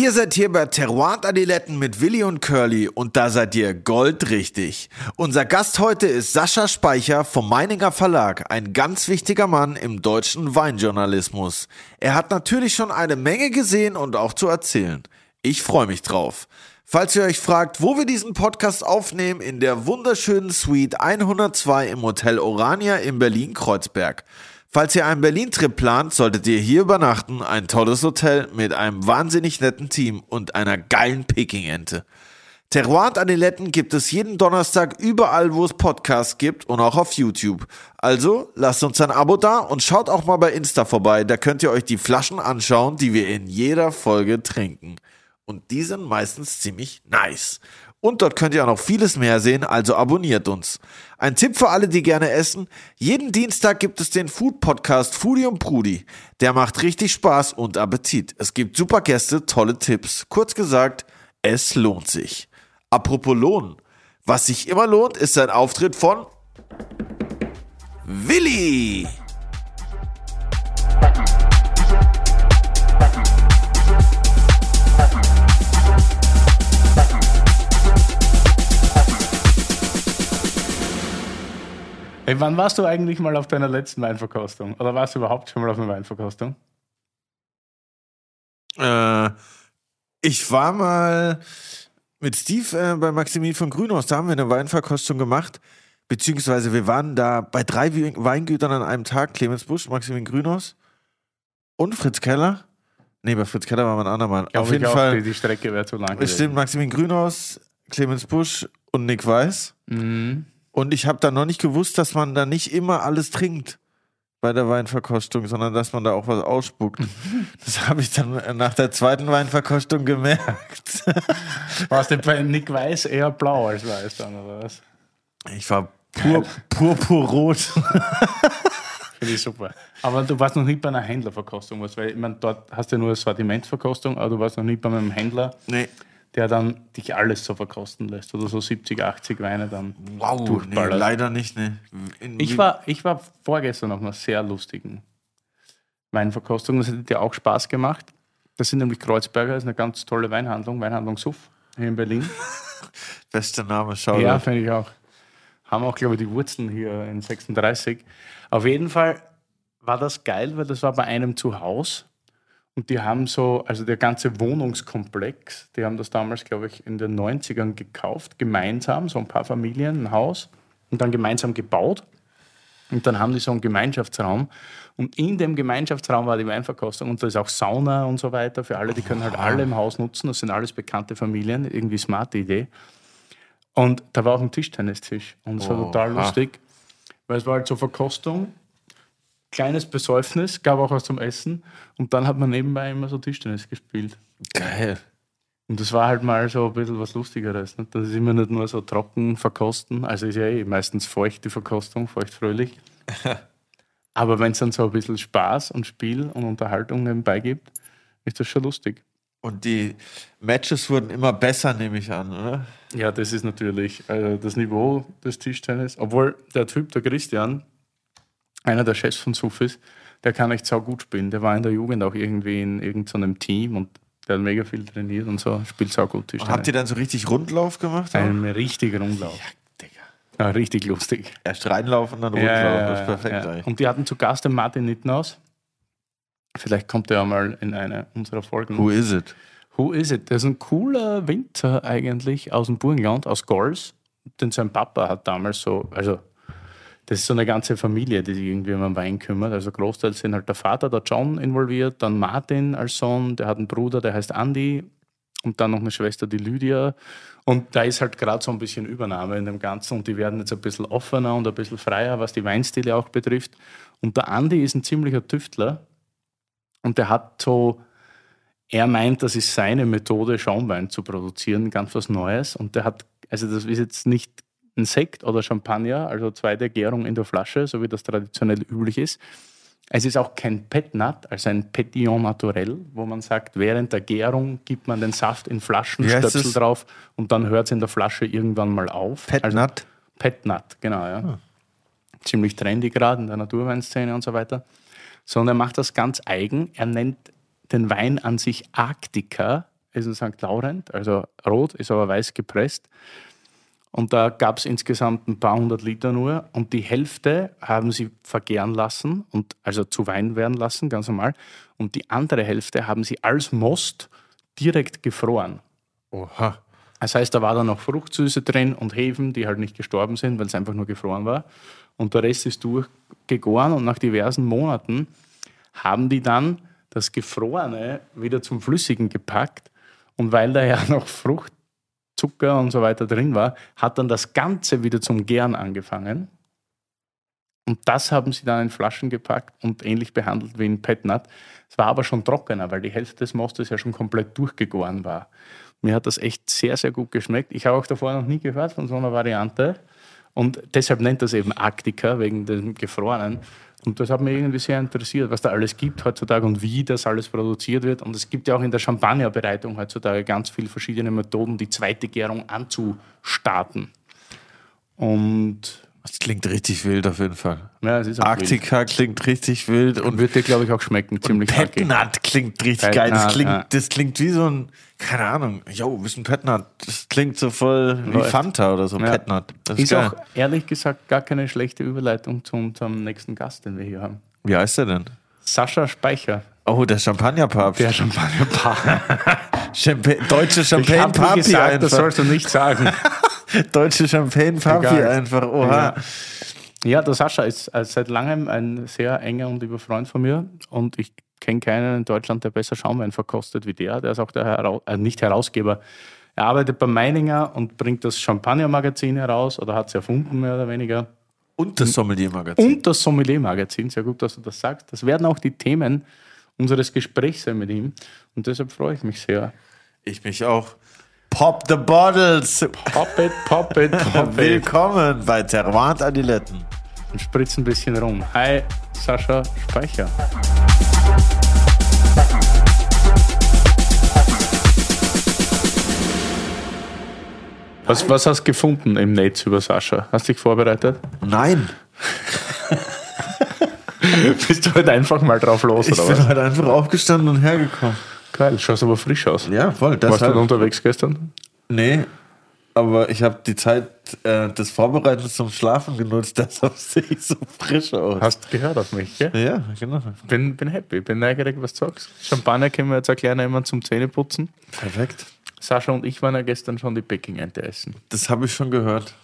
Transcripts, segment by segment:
Ihr seid hier bei Terroir Adiletten mit Willi und Curly und da seid ihr goldrichtig. Unser Gast heute ist Sascha Speicher vom Meininger Verlag, ein ganz wichtiger Mann im deutschen Weinjournalismus. Er hat natürlich schon eine Menge gesehen und auch zu erzählen. Ich freue mich drauf. Falls ihr euch fragt, wo wir diesen Podcast aufnehmen, in der wunderschönen Suite 102 im Hotel Orania in Berlin-Kreuzberg. Falls ihr einen Berlin-Trip plant, solltet ihr hier übernachten. Ein tolles Hotel mit einem wahnsinnig netten Team und einer geilen Peking-Ente. Terroir Adiletten gibt es jeden Donnerstag überall, wo es Podcasts gibt und auch auf YouTube. Also lasst uns ein Abo da und schaut auch mal bei Insta vorbei. Da könnt ihr euch die Flaschen anschauen, die wir in jeder Folge trinken. Und die sind meistens ziemlich nice. Und dort könnt ihr auch noch vieles mehr sehen, also abonniert uns. Ein Tipp für alle, die gerne essen. Jeden Dienstag gibt es den Food Podcast Foodie und Prudi. Der macht richtig Spaß und Appetit. Es gibt super Gäste, tolle Tipps. Kurz gesagt, es lohnt sich. Apropos Lohn. Was sich immer lohnt, ist ein Auftritt von Willi. Hey, wann warst du eigentlich mal auf deiner letzten Weinverkostung? Oder warst du überhaupt schon mal auf einer Weinverkostung? Äh, ich war mal mit Steve äh, bei Maximilian von Grünhaus, da haben wir eine Weinverkostung gemacht. Beziehungsweise wir waren da bei drei Weingütern an einem Tag, Clemens Busch, Maximilian Grünhaus und Fritz Keller. Nee, bei Fritz Keller war man ein andermal. Ja, auf jeden Fall. Die, die Strecke wäre zu lang. Es stimmt, Maximilian Grünhaus, Clemens Busch und Nick Weiß. Mhm. Und ich habe da noch nicht gewusst, dass man da nicht immer alles trinkt bei der Weinverkostung, sondern dass man da auch was ausspuckt. Das habe ich dann nach der zweiten Weinverkostung gemerkt. Warst du bei Nick Weiß eher blau als weiß dann, oder was? Ich war pur, purpurrot. Finde ich super. Aber du warst noch nicht bei einer Händlerverkostung, was, weil ich meine, dort hast du ja nur eine Sortimentsverkostung, aber du warst noch nicht bei einem Händler. Nee der dann dich alles so verkosten lässt oder so 70, 80 Weine dann wow, durchballert. Nee, leider nicht. Ne. ich, war, ich war vorgestern auf einer sehr lustigen Weinverkostung. Das hat dir auch Spaß gemacht. Das sind nämlich Kreuzberger, das ist eine ganz tolle Weinhandlung, Weinhandlung Suff hier in Berlin. Bester Name, schau Ja, finde ich auch. Haben auch, glaube ich, die Wurzeln hier in 36. Auf jeden Fall war das geil, weil das war bei einem zu Hause und die haben so, also der ganze Wohnungskomplex, die haben das damals, glaube ich, in den 90ern gekauft, gemeinsam, so ein paar Familien, ein Haus, und dann gemeinsam gebaut. Und dann haben die so einen Gemeinschaftsraum. Und in dem Gemeinschaftsraum war die Weinverkostung. Und da ist auch Sauna und so weiter für alle. Die können halt alle im Haus nutzen. Das sind alles bekannte Familien. Irgendwie smarte Idee. Und da war auch ein Tischtennistisch. Und es war total lustig, weil es war halt so Verkostung kleines Besäufnis, gab auch was zum Essen und dann hat man nebenbei immer so Tischtennis gespielt. Geil. Und das war halt mal so ein bisschen was Lustigeres. Ne? Das ist immer nicht nur so trocken verkosten, also ist ja eh meistens feucht die Verkostung, feucht-fröhlich. Aber wenn es dann so ein bisschen Spaß und Spiel und Unterhaltung nebenbei gibt, ist das schon lustig. Und die Matches wurden immer besser, nehme ich an, oder? Ja, das ist natürlich äh, das Niveau des Tischtennis. Obwohl der Typ, der Christian, einer der Chefs von Sufis, der kann echt sau gut spielen. Der war in der Jugend auch irgendwie in irgendeinem Team und der hat mega viel trainiert und so, spielt sau gut Tischtennis. Habt ihr dann so richtig Rundlauf gemacht? Einen richtigen Rundlauf. Ja, Digga. Ja, richtig lustig. Erst reinlaufen, dann Rundlauf. Ja, das ist perfekt. Ja. Und die hatten zu Gast den Martin Nittenhaus. Vielleicht kommt er mal in eine unserer Folgen. Who is it? Who is it? Der ist ein cooler Winter eigentlich aus dem Burgenland, aus Gols. Denn sein Papa hat damals so, also das ist so eine ganze Familie, die sich irgendwie um den Wein kümmert. Also großteils sind halt der Vater, der John, involviert, dann Martin als Sohn, der hat einen Bruder, der heißt Andy und dann noch eine Schwester, die Lydia. Und da ist halt gerade so ein bisschen Übernahme in dem Ganzen und die werden jetzt ein bisschen offener und ein bisschen freier, was die Weinstile auch betrifft. Und der Andy ist ein ziemlicher Tüftler und der hat so, er meint, das ist seine Methode, Schaumwein zu produzieren, ganz was Neues. Und der hat, also das ist jetzt nicht ein Sekt oder Champagner, also zweite Gärung in der Flasche, so wie das traditionell üblich ist. Es ist auch kein Petnat, also ein Petillon naturel, wo man sagt, während der Gärung gibt man den Saft in Flaschen, Stöpsel drauf und dann hört es in der Flasche irgendwann mal auf. Petnat? Also, Petnat, genau, ja. Hm. Ziemlich trendy gerade in der Naturweinszene und so weiter. Sondern er macht das ganz eigen. Er nennt den Wein an sich Arktika, ist ein St. Laurent, also rot, ist aber weiß gepresst. Und da gab es insgesamt ein paar hundert Liter nur. Und die Hälfte haben sie vergären lassen, und also zu Wein werden lassen, ganz normal. Und die andere Hälfte haben sie als Most direkt gefroren. Oha. Das heißt, da war dann noch Fruchtsüße drin und Hefen, die halt nicht gestorben sind, weil es einfach nur gefroren war. Und der Rest ist durchgegoren und nach diversen Monaten haben die dann das Gefrorene wieder zum Flüssigen gepackt. Und weil da ja noch Fruchtzucker und so weiter drin war, hat dann das Ganze wieder zum Gären angefangen. Und das haben sie dann in Flaschen gepackt und ähnlich behandelt wie in Petnat. Es war aber schon trockener, weil die Hälfte des Mostes ja schon komplett durchgegoren war. Mir hat das echt sehr, sehr gut geschmeckt. Ich habe auch davor noch nie gehört von so einer Variante. Und deshalb nennt das eben Arktika, wegen dem Gefrorenen. Und das hat mich irgendwie sehr interessiert, was da alles gibt heutzutage und wie das alles produziert wird. Und es gibt ja auch in der Champagnerbereitung heutzutage ganz viele verschiedene Methoden, die zweite Gärung anzustarten. Und das klingt richtig wild auf jeden Fall. ja, es ist Arktika wild. klingt richtig wild und und wird dir, glaube ich, auch schmecken. Ziemlich. Petnat klingt richtig geil. Das Petnat, klingt, ja. das klingt wie so ein, keine Ahnung, yo, ist ein Petnat? Das klingt so voll wie Läuft. Fanta oder so, Ja. Petnat. Das ist, Ist auch ehrlich gesagt gar keine schlechte Überleitung zu unserem nächsten Gast, den wir hier haben. Wie heißt der denn? Sascha Speicher, Oh, der Champagnerpapst. der Champagnerpaar. Champa Deutsche Ich habe gesagt, das einfach. sollst du nicht sagen. Deutsche Champagne-Papi einfach. Oha. Ja, der Sascha ist äh, seit langem ein sehr enger und lieber Freund von mir und ich kenne keinen in Deutschland, der besser Schaumwein verkostet wie der. Der ist auch der Hera äh, nicht Herausgeber. Er arbeitet bei Meininger und bringt das Champagner-Magazin heraus oder hat es erfunden, mehr oder weniger. Und das Sommelier-Magazin. Und das Sommelier-Magazin, sehr gut, dass du das sagst. Das werden auch die Themen unseres Gesprächs sein mit ihm und deshalb freue ich mich sehr. Ich mich auch. Pop the Bottles. Pop it, pop it, pop it. Willkommen bei Terroir Adiletten. Und spritz ein bisschen rum. Hi, Sascha Speicher. Was, was hast du gefunden im Netz über Sascha? Hast du dich vorbereitet? Nein, Bist du halt einfach mal drauf los, ich oder bin was? heute einfach aufgestanden und hergekommen. Geil, schaust aber frisch aus. Ja, voll. Warst du denn unterwegs gestern? nee, aber ich habe die Zeit äh, des Vorbereitens zum Schlafen genutzt, deshalb sehe ich so frisch aus. Hast gehört auf mich, gell? Ja, genau. Bin, bin happy, bin neugierig, was du sagst. Champagner können wir jetzt erklären, jemand zum Zähneputzen. Perfekt. Sascha und ich waren ja gestern schon die Peking-Ente essen. Das habe ich schon gehört.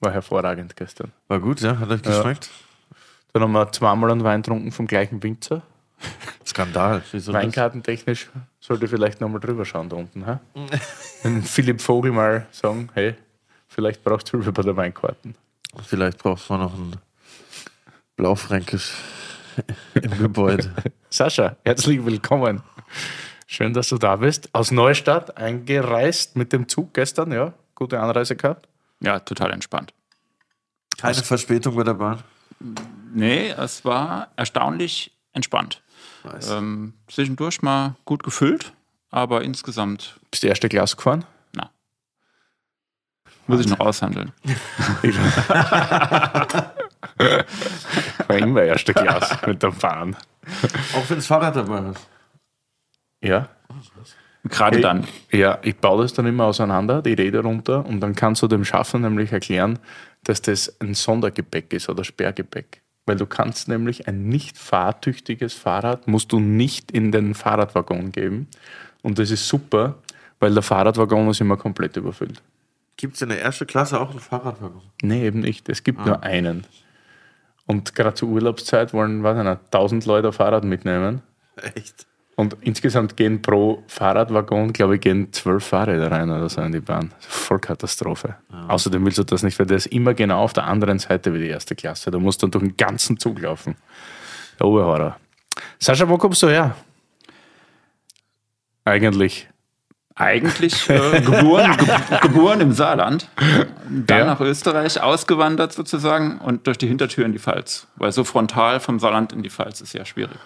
War hervorragend gestern. War gut, ja? Hat euch geschmeckt? Dann haben wir zweimal einen Wein getrunken vom gleichen Winzer. Skandal. Wieso? Weinkartentechnisch sollte vielleicht nochmal drüber schauen da unten. Ha? Wenn Philipp Vogel mal sagen, hey, vielleicht brauchst du Hilfe bei der Weinkarten. Vielleicht braucht man noch ein Blaufränkisch im Gebäude. Sascha, herzlich willkommen. Schön, dass du da bist. Aus Neustadt eingereist mit dem Zug gestern, ja? Gute Anreise gehabt. Ja, total entspannt. Keine Verspätung bei der Bahn. Nee, es war erstaunlich entspannt. Nice. Ähm, zwischendurch mal gut gefüllt, aber insgesamt, Bist du erste Klasse gefahren? na. Muss ich noch aushandeln. War immer erste Klasse mit der Bahn. Auch wenn das Fahrrad dabei ist. Ja. Gerade dann. Ja, ich baue das dann immer auseinander, die Räder runter, und dann kannst du dem Schaffner nämlich erklären, dass das ein Sondergepäck ist oder Sperrgepäck. Weil du kannst nämlich ein nicht fahrtüchtiges Fahrrad, musst du nicht in den Fahrradwaggon geben. Und das ist super, weil der Fahrradwaggon ist immer komplett überfüllt. Gibt es in der ersten Klasse auch einen Fahrradwaggon? Nee, eben nicht. Es gibt nur einen. Und gerade zur Urlaubszeit wollen, ich nicht, 1000 Leute Fahrrad mitnehmen. Echt? Und insgesamt gehen pro Fahrradwaggon, glaube ich, gehen zwölf Fahrräder rein oder so in die Bahn. Voll Katastrophe. Außerdem willst du das nicht, weil der ist immer genau auf der anderen Seite wie die erste Klasse. Du musst dann durch den ganzen Zug laufen. Der Oberhorror. Sascha, wo kommst du her? Eigentlich. Eigentlich äh, geboren, ge geboren im Saarland, dann Ja. nach Österreich ausgewandert sozusagen und durch die Hintertür in die Pfalz. Weil so frontal vom Saarland in die Pfalz ist ja schwierig.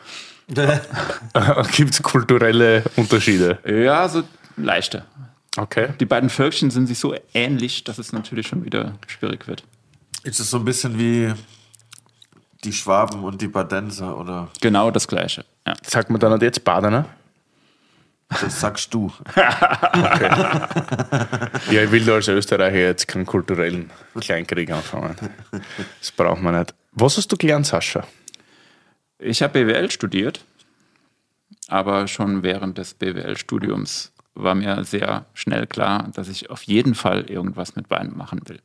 Gibt es kulturelle Unterschiede? Ja, so leichte. Okay. Die beiden Völkchen sind sich so ähnlich, dass es natürlich schon wieder schwierig wird. Ist es so ein bisschen wie die Schwaben und die Badenser oder? Genau das Gleiche. Ja. Sagt man dann halt jetzt Badener? Das sagst du. Ja, ich will da als Österreicher jetzt keinen kulturellen Kleinkrieg anfangen. Das braucht man nicht. Was hast du gelernt, Sascha? Ich habe BWL studiert, aber schon während des BWL-Studiums war mir sehr schnell klar, dass ich auf jeden Fall irgendwas mit Wein machen will.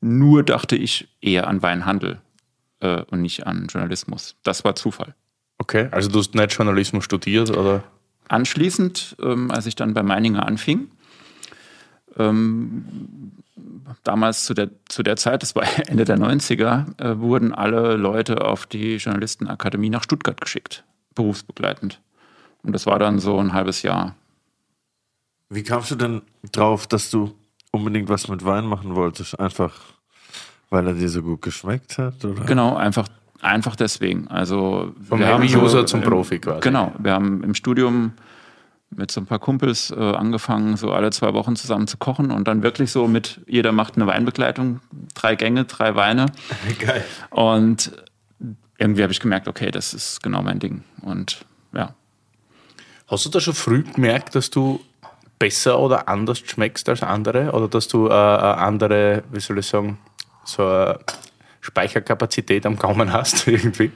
Nur dachte ich eher an Weinhandel äh, und nicht an Journalismus. Das war Zufall. Okay, also du hast nicht Journalismus studiert oder? Anschließend, ähm, als ich dann bei Meininger anfing, ähm, damals zu der, zu der Zeit, das war Ende der 90er, äh, wurden alle Leute auf die Journalistenakademie nach Stuttgart geschickt, berufsbegleitend. Und das war dann so ein halbes Jahr. Wie kamst du denn drauf, dass du unbedingt was mit Wein machen wolltest? Einfach, weil er dir so gut geschmeckt hat? Oder? Genau, einfach, einfach deswegen. Also Vom wir haben Heavy-User so zum Profi quasi. Genau, wir haben im Studium mit so ein paar Kumpels äh, angefangen, so alle zwei Wochen zusammen zu kochen und dann wirklich so mit, jeder macht eine Weinbegleitung, drei Gänge, drei Weine. Geil. Und irgendwie habe ich gemerkt, okay, das ist genau mein Ding. Und ja, Hast du da schon früh gemerkt, dass du besser oder anders schmeckst als andere? Oder dass du äh, eine andere, wie soll ich sagen, so eine Speicherkapazität am Gaumen hast irgendwie?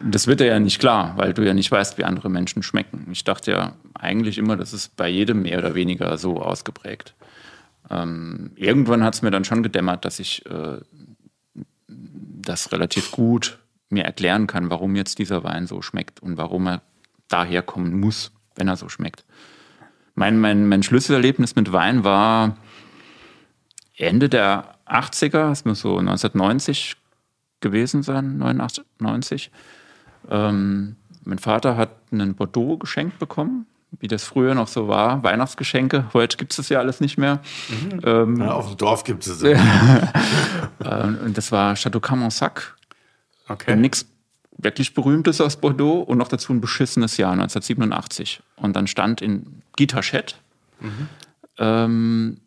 Das wird dir ja nicht klar, weil du ja nicht weißt, wie andere Menschen schmecken. Ich dachte ja eigentlich immer, das ist bei jedem mehr oder weniger so ausgeprägt. Ähm, irgendwann hat es mir dann schon gedämmert, dass ich äh, das relativ gut mir erklären kann, warum jetzt dieser Wein so schmeckt und warum er daher kommen muss, wenn er so schmeckt. Mein, mein, mein Schlüsselerlebnis mit Wein war Ende der 80er, es muss so 1990 gewesen sein, 89, 90. Ähm, mein Vater hat einen Bordeaux geschenkt bekommen, wie das früher noch so war, Weihnachtsgeschenke. Heute gibt es das ja alles nicht mehr. Ähm, Ja, auf dem Dorf gibt es es. ähm, und das war Chateau Camonsac. Okay. Nichts wirklich Berühmtes aus Bordeaux und noch dazu ein beschissenes Jahr, 1987. Und dann stand in Guy Tachette, ähm,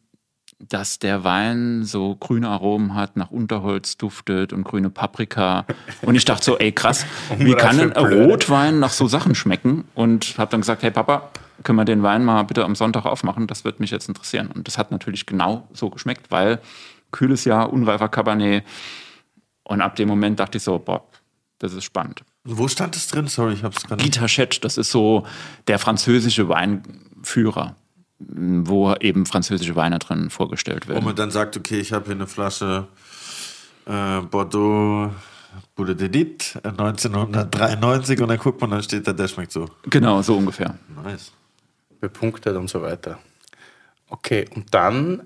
dass der Wein so grüne Aromen hat, nach Unterholz duftet und grüne Paprika. Und ich dachte so, ey krass, wie kann denn. Rotwein nach so Sachen schmecken? Und habe dann gesagt, hey Papa, können wir den Wein mal bitte am Sonntag aufmachen? Das wird mich jetzt interessieren. Und das hat natürlich genau so geschmeckt, weil kühles Jahr, unreifer Cabernet. Und ab dem Moment dachte ich so, boah, das ist spannend. Wo stand es drin? Sorry, ich hab's gerade Guy Tachette, das ist so der französische Weinführer, wo eben französische Weine drin vorgestellt Wo werden. man dann sagt, okay, ich habe hier eine Flasche äh, Bordeaux Bude de Dit, äh, 1993 und dann guckt man, dann steht da, der schmeckt so. Genau, so ungefähr. Nice. bepunktet und so weiter. Okay, und dann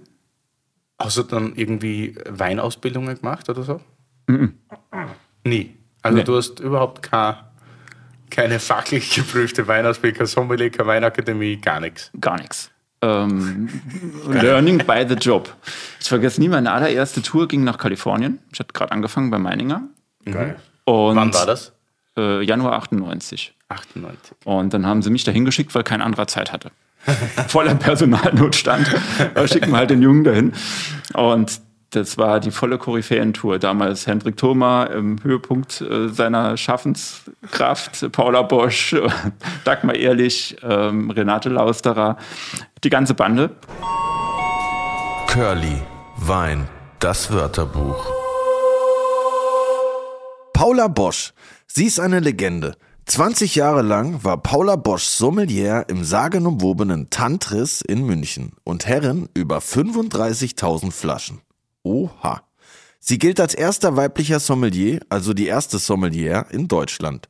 hast du dann irgendwie Weinausbildungen gemacht oder so? Nie. Also Nee. du hast überhaupt kein, keine fachlich geprüfte Weinausbildung, keine Sommelier, keine Weinakademie, gar nichts. Gar nichts. Ähm, learning by the job. Ich vergesse nie, meine allererste Tour ging nach Kalifornien. Ich hatte gerade angefangen bei Meininger. Geil. Und, Wann war das? Äh, Januar 98. 98. Und dann haben sie mich dahin geschickt, weil kein anderer Zeit hatte. Voller Personalnotstand. Da schicken wir halt den Jungen dahin. Und das war die volle Koryphäentour. Damals Hendrik Thoma im Höhepunkt äh, seiner Schaffenskraft, Paula Bosch, Dagmar Ehrlich, ähm, Renate Lausterer, die ganze Bande. Curly, Wein, das Wörterbuch. Paula Bosch. Sie ist eine Legende. 20 Jahre lang war Paula Bosch Sommelier im sagenumwobenen Tantris in München und Herrin über 35.000 Flaschen. Oha. Sie gilt als erster weiblicher Sommelier, also die erste Sommelier in Deutschland.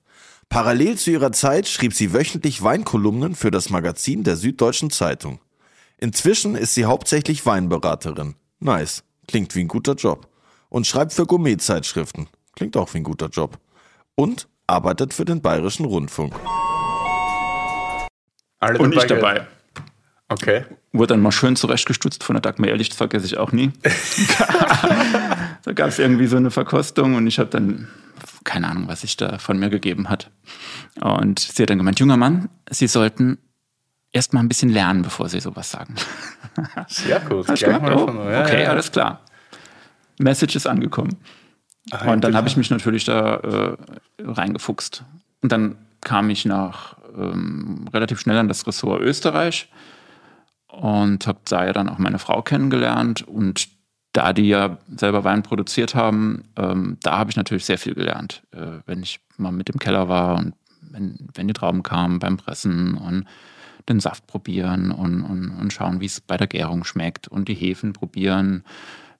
Parallel zu ihrer Zeit schrieb sie wöchentlich Weinkolumnen für das Magazin der Süddeutschen Zeitung. Inzwischen ist sie hauptsächlich Weinberaterin. Nice. Klingt wie ein guter Job. Und schreibt für Gourmet-Zeitschriften. Klingt auch wie ein guter Job. Und arbeitet für den Bayerischen Rundfunk. Alle Und ich gehört? dabei. Okay. Wurde dann mal schön zurechtgestutzt von der Dagmar Ehrlich, das vergesse ich auch nie. da gab es irgendwie so eine Verkostung und ich habe dann, keine Ahnung, was sich da von mir gegeben hat. Und sie hat dann gemeint, junger Mann, Sie sollten erst mal ein bisschen lernen, bevor Sie sowas sagen. Gut. Ich Gleich gedacht, mal oh, ja, okay, ja. alles klar. Message ist angekommen. und dann habe ich mich natürlich da äh, reingefuchst. Und dann kam ich nach ähm, relativ schnell an das Ressort Österreich und habe da ja dann auch meine Frau kennengelernt und da die ja selber Wein produziert haben, ähm, da habe ich natürlich sehr viel gelernt. Äh, wenn ich mal mit im Keller war und wenn, wenn die Trauben kamen beim Pressen und den Saft probieren und, und, und schauen, wie es bei der Gärung schmeckt und die Hefen probieren.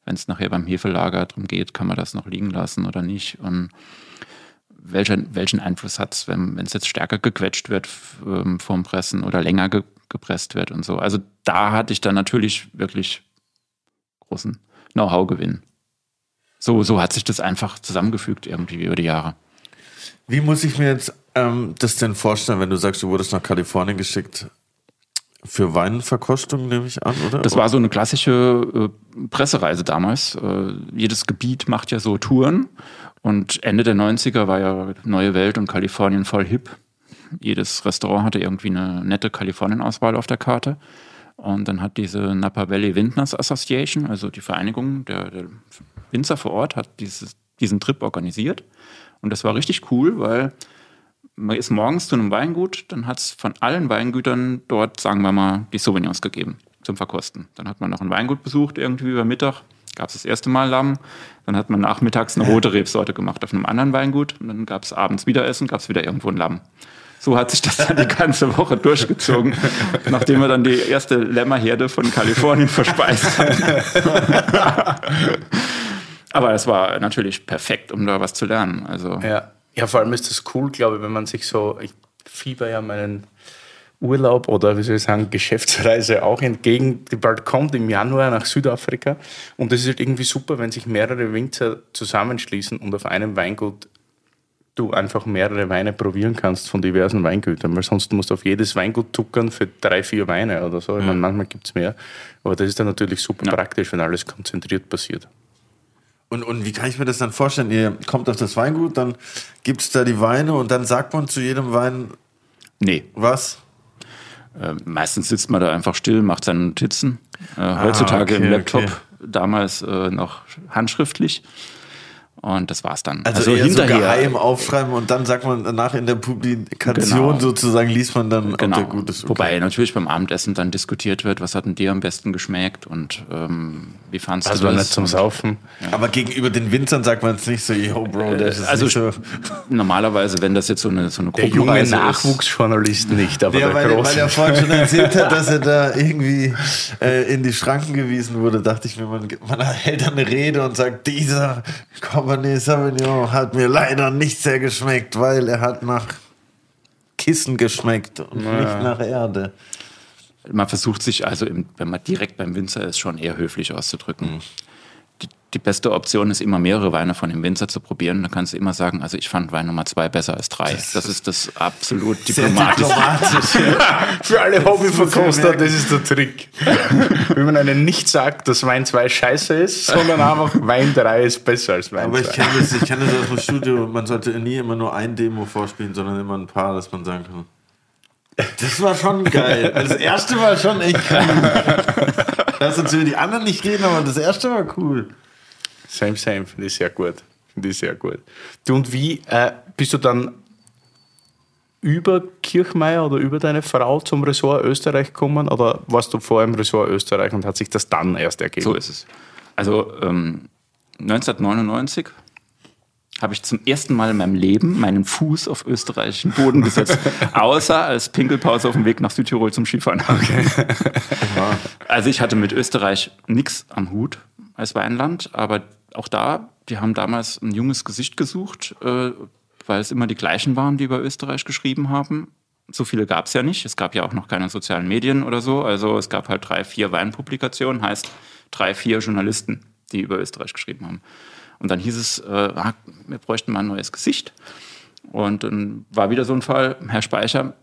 Wenn es nachher beim Hefelager darum geht, kann man das noch liegen lassen oder nicht. Und welchen, welchen Einfluss hat es, wenn es jetzt stärker gequetscht wird ähm, vorm Pressen oder länger ge, gepresst wird und so. Also da hatte ich dann natürlich wirklich großen Know-how-Gewinn. So, so hat sich das einfach zusammengefügt irgendwie über die Jahre. Wie muss ich mir jetzt ähm, das denn vorstellen, wenn du sagst, du wurdest nach Kalifornien geschickt? Für Weinverkostung nehme ich an, oder? Das war so eine klassische äh, Pressereise damals. Äh, jedes Gebiet macht ja so Touren. Und Ende der 90er war ja Neue Welt und Kalifornien voll hip. Jedes Restaurant hatte irgendwie eine nette Kalifornien-Auswahl auf der Karte. Und dann hat diese Napa Valley Wintners Association, also die Vereinigung der, der Winzer vor Ort, hat dieses, diesen Trip organisiert. Und das war richtig cool, weil man ist morgens zu einem Weingut, dann hat es von allen Weingütern dort, sagen wir mal, die Sauvignons gegeben zum Verkosten. Dann hat man noch ein Weingut besucht, irgendwie über Mittag, gab es das erste Mal Lamm. Dann hat man nachmittags eine rote Rebsorte gemacht auf einem anderen Weingut. Und dann gab es abends wieder Essen, gab es wieder irgendwo ein Lamm. So hat sich das dann die ganze Woche durchgezogen, nachdem wir dann die erste Lämmerherde von Kalifornien verspeist haben. Aber es war natürlich perfekt, um da was zu lernen. Also ja. ja, vor allem ist das cool, glaube ich, wenn man sich so, ich fieber ja meinen Urlaub oder wie soll ich sagen, Geschäftsreise auch entgegen, die bald kommt im Januar nach Südafrika. Und das ist halt irgendwie super, wenn sich mehrere Winzer zusammenschließen und auf einem Weingut du einfach mehrere Weine probieren kannst von diversen Weingütern, weil sonst musst du auf jedes Weingut tuckern für drei, vier Weine oder so. Ich meine, manchmal gibt es mehr. Aber das ist dann natürlich super ja. praktisch, wenn alles konzentriert passiert. Und, und wie kann ich mir das dann vorstellen? Ihr kommt auf das Weingut, dann gibt es da die Weine und dann sagt man zu jedem Wein. Nee. Was? Äh, meistens sitzt man da einfach still, macht seine Notizen. Äh, ah, heutzutage okay, im Laptop, okay. damals äh, noch handschriftlich. Und das war's dann. Also, also hinterher so geheim aufschreiben und dann sagt man danach in der Publikation genau. sozusagen liest man dann, genau. ob der gut ist. Okay. Wobei natürlich beim Abendessen dann diskutiert wird, was hat denn dir am besten geschmeckt und ähm, wie fandst also du das? Also nicht zum Saufen. Ja. Aber gegenüber den Winzern sagt man es nicht so, yo Bro, das ist also nicht so. Normalerweise, wenn das jetzt so eine, so eine Der junge Nachwuchsjournalist nicht, aber ja, der weil, große. weil er vorhin schon erzählt hat, dass er da irgendwie äh, in die Schranken gewiesen wurde, dachte ich mir, man, man hält dann eine Rede und sagt, dieser komm Cabernet Sauvignon hat mir leider nicht sehr geschmeckt, weil er hat nach Kissen geschmeckt und ja. nicht nach Erde. Man versucht sich also, im, wenn man direkt beim Winzer ist, schon eher höflich auszudrücken. Mhm die beste Option ist immer mehrere Weine von dem Winzer zu probieren. Da kannst du immer sagen, also ich fand Wein Nummer zwei besser als drei. Das ist das absolut diplomatisch. diplomatisch Für alle Hobbyverkoster, das ist der Trick. Wenn man einen nicht sagt, dass Wein zwei scheiße ist, sondern einfach Wein drei ist besser als Wein Aber ich kenne das, ich kenn das aus dem Studio. Man sollte nie immer nur ein Demo vorspielen, sondern immer ein paar, dass man sagen kann. Das war schon geil. Das erste war schon echt cool. Lass uns über die anderen nicht reden, aber das erste war cool. Same, same, finde ich sehr gut. Finde ich sehr gut. Du, und wie äh, bist du dann über Kirchmeier oder über deine Frau zum Ressort Österreich gekommen oder warst du vorher im Ressort Österreich und hat sich das dann erst ergeben? So ist es. Also ähm, 1999 habe ich zum ersten Mal in meinem Leben meinen Fuß auf österreichischen Boden gesetzt, außer als Pinkelpause auf dem Weg nach Südtirol zum Skifahren. Okay. also ich hatte mit Österreich nichts am Hut als Weinland, aber auch da, die haben damals ein junges Gesicht gesucht, äh, weil es immer die gleichen waren, die über Österreich geschrieben haben. So viele gab es ja nicht. Es gab ja auch noch keine sozialen Medien oder so. Also es gab halt drei, vier Weinpublikationen, heißt drei, vier Journalisten, die über Österreich geschrieben haben. Und dann hieß es, äh, ah, wir bräuchten mal ein neues Gesicht. Und dann war wieder so ein Fall, Herr Speicher,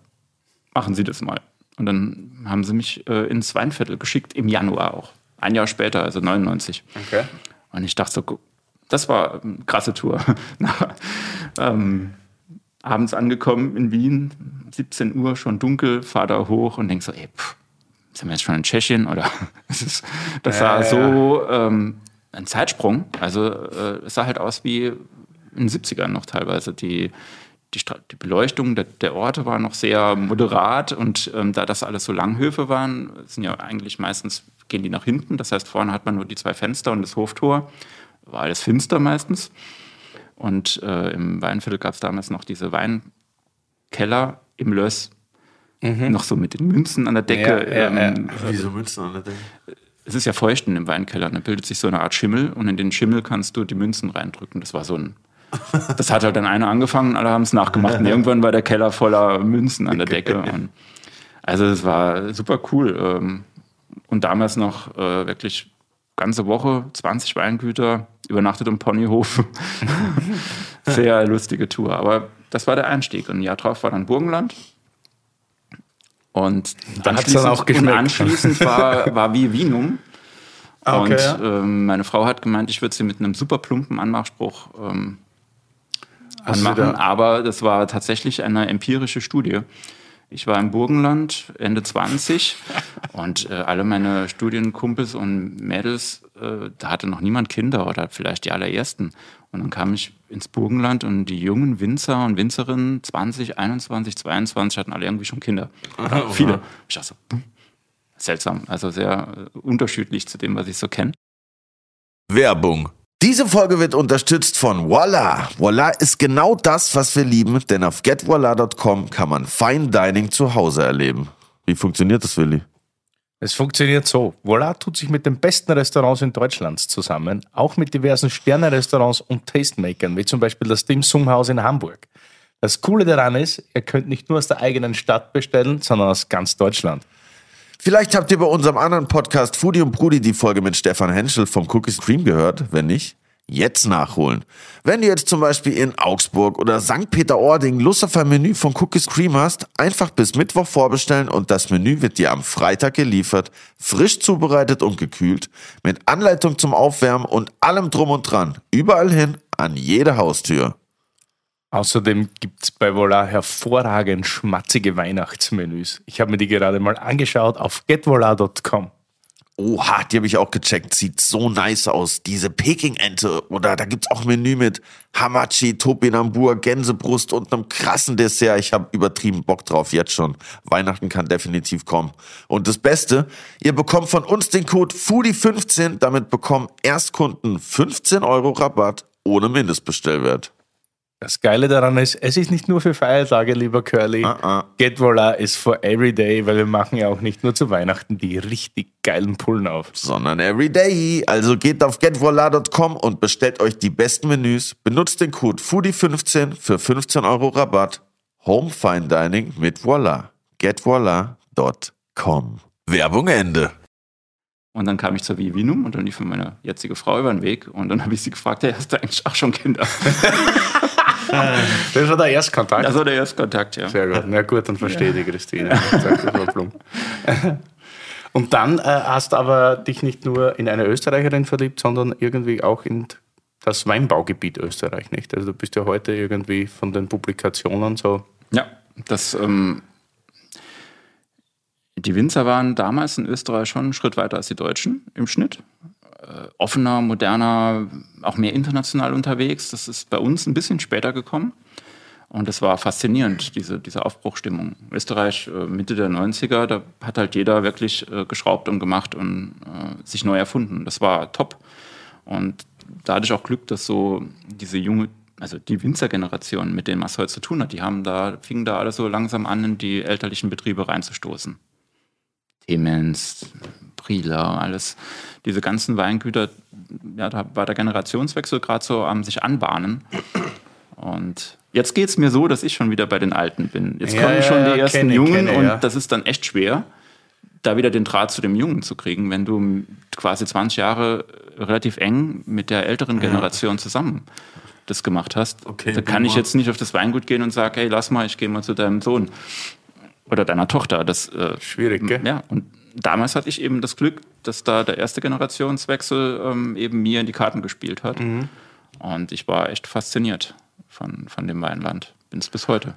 machen Sie das mal. Und dann haben sie mich äh, ins Weinviertel geschickt, im Januar auch. Ein Jahr später, also 99. Okay. Und ich dachte so, das war eine krasse Tour. ähm, abends angekommen in Wien, 17 Uhr, schon dunkel, fahr da hoch und denk so, ey, pff, sind wir jetzt schon in Tschechien? Oder das, das sah äh, so ähm, ein Zeitsprung. Also äh, es sah halt aus wie in den 70ern noch teilweise. Die, die, die Beleuchtung der, der, Orte war noch sehr moderat und ähm, da das alles so Langhöfe waren, sind ja eigentlich meistens, gehen die nach hinten. Das heißt, vorne hat man nur die zwei Fenster und das Hoftor. War alles finster meistens. Und äh, im Weinviertel gab es damals noch diese Weinkeller im Löss. Mhm. Noch so mit den Münzen an der Decke. Ja, ja, ähm, ja. Wieso Münzen an der Decke? Es ist ja feucht in dem Weinkeller. Da bildet sich so eine Art Schimmel und in den Schimmel kannst du die Münzen reindrücken. Das war so ein das hat halt dann einer angefangen, alle haben es nachgemacht. Und irgendwann war der Keller voller Münzen an der Decke. Und also es war super cool. Und damals noch äh, wirklich ganze Woche, 20 Weingüter, übernachtet im Ponyhof. Sehr lustige Tour. Aber das war der Einstieg. Und ein Jahr drauf war dann Burgenland. Und dann anschließend, dann auch und anschließend war, war wie Vinum. Ah, okay, und ja. ähm, meine Frau hat gemeint, ich würde sie mit einem super plumpen Anmachspruch ähm, anmachen, aber das war tatsächlich eine empirische Studie. Ich war im Burgenland Ende 20 und äh, alle meine Studienkumpels und Mädels, äh, da hatte noch niemand Kinder oder vielleicht die allerersten. Und dann kam ich ins Burgenland und die jungen Winzer und Winzerinnen 20, 21, 22 hatten alle irgendwie schon Kinder. Oder oh, viele. Ich dachte so, hm, seltsam, also sehr äh, unterschiedlich zu dem, was ich so kenne. Werbung diese Folge wird unterstützt von Voila. Voila ist genau das, was wir lieben, denn auf getvoila.com kann man Fine Dining zu Hause erleben. Wie funktioniert das, Willi? Es funktioniert so. Voila tut sich mit den besten Restaurants in Deutschland zusammen, auch mit diversen Sterne-Restaurants und Tastemakern, wie zum Beispiel das Dim Sum Haus in Hamburg. Das Coole daran ist, ihr könnt nicht nur aus der eigenen Stadt bestellen, sondern aus ganz Deutschland. Vielleicht habt ihr bei unserem anderen Podcast Foodie und Brudi die Folge mit Stefan Henschel vom Cookie Stream gehört. Wenn nicht, jetzt nachholen. Wenn du jetzt zum Beispiel in Augsburg oder St. Peter-Ording Lust auf ein Menü von Cookie Cream hast, einfach bis Mittwoch vorbestellen und das Menü wird dir am Freitag geliefert, frisch zubereitet und gekühlt, mit Anleitung zum Aufwärmen und allem drum und dran. Überall hin, an jede Haustür. Außerdem gibt es bei Voila hervorragend schmatzige Weihnachtsmenüs. Ich habe mir die gerade mal angeschaut auf getvoila.com. Oha, die habe ich auch gecheckt. Sieht so nice aus. Diese Peking-Ente. Oder da gibt es auch Menü mit Hamachi, Topinambur, Gänsebrust und einem krassen Dessert. Ich habe übertrieben Bock drauf jetzt schon. Weihnachten kann definitiv kommen. Und das Beste, ihr bekommt von uns den Code FOODIE15. Damit bekommen Erstkunden 15 Euro Rabatt ohne Mindestbestellwert. Das Geile daran ist, es ist nicht nur für Feiertage, lieber Curly. Uh -uh. Get Voila ist for every day, weil wir machen ja auch nicht nur zu Weihnachten die richtig geilen Pullen auf. Sondern every day. Also geht auf getvoila.com und bestellt euch die besten Menüs. Benutzt den Code FOODIE15 für 15 Euro Rabatt. Home Fine Dining mit Voila. Getvoila.com. Werbung Ende. Und dann kam ich zur Vivinum und dann lief mir meine jetzige Frau über den Weg und dann habe ich sie gefragt, hey, hast du eigentlich auch schon Kinder? das war der Erstkontakt. Das war der Erstkontakt, ja. Sehr gut. Na gut, dann verstehe ja. ich Christine. Und dann äh, hast du aber dich nicht nur in eine Österreicherin verliebt, sondern irgendwie auch in das Weinbaugebiet Österreich, nicht? Also du bist ja heute irgendwie von den Publikationen so. Ja, das. Ähm, die Winzer waren damals in Österreich schon einen Schritt weiter als die Deutschen im Schnitt. Äh, offener, moderner, auch mehr international unterwegs. Das ist bei uns ein bisschen später gekommen. Und das war faszinierend, diese, diese Aufbruchstimmung. Österreich, äh, Mitte der 90er, da hat halt jeder wirklich äh, geschraubt und gemacht und sich neu erfunden. Das war top. Und da hatte ich auch Glück, dass so diese junge, also die Winzergeneration, mit denen man es heute zu tun hat, die haben da, fingen da alle so langsam an, in die elterlichen Betriebe reinzustoßen. Demens, Prieler, alles, diese ganzen Weingüter, ja, da war der Generationswechsel gerade so am sich anbahnen. Und jetzt geht es mir so, dass ich schon wieder bei den Alten bin. Jetzt ja, kommen ja, schon die ersten kenne, Jungen kenne, und ja. das ist dann echt schwer, da wieder den Draht zu dem Jungen zu kriegen, wenn du quasi 20 Jahre relativ eng mit der älteren Generation zusammen das gemacht hast. Okay, da kann ich jetzt nicht auf das Weingut gehen und sagen, hey, lass mal, ich gehe mal zu deinem Sohn oder deiner Tochter. Das, äh, Schwierig, gell? Ja, und damals hatte ich eben das Glück, dass da der erste Generationswechsel ähm, eben mir in die Karten gespielt hat. Mhm. Und ich war echt fasziniert von, von dem Weinland. Bin es bis heute.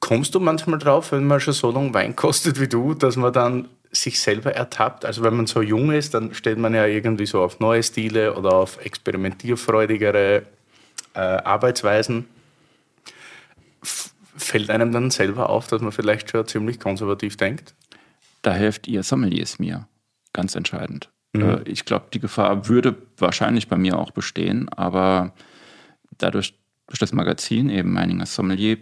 Kommst du manchmal drauf, wenn man schon so lange Wein kostet wie du, dass man dann sich selber ertappt? Also wenn man so jung ist, dann steht man ja irgendwie so auf neue Stile oder auf experimentierfreudigere äh, Arbeitsweisen fällt einem dann selber auf, dass man vielleicht schon ziemlich konservativ denkt? Da hilft ihr Sommeliers mir ganz entscheidend. Mhm. Ich glaube, die Gefahr würde wahrscheinlich bei mir auch bestehen, aber dadurch, durch das Magazin, eben Meininger Sommelier,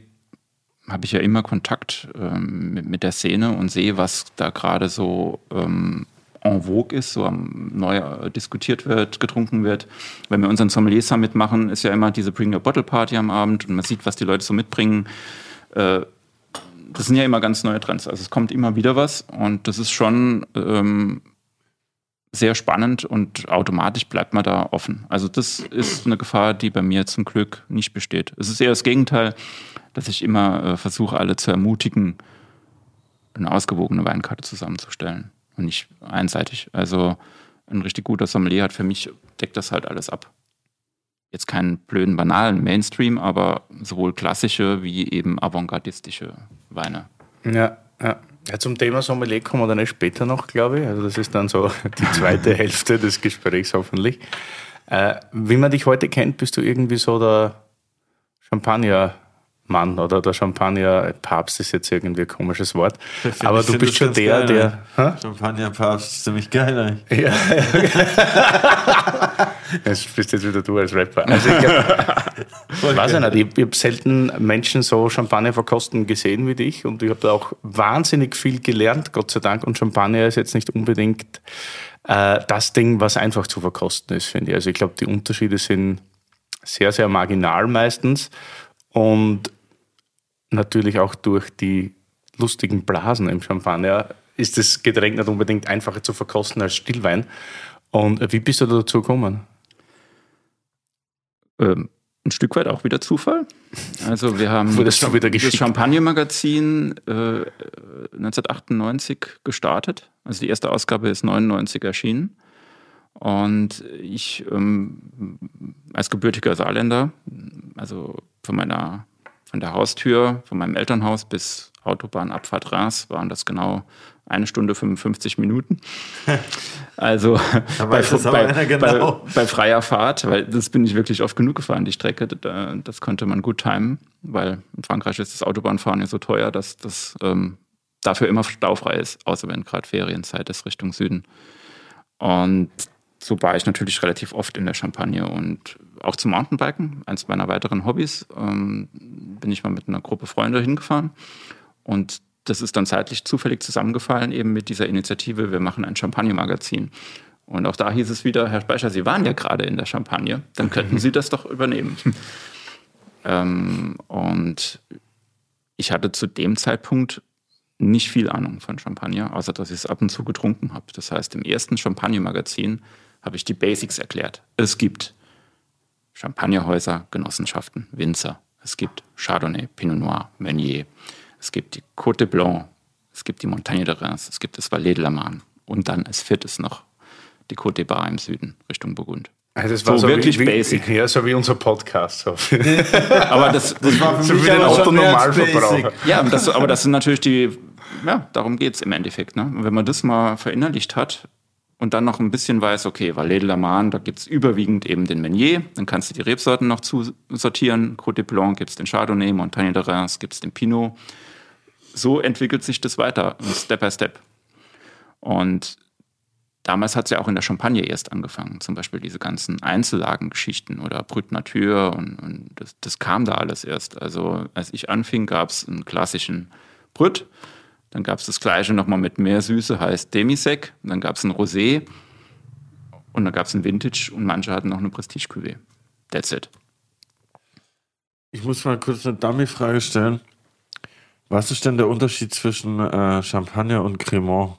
habe ich ja immer Kontakt ähm, mit, mit, der Szene und sehe, was da gerade so ähm, en vogue ist, so am, neu äh, diskutiert wird, getrunken wird. Wenn wir unseren Sommelier Summit machen, ist ja immer diese Bring Your Bottle Party am Abend und man sieht, was die Leute so mitbringen. Äh, das sind ja immer ganz neue Trends. Also es kommt immer wieder was und das ist schon ähm, sehr spannend und automatisch bleibt man da offen. Also das ist eine Gefahr, die bei mir zum Glück nicht besteht. Es ist eher das Gegenteil, dass ich immer äh, versuche, alle zu ermutigen, eine ausgewogene Weinkarte zusammenzustellen und nicht einseitig. Also ein richtig guter Sommelier hat für mich, deckt das halt alles ab. Jetzt keinen blöden, banalen Mainstream, aber sowohl klassische wie eben avantgardistische Weine. Ja, ja. Ja, zum Thema Sommelier kommen wir dann später noch, glaube ich. Also das ist dann so die zweite Hälfte des Gesprächs hoffentlich. Äh, wie man dich heute kennt, bist du irgendwie so der Champagner Mann oder der Champagner-Papst ist jetzt irgendwie ein komisches Wort. Aber du bist schon der, der. Champagner-Papst ist ziemlich geil eigentlich. Ja, ja. Das bist jetzt wieder du als Rapper. Also ich glaub, weiß ich nicht, ich, ich habe selten Menschen so Champagner verkosten gesehen wie dich und ich habe da auch wahnsinnig viel gelernt, Gott sei Dank. Und Champagner ist jetzt nicht unbedingt äh, das Ding, was einfach zu verkosten ist, finde ich. Also ich glaube, die Unterschiede sind sehr, sehr marginal meistens. Und natürlich auch durch die lustigen Blasen im Champagner ist das Getränk nicht unbedingt einfacher zu verkosten als Stillwein. Und wie bist du dazu gekommen? Ähm, ein Stück weit auch wieder Zufall. Also wir haben das, das Champagner-Magazin äh, 1998 gestartet. Also die erste Ausgabe ist 99 erschienen. Und ich ähm, als gebürtiger Saarländer, also von meiner von der Haustür, von meinem Elternhaus bis Autobahnabfahrt Ras waren das genau eine Stunde 55 Minuten. Also bei, bei, genau. bei, bei, freier Fahrt, weil das bin ich wirklich oft genug gefahren, die Strecke. Das konnte man gut timen, weil in Frankreich ist das Autobahnfahren ja so teuer, dass das ähm, dafür immer staufrei ist, außer wenn gerade Ferienzeit ist Richtung Süden. Und so war ich natürlich relativ oft in der Champagne und auch zum Mountainbiken, eins meiner weiteren Hobbys, ähm, bin ich mal mit einer Gruppe Freunde hingefahren. Und das ist dann zeitlich zufällig zusammengefallen, eben mit dieser Initiative, wir machen ein Champagner-Magazin. Und auch da hieß es wieder, Herr Speicher, Sie waren ja gerade in der Champagne, dann könnten Sie das doch übernehmen. ähm, und ich hatte zu dem Zeitpunkt nicht viel Ahnung von Champagner, außer dass ich es ab und zu getrunken habe. Das heißt, im ersten Champagner-Magazin habe ich die Basics erklärt. Es gibt Champagnerhäuser, Genossenschaften, Winzer. Es gibt Chardonnay, Pinot Noir, Meunier. Es gibt die Côte de Blanc. Es gibt die Montagne de Reims. Es gibt das Valais de la Marne. Und dann als viertes noch die Côte de Bar im Süden, Richtung Burgund. Also das war so, so wirklich wie, basic. Ja, so wie unser Podcast. Aber das, das war für so mich wie ein Autonormalverbraucher. Ja, das, aber das sind natürlich die, ja, darum geht es im Endeffekt. Ne? wenn man das mal verinnerlicht hat, und dann noch ein bisschen weiß, okay, Valais de la Marne, da gibt es überwiegend eben den Meunier, dann kannst du die Rebsorten noch zusortieren. Côte de Blanc gibt es den Chardonnay, Montagne de Reims gibt es den Pinot. So entwickelt sich das weiter, Step by Step. Und damals hat es ja auch in der Champagne erst angefangen, zum Beispiel diese ganzen Einzellagengeschichten oder Brut Nature und, und das, das, kam da alles erst. Also als ich anfing, gab es einen klassischen Brut dann gab es das gleiche nochmal mit mehr Süße, heißt Demisec. Und dann gab es ein Rosé. Und dann gab es ein Vintage und manche hatten noch eine Prestige Cuvée. That's it. Ich muss mal kurz eine Dummy-Frage stellen. Was ist denn der Unterschied zwischen äh, Champagner und Cremant?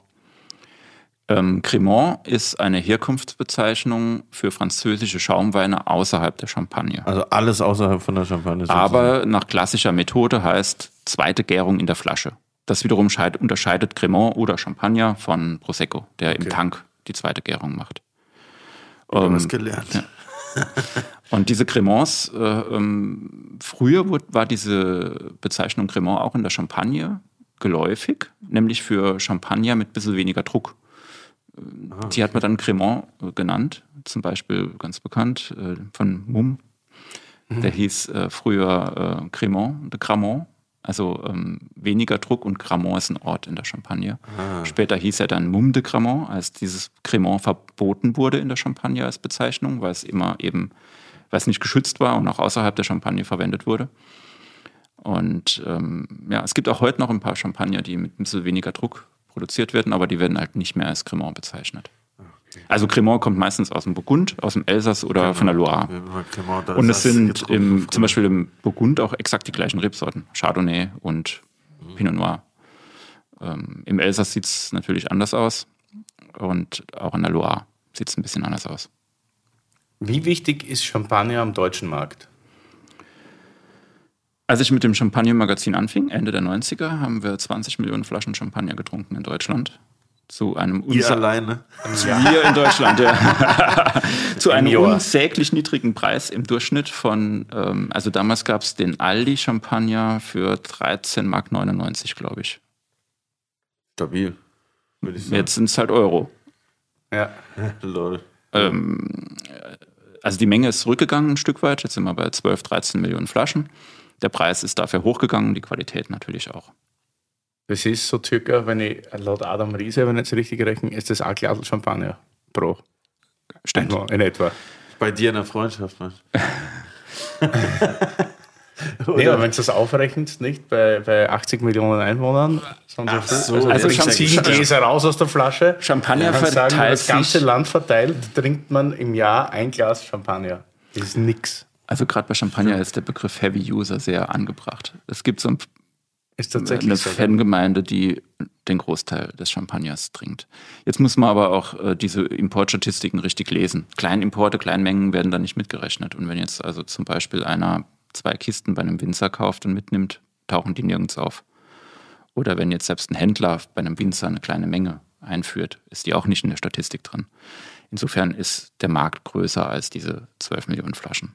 Ähm, Cremant ist eine Herkunftsbezeichnung für französische Schaumweine außerhalb der Champagne. Also alles außerhalb von der Champagne. Sozusagen. Aber nach klassischer Methode heißt zweite Gärung in der Flasche. Das wiederum unterscheidet Cremant oder Champagner von Prosecco, der okay. im Tank die zweite Gärung macht. Ähm, was gelernt. Ja. Und diese Cremants, äh, ähm, früher war diese Bezeichnung Cremant auch in der Champagne geläufig, nämlich für Champagner mit ein bisschen weniger Druck. Ah, die hat man dann Cremant äh, genannt, zum Beispiel ganz bekannt äh, von Mumm. Mhm. Der hieß äh, früher äh, Cremant, de Cramont Also ähm, weniger Druck und Gramont ist ein Ort in der Champagne. Ah. Später hieß er dann Mum de Gramont, als dieses Cremant verboten wurde in der Champagne als Bezeichnung, weil es immer eben, weil es nicht geschützt war und auch außerhalb der Champagne verwendet wurde. Und ähm, ja, es gibt auch heute noch ein paar Champagner, die mit ein bisschen weniger Druck produziert werden, aber die werden halt nicht mehr als Cremant bezeichnet. Also Cremant kommt meistens aus dem Burgund, aus dem Elsass oder genau. von der Loire. und es sind im, zum Beispiel im Burgund auch exakt die gleichen Rebsorten. Chardonnay und mhm. Pinot Noir. Ähm, Im Elsass sieht es natürlich anders aus. Und auch in der Loire sieht es ein bisschen anders aus. Wie wichtig ist Champagner am deutschen Markt? Als ich mit dem Champagner-Magazin anfing, Ende der 90er, haben wir 20 Millionen Flaschen Champagner getrunken in Deutschland zu einem Ihr alleine. Wir in Deutschland, ja. zu einem unsäglich niedrigen Preis im Durchschnitt von, ähm, also damals gab es den Aldi Champagner für 13,99 Mark, glaube ich. Stabil, würde ich sagen. Jetzt sind es halt Euro. Ja, lol. Ähm, also die Menge ist zurückgegangen ein Stück weit. Jetzt sind wir bei 12, 13 Millionen Flaschen. Der Preis ist dafür hochgegangen, die Qualität natürlich auch. Das ist so circa, wenn ich laut Adam Riese, wenn ich jetzt richtig rechne, ist das ein Glas Champagner pro. Stimmt. In etwa. Bei dir in der Freundschaft, man. nee, aber wenn du das aufrechnest, nicht bei, bei 80 Millionen Einwohnern, sondern so, also, also ziehen Gläser raus aus der Flasche. Champagner ja, verteilt sagen, das ganze Land verteilt, trinkt man im Jahr ein Glas Champagner. Das ist nix. Also gerade bei Champagner ist der Begriff Heavy User sehr angebracht. Es gibt so ein ist tatsächlich eine so, Fangemeinde, die den Großteil des Champagners trinkt. Jetzt muss man aber auch äh, diese Importstatistiken richtig lesen. Kleinimporte, Kleinmengen werden da nicht mitgerechnet. Und wenn jetzt also zum Beispiel einer zwei Kisten bei einem Winzer kauft und mitnimmt, tauchen die nirgends auf. Oder wenn jetzt selbst ein Händler bei einem Winzer eine kleine Menge einführt, ist die auch nicht in der Statistik drin. Insofern ist der Markt größer als diese 12 Millionen Flaschen.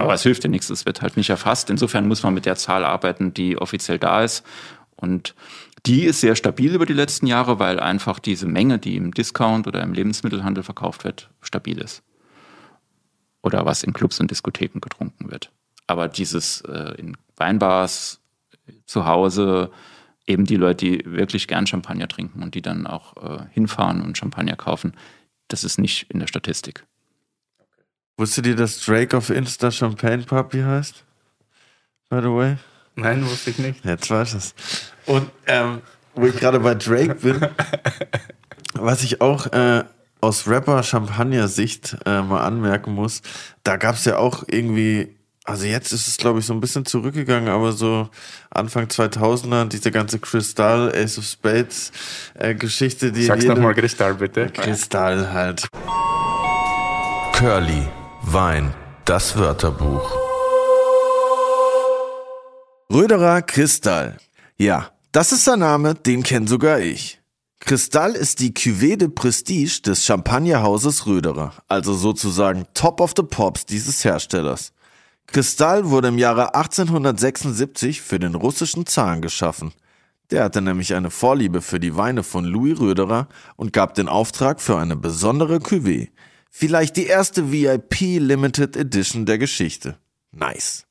Aber es hilft ja nichts, es wird halt nicht erfasst. Insofern muss man mit der Zahl arbeiten, die offiziell da ist. Und die ist sehr stabil über die letzten Jahre, weil einfach diese Menge, die im Discount oder im Lebensmittelhandel verkauft wird, stabil ist. Oder was in Clubs und Diskotheken getrunken wird. Aber dieses äh, in Weinbars, zu Hause, eben die Leute, die wirklich gern Champagner trinken und die dann auch äh, hinfahren und Champagner kaufen, das ist nicht in der Statistik. Wusstet ihr, dass Drake auf Insta Champagne Puppy heißt? By the way? Nein, wusste ich nicht. Jetzt weiß es. Und ähm, wo ich gerade bei Drake bin, was ich auch äh, aus Rapper-Champagner-Sicht äh, mal anmerken muss, da gab es ja auch irgendwie, also jetzt ist es glaube ich so ein bisschen zurückgegangen, aber so Anfang 2000er, diese ganze Crystal, Ace of Spades äh, Geschichte, die. Sag's nochmal Kristall bitte. Kristall halt. Curly. Wein, das Wörterbuch. Röderer Kristall. Ja, das ist der Name, den kenn sogar ich. Kristall ist die Cuvée de Prestige des Champagnerhauses Röderer, also sozusagen Top of the Pops dieses Herstellers. Kristall wurde im Jahre 1876 für den russischen Zaren geschaffen. Der hatte nämlich eine Vorliebe für die Weine von Louis Röderer und gab den Auftrag für eine besondere Cuvée. Vielleicht die erste VIP Limited Edition der Geschichte. Nice.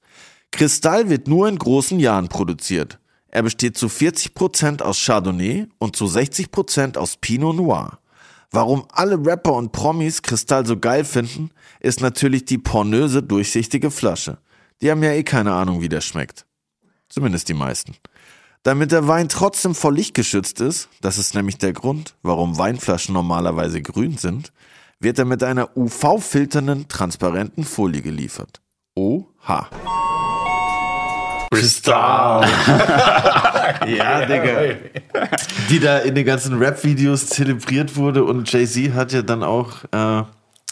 Kristall wird nur in großen Jahren produziert. Er besteht zu 40% aus Chardonnay und zu 60% aus Pinot Noir. Warum alle Rapper und Promis Kristall so geil finden, ist natürlich die pornöse, durchsichtige Flasche. Die haben ja eh keine Ahnung, wie der schmeckt. Zumindest die meisten. Damit der Wein trotzdem vor Licht geschützt ist, das ist nämlich der Grund, warum Weinflaschen normalerweise grün sind, wird er mit einer UV-filternden, transparenten Folie geliefert. Oha. Kristall. ja, Digga. Die da in den ganzen Rap-Videos zelebriert wurde und Jay-Z hat ja dann auch äh,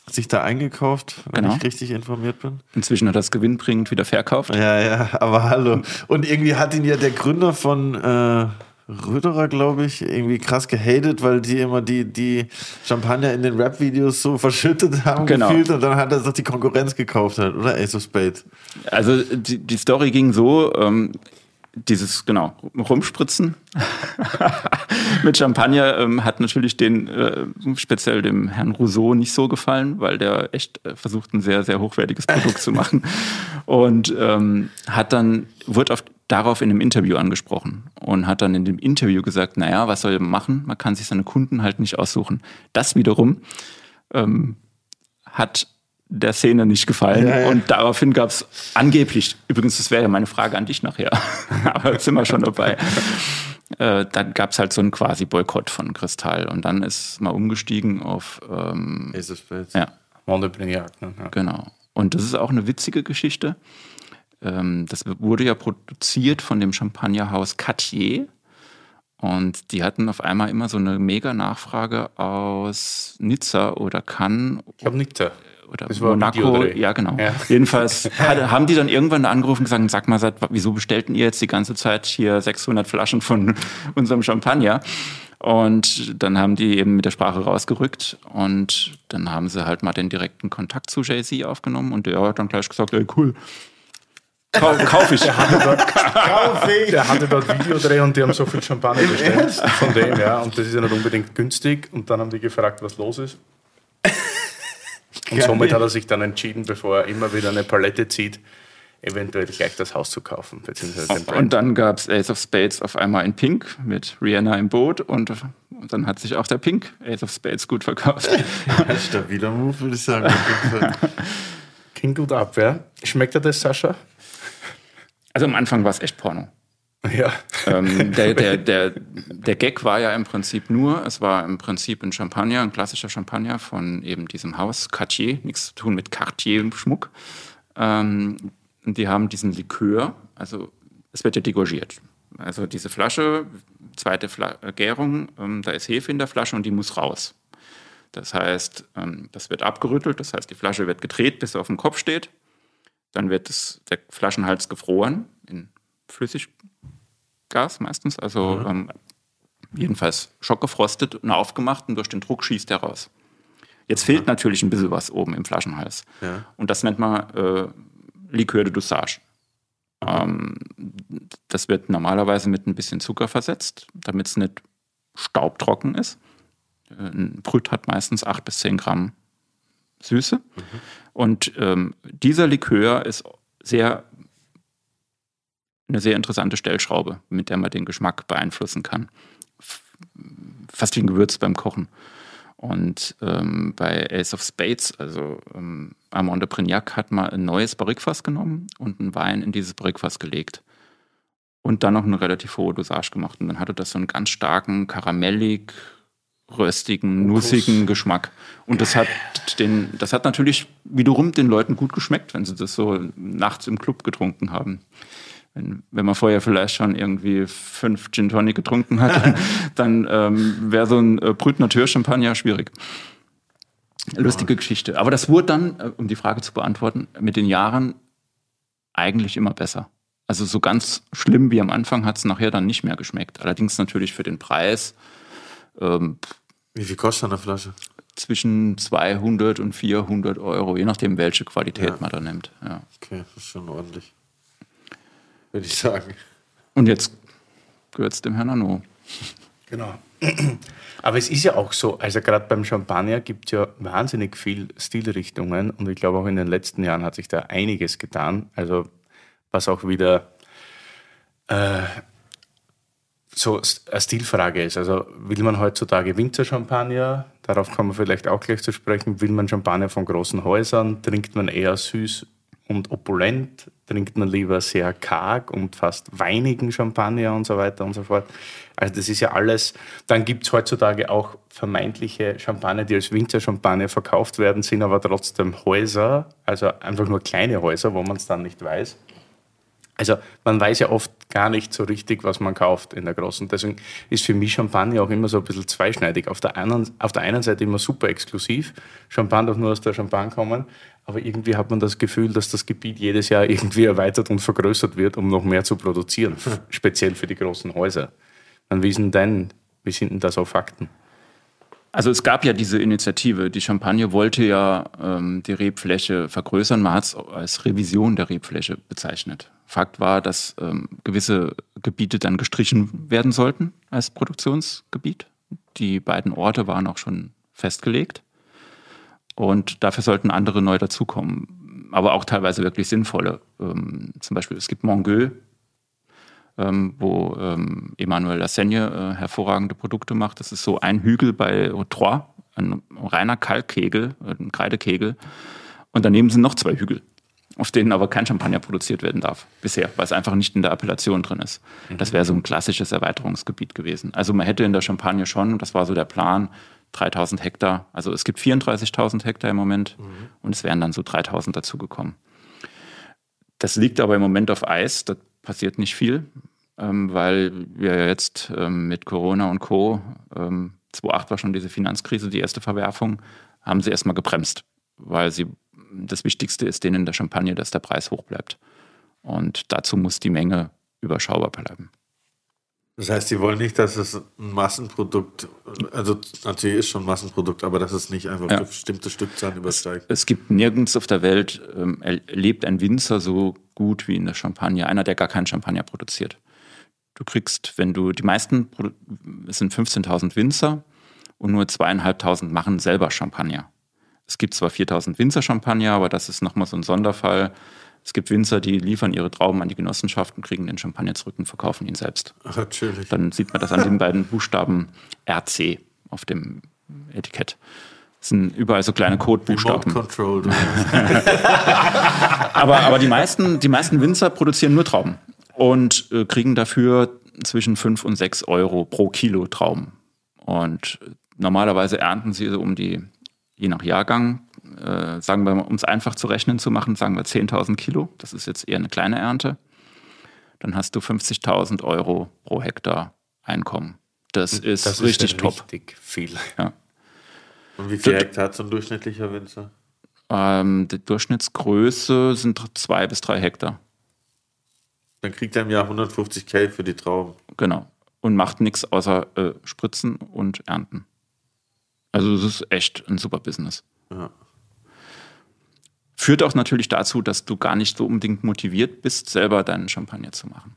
sich da eingekauft, wenn genau. ich richtig informiert bin. Inzwischen hat er das gewinnbringend wieder verkauft. Ja, ja, aber hallo. Und irgendwie hat ihn ja der Gründer von äh, Röderer, glaube ich, irgendwie krass gehatet, weil die immer die, die Champagner in den Rap-Videos so verschüttet haben genau. gefühlt und dann hat er sich die Konkurrenz gekauft hat, oder Ace of Spades. Also die, die Story ging so, ähm, dieses, genau, Rumspritzen mit Champagner ähm, hat natürlich den, äh, speziell dem Herrn Rousseau nicht so gefallen, weil der echt äh, versucht, ein sehr, sehr hochwertiges Produkt zu machen. Und ähm, hat dann, wurde auf darauf in einem Interview angesprochen und hat dann in dem Interview gesagt, naja, was soll man machen? Man kann sich seine Kunden halt nicht aussuchen. Das wiederum ähm, hat der Szene nicht gefallen. Ja, ja. Und daraufhin gab es angeblich, übrigens, das wäre ja meine Frage an dich nachher, aber jetzt sind wir schon dabei. Äh, dann gab es halt so einen quasi Boykott von Kristall und dann ist mal umgestiegen auf ähm, of Spades. Ja. Mondebrignac, ne? Ja. Genau. Und das ist auch eine witzige Geschichte. Ähm, das wurde ja produziert von dem Champagnerhaus Cartier. Und die hatten auf einmal immer so eine mega Nachfrage aus Nizza oder Cannes. Ich glaube Nizza oder Monaco, ja genau. Ja. Jedenfalls haben die dann irgendwann angerufen und gesagt, sag mal, wieso bestellten ihr jetzt die ganze Zeit hier 600 Flaschen von unserem Champagner? Und dann haben die eben mit der Sprache rausgerückt und dann haben sie halt mal den direkten Kontakt zu Jay-Z aufgenommen und der hat dann gleich gesagt, ey cool, Kau kauf ich. Der hatte, dort, der hatte dort Videodreh und die haben so viel Champagner bestellt von dem, ja. Und das ist ja nicht unbedingt günstig. Und dann haben die gefragt, was los ist. Und somit hat er sich dann entschieden, bevor er immer wieder eine Palette zieht, eventuell gleich das Haus zu kaufen. und dann gab es Ace of Spades auf einmal in Pink mit Rihanna im Boot und, und dann hat sich auch der Pink Ace of Spades gut verkauft. Stabiler Move, würde ich sagen. Klingt gut ab, ja. Schmeckt dir das, Sascha? Also am Anfang war es echt Porno. Ja. Ähm, der, der, der, der Gag war ja im Prinzip nur, es war im Prinzip ein Champagner, ein klassischer Champagner von eben diesem Haus Cartier, nichts zu tun mit Cartier-Schmuck. Ähm, die haben diesen Likör, also es wird ja degorgiert. Also diese Flasche, zweite Fla Gärung, ähm, da ist Hefe in der Flasche und die muss raus. Das heißt, ähm, das wird abgerüttelt, das heißt, die Flasche wird gedreht, bis sie auf dem Kopf steht. Dann wird das, der Flaschenhals gefroren in Flüssig, Gas meistens, also mhm. ähm, jedenfalls schockgefrostet und aufgemacht und durch den Druck schießt er raus. Jetzt fehlt natürlich ein bisschen was oben im Flaschenhals. Ja. Und das nennt man äh, Likör de Dosage. Ähm, das wird normalerweise mit ein bisschen Zucker versetzt, damit es nicht staubtrocken ist. Ein Brüt hat meistens 8 bis 10 Gramm Süße. Mhm. Und ähm, dieser Likör ist sehr eine sehr interessante Stellschraube, mit der man den Geschmack beeinflussen kann. Fast wie ein Gewürz beim Kochen. Und ähm, bei Ace of Spades, also ähm, Armand de Prignac, hat mal ein neues Barrikfass genommen und einen Wein in dieses Barrikfass gelegt. Und dann noch eine relativ hohe Dosage gemacht. Und dann hatte das so einen ganz starken, karamellig, röstigen, nussigen Geschmack. Und das hat, den, das hat natürlich wiederum den Leuten gut geschmeckt, wenn sie das so nachts im Club getrunken haben wenn, wenn man vorher vielleicht schon irgendwie fünf Gin Tonic getrunken hat, dann ähm, wäre so ein äh, Brütner Champagner schwierig. Lustige Geschichte. Aber das wurde dann, äh, um die Frage zu beantworten, mit den Jahren eigentlich immer besser. Also so ganz schlimm wie am Anfang hat es nachher dann nicht mehr geschmeckt. Allerdings natürlich für den Preis. Ähm, wie viel kostet eine Flasche? Zwischen 200 und 400 Euro, je nachdem, welche Qualität ja. man da nimmt. Ja. Okay, das ist schon ordentlich würde ich sagen. Und jetzt gehört es dem Herrn Arnaud. Genau. Aber es ist ja auch so, also gerade beim Champagner gibt es ja wahnsinnig viel Stilrichtungen und ich glaube auch in den letzten Jahren hat sich da einiges getan. Also was auch wieder äh, so eine Stilfrage ist. Also will man heutzutage Winzerchampagner? Darauf kommen wir vielleicht auch gleich zu sprechen. Will man Champagner von großen Häusern? Trinkt man eher süß und opulent? trinkt man lieber sehr karg und fast weinigen Champagner und so weiter und so fort. Also das ist ja alles. Dann gibt es heutzutage auch vermeintliche Champagner, die als Winterchampagner verkauft werden, sind aber trotzdem Häuser, also einfach nur kleine Häuser, wo man es dann nicht weiß. Also man weiß ja oft gar nicht so richtig, was man kauft in der großen. Deswegen ist für mich Champagner auch immer so ein bisschen zweischneidig. Auf der einen, auf der einen Seite immer super exklusiv. Champagner darf nur aus der Champagne kommen. Aber irgendwie hat man das Gefühl, dass das Gebiet jedes Jahr irgendwie erweitert und vergrößert wird, um noch mehr zu produzieren, hm. speziell für die großen Häuser. Dann wie sind denn, wie sind denn da so Fakten? Also es gab ja diese Initiative, die Champagne wollte ja ähm, die Rebfläche vergrößern, man hat es als Revision der Rebfläche bezeichnet. Fakt war, dass ähm, gewisse Gebiete dann gestrichen werden sollten als Produktionsgebiet. Die beiden Orte waren auch schon festgelegt. Und dafür sollten andere neu dazukommen. Aber auch teilweise wirklich sinnvolle. Ähm, zum Beispiel, es gibt Mongueux. Ähm, wo ähm, Emmanuel Lassaigne äh, hervorragende Produkte macht. Das ist so ein Hügel bei Trois, ein reiner Kalkkegel, ein Kreidekegel. Und daneben sind noch zwei Hügel, auf denen aber kein Champagner produziert werden darf, bisher, weil es einfach nicht in der Appellation drin ist. Das wäre so ein klassisches Erweiterungsgebiet gewesen. Also man hätte in der Champagne schon, das war so der Plan, 3000 Hektar, also es gibt 34.000 Hektar im Moment mhm. und es wären dann so 3000 dazugekommen. Das liegt aber im Moment auf Eis, da passiert nicht viel, weil wir jetzt ähm, mit Corona und Co. Ähm, 2008 war schon diese Finanzkrise, die erste Verwerfung, haben sie erstmal gebremst, weil sie das Wichtigste ist denen in der Champagne, dass der Preis hoch bleibt. Und dazu muss die Menge überschaubar bleiben. Das heißt, Sie wollen nicht, dass es ein Massenprodukt, also natürlich ist schon ein Massenprodukt, aber dass es nicht einfach ja. bestimmte Stückzahlen übersteigt. Es, es, gibt nirgends auf der Welt, ähm, lebt ein Winzer so gut wie in der Champagne, einer, der gar keinen Champagner produziert. Du kriegst, wenn du, die meisten, es sind 15.000 Winzer und nur zweieinhalbtausend machen selber Champagner. Es gibt zwar 4.000 Winzer-Champagner, aber das ist nochmal so ein Sonderfall es gibt Winzer, die liefern ihre Trauben an die Genossenschaften, kriegen den Champagner zurück und verkaufen ihn selbst. Ach, natürlich. Dann sieht man das an den beiden Buchstaben RC auf dem Etikett. Das sind überall so kleine Codebuchstaben. aber, aber die, meisten, die meisten Winzer produzieren nur Trauben und äh, kriegen dafür zwischen 5 und 6 Euro pro Kilo Trauben. Und normalerweise ernten sie so um die, je nach Jahrgang, äh, sagen wir, um es einfach zu rechnen zu machen, sagen wir 10.000 Kilo. Das ist jetzt eher eine kleine Ernte. Dann hast du 50.000 Euro pro Hektar Einkommen. Das ist das richtig ist top. Richtig viel. Ja. Und wie viel Hektar hat so ein durchschnittlicher Winzer? Ähm, die Durchschnittsgröße sind zwei bis drei Hektar. Dann kriegt er im Jahr 150 K für die Trauben. Genau. Und macht nichts außer äh, Spritzen und Ernten. Also es ist echt ein super Business. Ja. Führt auch natürlich dazu, dass du gar nicht so unbedingt motiviert bist, selber deinen Champagner zu machen.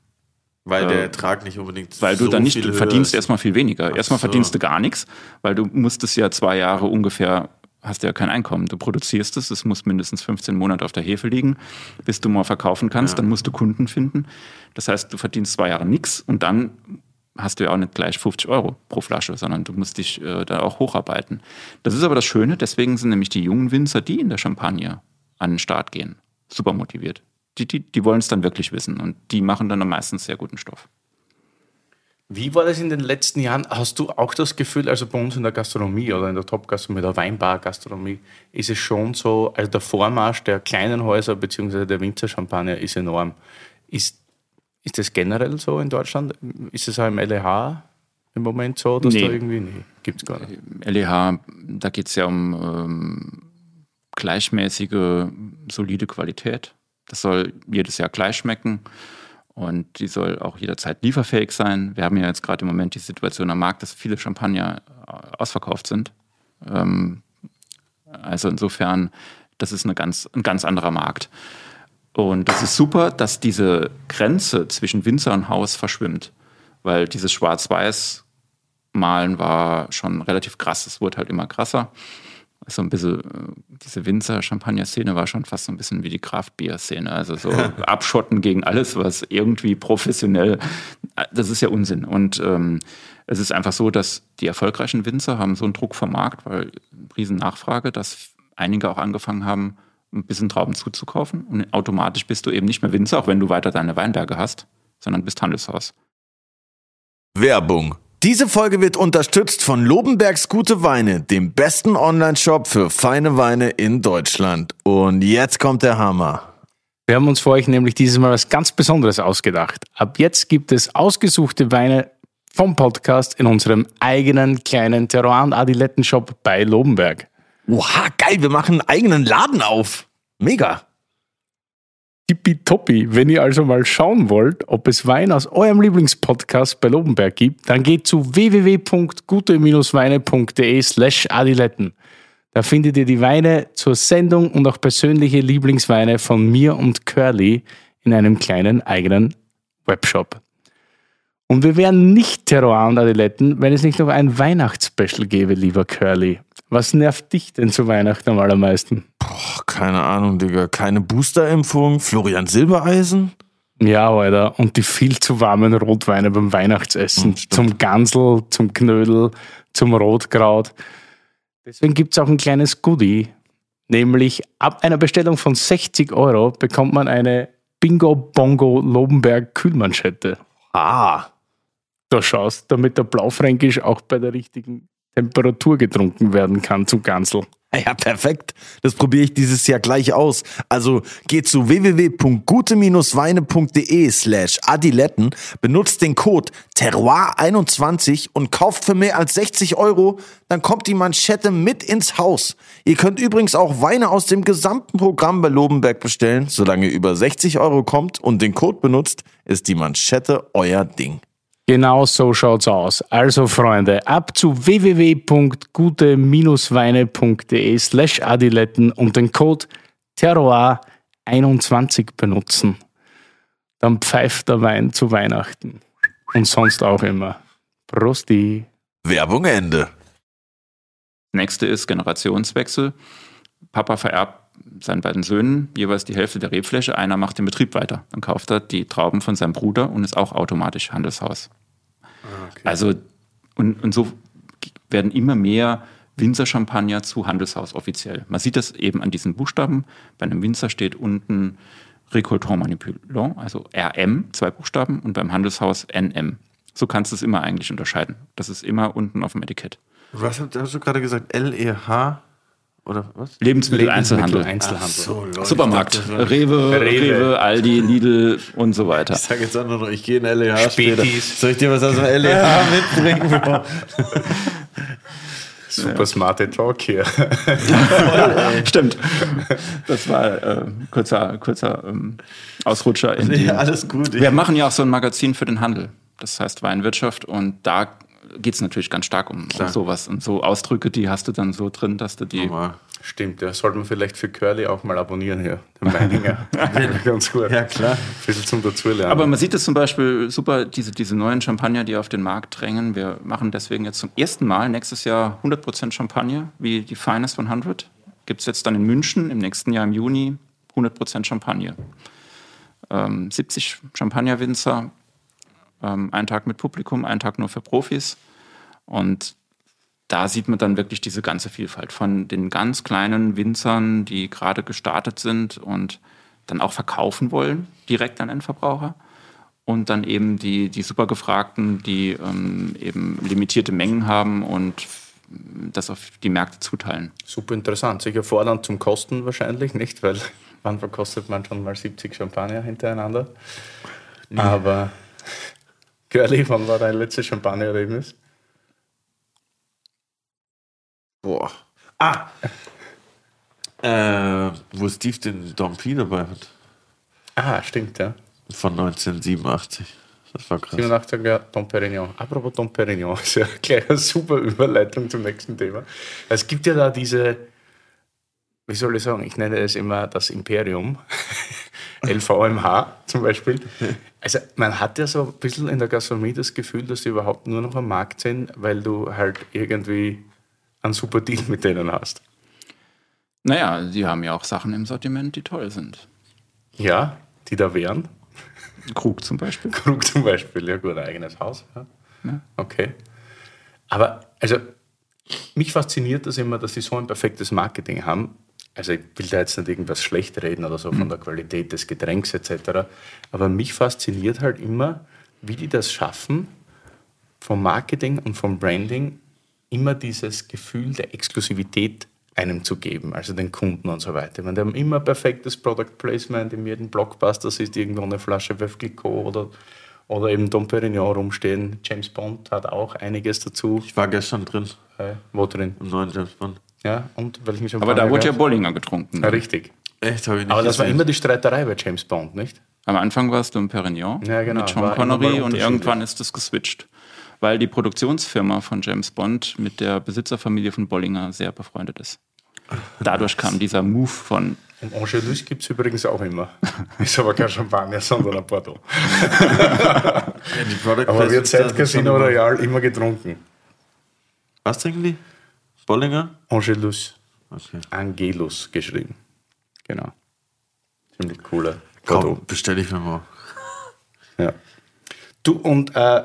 Weil der äh, Ertrag nicht unbedingt Weil du so dann nicht, du verdienst erstmal viel weniger. Ach erstmal so. verdienst du gar nichts, weil du musstest ja zwei Jahre ungefähr, hast ja kein Einkommen. Du produzierst es, es muss mindestens 15 Monate auf der Hefe liegen, bis du mal verkaufen kannst, ja. dann musst du Kunden finden. Das heißt, du verdienst zwei Jahre nichts und dann hast du ja auch nicht gleich 50 Euro pro Flasche, sondern du musst dich äh, da auch hocharbeiten. Das ist aber das Schöne, deswegen sind nämlich die jungen Winzer, die in der Champagne an den Start gehen. Super motiviert. Die, die, die wollen es dann wirklich wissen und die machen dann meistens sehr guten Stoff. Wie war das in den letzten Jahren? Hast du auch das Gefühl, also bei uns in der Gastronomie oder in der Top-Gastronomie, der Weinbar-Gastronomie, ist es schon so, also der Vormarsch der kleinen Häuser bzw. der Winzerchampagner ist enorm. Ist, ist das generell so in Deutschland? Ist es auch im LEH im Moment so, dass nee. da irgendwie, nee, gibt es gar nicht. LEH, da geht es ja um ähm, gleichmäßige, solide Qualität. Das soll jedes Jahr gleich schmecken und die soll auch jederzeit lieferfähig sein. Wir haben ja jetzt gerade im Moment die Situation am Markt, dass viele Champagner äh, ausverkauft sind. Ähm, also insofern, das ist eine ganz, ein ganz anderer Markt. Und das ist super, dass diese Grenze zwischen Winzer und Haus verschwimmt, weil dieses Schwarz-Weiß-Malen war schon relativ krass. Es wurde halt immer krasser so ein bisschen, äh, diese Winzer-Champagner-Szene war schon fast so ein bisschen wie die Craft-Bier-Szene. Also so abschotten gegen alles, was irgendwie professionell, äh, das ist ja Unsinn. Und ähm, es ist einfach so, dass die erfolgreichen Winzer haben so einen Druck vom Markt, weil riesen Nachfrage, dass einige auch angefangen haben, ein bisschen Trauben zuzukaufen. Und automatisch bist du eben nicht mehr Winzer, auch wenn du weiter deine Weinberge hast, sondern bist Handelshaus. Werbung diese Folge wird unterstützt von Lobenbergs Gute Weine, dem besten Online-Shop für feine Weine in Deutschland. Und jetzt kommt der Hammer. Wir haben uns für euch nämlich dieses Mal was ganz Besonderes ausgedacht. Ab jetzt gibt es ausgesuchte Weine vom Podcast in unserem eigenen kleinen Terroir- und Adiletten-Shop bei Lobenberg. Oha, geil, wir machen einen eigenen Laden auf. Mega tippitoppi. Wenn ihr also mal schauen wollt, ob es Wein aus eurem Lieblingspodcast bei Lobenberg gibt, dann geht zu www.gute-weine.de slash adiletten. Da findet ihr die Weine zur Sendung und auch persönliche Lieblingsweine von mir und Curly in einem kleinen eigenen Webshop. Und wir wären nicht Terroir und Adiletten, wenn es nicht noch ein Weihnachtsspecial gäbe, lieber Curly. Was nervt dich denn zu Weihnachten am allermeisten? Boah, keine Ahnung, Digga. Keine Boosterimpfung? Florian Silbereisen? Ja, Alter. Und die viel zu warmen Rotweine beim Weihnachtsessen. zum Gansel, zum Knödel, zum Rotkraut. Deswegen gibt es auch ein kleines Goodie. Nämlich ab einer Bestellung von 60 Euro bekommt man eine Bingo Bongo Lobenberg Kühlmanschette. Ah. Da schaust, damit der Blaufränkisch auch bei der richtigen Temperatur getrunken werden kann zum Gansel. Ja, perfekt. Das probiere ich dieses Jahr gleich aus. Also geht zu www.gute-weine.de slash adiletten, benutzt den Code Terroir21 und kauft für mehr als 60 Euro, dann kommt die Manschette mit ins Haus. Ihr könnt übrigens auch Weine aus dem gesamten Programm bei Lobenberg bestellen. Solange ihr über 60 Euro kommt und den Code benutzt, ist die Manschette euer Ding. Genau so schaut's aus. Also Freunde, ab zu www.gute-weine.de slash adiletten und den Code Terroir21 benutzen. Dann pfeift der Wein zu Weihnachten. Und sonst auch immer. Prosti. Werbung Ende. Nächste ist Generationswechsel. Papa vererbt seinen beiden Söhnen jeweils die Hälfte der Rebfläche. Einer macht den Betrieb weiter. Dann kauft er die Trauben von seinem Bruder und ist auch automatisch Handelshaus. Okay. Also, und, und so werden immer mehr Winzer-Champagner zu Handelshaus offiziell. Man sieht das eben an diesen Buchstaben. Bei einem Winzer steht unten Récoltant Manipulant, also RM, zwei Buchstaben, und beim Handelshaus NM. So kannst du es immer eigentlich unterscheiden. Das ist immer unten auf dem Etikett. Was hast du gerade gesagt? LEH? Oder was? Lebensmittel-Einzelhandel. Einzelhandel. So, Supermarkt. Dachte, Rewe, Rewe, Rewe, Aldi, Lidl und so weiter. Ich sage jetzt auch noch, ich gehe in LEH später. Soll ich dir was aus dem LEH mitbringen? Super ja. smarte Talk hier. Stimmt. Das war äh, kurzer, kurzer ähm, Ausrutscher. In die, ja, alles gut. Wir machen ja auch so ein Magazin für den Handel. Das heißt Weinwirtschaft und da geht es natürlich ganz stark um, um, sowas. Und so Ausdrücke, die hast du dann so drin, dass du die. Oh, Stimmt, ja. Sollte man vielleicht für Curly auch mal abonnieren hier. Den Meininger. ganz gut. Ja, klar. Ein bisschen zum Dazulernen. Aber man sieht es zum Beispiel super, diese, diese neuen Champagner, die auf den Markt drängen. Wir machen deswegen jetzt zum ersten Mal nächstes Jahr 100% Champagner, wie die Finest 100. Gibt es jetzt dann in München im nächsten Jahr im Juni 100% Champagner. Ähm, 70 Champagnerwinzer, ähm, ein Tag mit Publikum, ein Tag nur für Profis. Und da sieht man dann wirklich diese ganze Vielfalt von den ganz kleinen Winzern, die gerade gestartet sind und dann auch verkaufen wollen, direkt an Endverbraucher. Und dann eben die, die super gefragten, die ähm, eben limitierte Mengen haben und das auf die Märkte zuteilen. Super interessant. Sicher fordernd zum Kosten wahrscheinlich, nicht? Weil wann verkostet man schon mal 70 Champagner hintereinander? Aber Girlie, wann war dein letztes Champagner-Erlebnis? Boah. Ah! Äh, wo Steve den Dompi dabei hat. Ah, stimmt, ja. Von 1987. Das war krass. 87 ja, Dom Perignon. Apropos Dom Perignon, ist ja gleich eine super Überleitung zum nächsten Thema. Es gibt ja da diese, wie soll ich sagen, ich nenne es immer das Imperium. LVMH zum Beispiel. Also man hat ja so ein bisschen in der Gastronomie das Gefühl, dass sie überhaupt nur noch am Markt sind, weil du halt irgendwie einen super Deal mit denen hast. Naja, sie haben ja auch Sachen im Sortiment, die toll sind. Ja, die da wären. Krug zum Beispiel. Krug zum Beispiel, ja gut, ein eigenes Haus. Ja. ja. Okay. Aber also mich fasziniert das immer, dass sie so ein perfektes Marketing haben, also ich will da jetzt nicht irgendwas schlecht reden oder so von mhm. der Qualität des Getränks etc. Aber mich fasziniert halt immer, wie die das schaffen, vom Marketing und vom Branding immer dieses Gefühl der Exklusivität einem zu geben, also den Kunden und so weiter. Meine, die haben immer perfektes Product Placement, in jedem Blockbuster ist irgendwo eine Flasche Veuve Clicquot oder, oder eben Dom Perignon rumstehen. James Bond hat auch einiges dazu. Ich war gestern drin. Äh, wo drin? Im neuen James Bond. Ja, und welchen Champagner? Aber da wurde ja Bollinger getrunken. Ja, richtig. Echt, habe ich nicht Aber das war immer die Streiterei bei James Bond, nicht? Am Anfang war es Dom Perignon ja, genau. mit Sean Connery und irgendwann ist es geswitcht, weil die Produktionsfirma von James Bond mit der Besitzerfamilie von Bollinger sehr befreundet ist. Dadurch kam dieser Move von. Und Angelus gibt es übrigens auch immer. Ist aber kein Champagner, sondern ein Bordeaux. ja, aber wird seit Casino Royal immer getrunken. Was trinken die? Bollinger? Angelus. Okay. Angelus geschrieben. Genau. Ziemlich cooler. Komm, bestell ich mir mal. Ja. Du, und äh,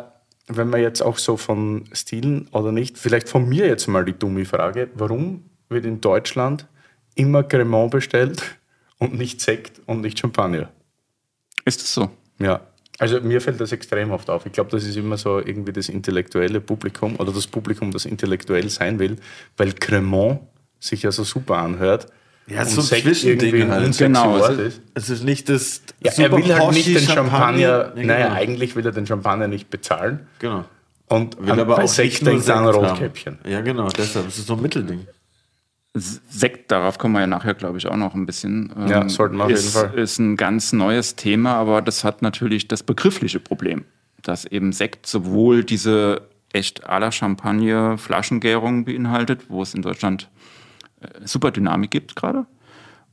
wenn wir jetzt auch so von Stilen oder nicht, vielleicht von mir jetzt mal die dumme Frage, warum wird in Deutschland immer Cremant bestellt und nicht Sekt und nicht Champagner? Ist das so? Ja. Also mir fällt das extrem oft auf. Ich glaube, das ist immer so irgendwie das intellektuelle Publikum oder das Publikum, das intellektuell sein will, weil Cremant sich ja so super anhört. Ja, und so ein Zwischending halt. Genau, es ist. Es ist nicht das. Ja, er will halt nicht den Champagner, Ja, naja, genau. eigentlich will er den Champagner nicht bezahlen. Genau. Und Will an- aber bei auch Sekt denkt er an. Rotkäppchen. Ja, genau, deshalb. Es ist so ein Mittelding. Sekt, darauf kommen wir ja nachher, glaube ich, auch noch ein bisschen. ähm, Ja, sollten wir auf ist, jeden Fall. Ist ein ganz neues Thema, aber das hat natürlich das begriffliche Problem, dass eben Sekt sowohl diese echt à la Champagne Flaschengärung beinhaltet, wo es in Deutschland äh, super Dynamik gibt gerade.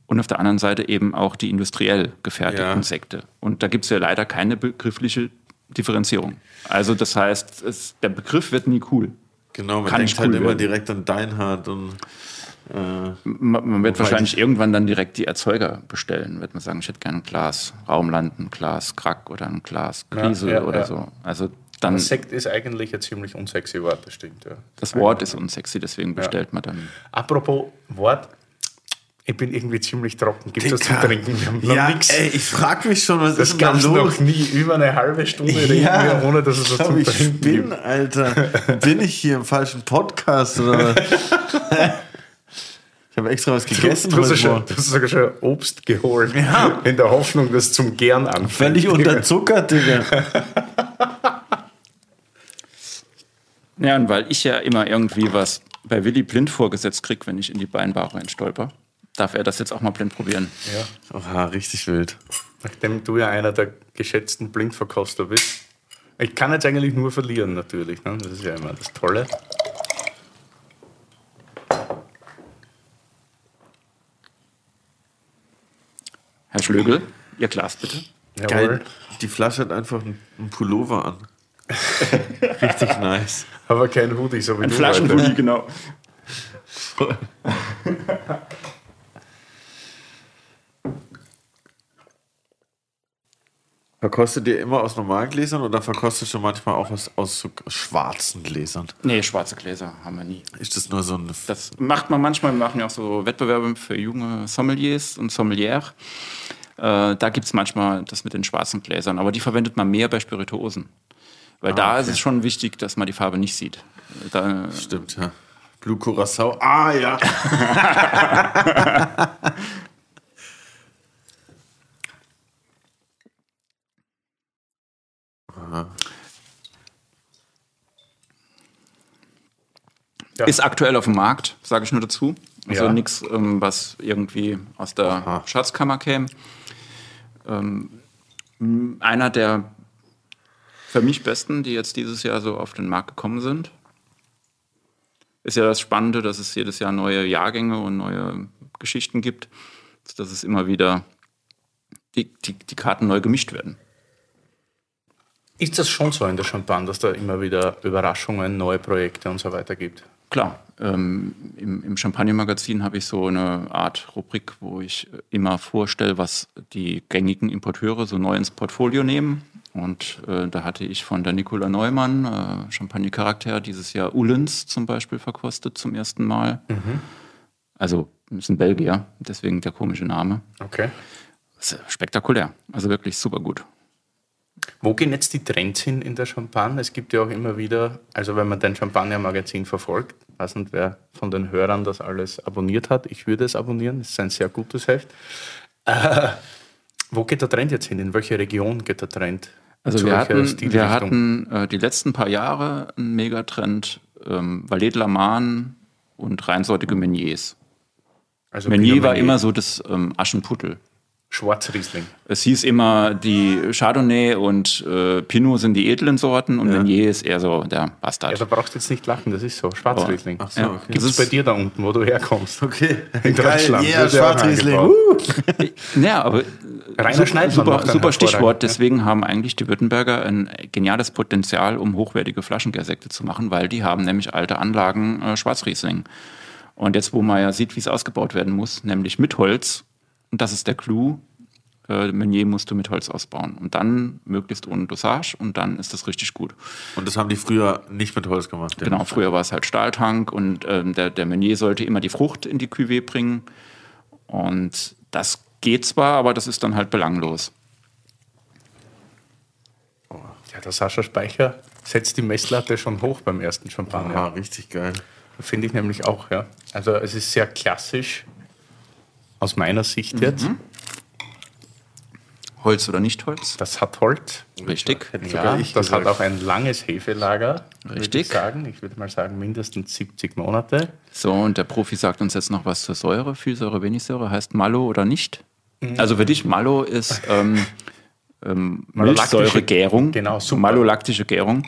Und auf der anderen Seite eben auch die industriell gefertigten Ja. Sekte. Und da gibt es ja leider keine begriffliche Differenzierung. Also das heißt, es, der Begriff wird nie cool. Genau, man Kann denkt halt cool immer werden. direkt an Deinhard und. Äh, Man, wird wahrscheinlich irgendwann dann direkt die Erzeuger bestellen. Wird man sagen, ich hätte gerne ein Glas Raumland, ein Glas Krack oder ein Glas Griesel ja, oder ja. so. Also dann, Sekt ist eigentlich ein ziemlich unsexy Wort, das stimmt. Ja. das Wort ist unsexy, deswegen bestellt man dann. Apropos Wort, ich bin irgendwie ziemlich trocken. Gibt es zum. Trinken? Wir haben ja, nix. ey, ich frag mich schon, was Das ist denn los? noch nie. Über eine halbe Stunde reden wir, ohne dass es was zum ich Trinken bin, gibt. Alter. Bin ich hier im falschen Podcast oder? Ich habe extra was gegessen Du hast, schon, du hast sogar schon Obst geholt. Ja. In der Hoffnung, dass es zum Gern anfängt. Völlig unterzuckert, Digga. Ja, und weil ich ja immer irgendwie was bei Willy blind vorgesetzt kriege, wenn ich in die Weinbar reinstolper, darf er das jetzt auch mal blind probieren. Ja. Oha, richtig wild. Nachdem du ja einer der geschätzten Blindverkoster bist. Ich kann jetzt eigentlich nur verlieren, natürlich. Ne? Das ist ja immer das Tolle. Herr Schlögel, Ihr Glas bitte. Geil. Die Flasche hat einfach einen Pullover an. richtig nice. Aber kein Hoodie, so wie Ein heute. genau. Verkostet ihr immer aus normalen Gläsern oder verkostet du manchmal auch aus, aus so schwarzen Gläsern? Nee, schwarze Gläser haben wir nie. Ist das nur so ein. Das macht man manchmal. Wir machen ja auch so Wettbewerbe für junge Sommeliers und Sommeliere. Äh, da gibt es manchmal das mit den schwarzen Gläsern, aber die verwendet man mehr bei Spirituosen. Weil da ist es schon wichtig, dass man die Farbe nicht sieht. Da, Stimmt, ja. Blue Curacao. Ah, ja. Ja. Ist aktuell auf dem Markt, sage ich nur dazu. Also Ja. nichts, ähm, was irgendwie aus der Aha. Schatzkammer käme. Ähm, einer der für mich besten, die jetzt dieses Jahr so auf den Markt gekommen sind. Ist ja das Spannende, dass es jedes Jahr neue Jahrgänge und neue Geschichten gibt, dass es immer wieder die, die, die Karten neu gemischt werden. Ist das schon so in der Champagne, dass da immer wieder Überraschungen, neue Projekte und so weiter gibt? Klar, ähm, im, im Champagner-Magazin habe ich so eine Art Rubrik, wo ich äh, immer vorstelle, was die gängigen Importeure so neu ins Portfolio nehmen. Und äh, da hatte ich von der Nicola Neumann, äh, Champagner-Charakter, dieses Jahr Ullens zum Beispiel verkostet zum ersten Mal. Also ist ein Belgier, deswegen der komische Name. Okay. Spektakulär, also wirklich super gut. Wo gehen jetzt die Trends hin in der Champagne? Es gibt ja auch immer wieder, also wenn man dein Champagner-Magazin verfolgt, weiß nicht, wer von den Hörern das alles abonniert hat. Ich würde es abonnieren, es ist ein sehr gutes Heft. Äh, wo geht der Trend jetzt hin? In welche Region geht der Trend? Also Zu wir hatten, wir hatten äh, die letzten paar Jahre einen Megatrend, ähm, Valet de la Marne und reinsortige Meuniers. also Meunier Pinot war immer so das ähm, Aschenputtel. Schwarzriesling. Es hieß immer, die Chardonnay und äh, Pinot sind die edlen Sorten und Meunier ist eher so der Ja, Bastard. da brauchst du jetzt nicht lachen, das ist so. Schwarzriesling. Ach so, Ja. okay. Gibt es bei dir da unten, wo du herkommst? Okay. In Deutschland Ja, wird ja auch Schwarzriesling. Uh. Ja, aber Rainer super, super, super Stichwort. hervorragend, ja. Deswegen haben eigentlich die Württemberger ein geniales Potenzial, um hochwertige Flaschengärsekte zu machen, weil die haben nämlich alte Anlagen äh, Schwarzriesling. Und jetzt, wo man ja sieht, wie es ausgebaut werden muss, nämlich mit Holz, und das ist der Clou, Äh, Meunier musst du mit Holz ausbauen. Und dann möglichst ohne Dosage und dann ist das richtig gut. Und das haben die früher nicht mit Holz gemacht. Genau, früher war es halt Stahltank und ähm, der, der Meunier sollte immer die Frucht in die Cuvée bringen. Und das geht zwar, aber das ist dann halt belanglos. Ja, der Sascha Speicher setzt die Messlatte schon hoch beim ersten Champagner. Ja, richtig geil. Finde ich nämlich auch, ja. Also es ist sehr klassisch aus meiner Sicht jetzt. Holz oder nicht Holz? Das hat Holz. Richtig. Ja, das hat auch ein langes Hefelager. Würde Richtig. ich sagen. Ich würde mal sagen, mindestens 70 Monate. So, und der Profi sagt uns jetzt noch was zur Säure. Viel Säure, wenig Säure. Heißt Mallow oder nicht? Also für dich, Mallow ist ähm, ähm, Malolaktische- Milchsäuregärung. Genau, super. Malolaktische Gärung.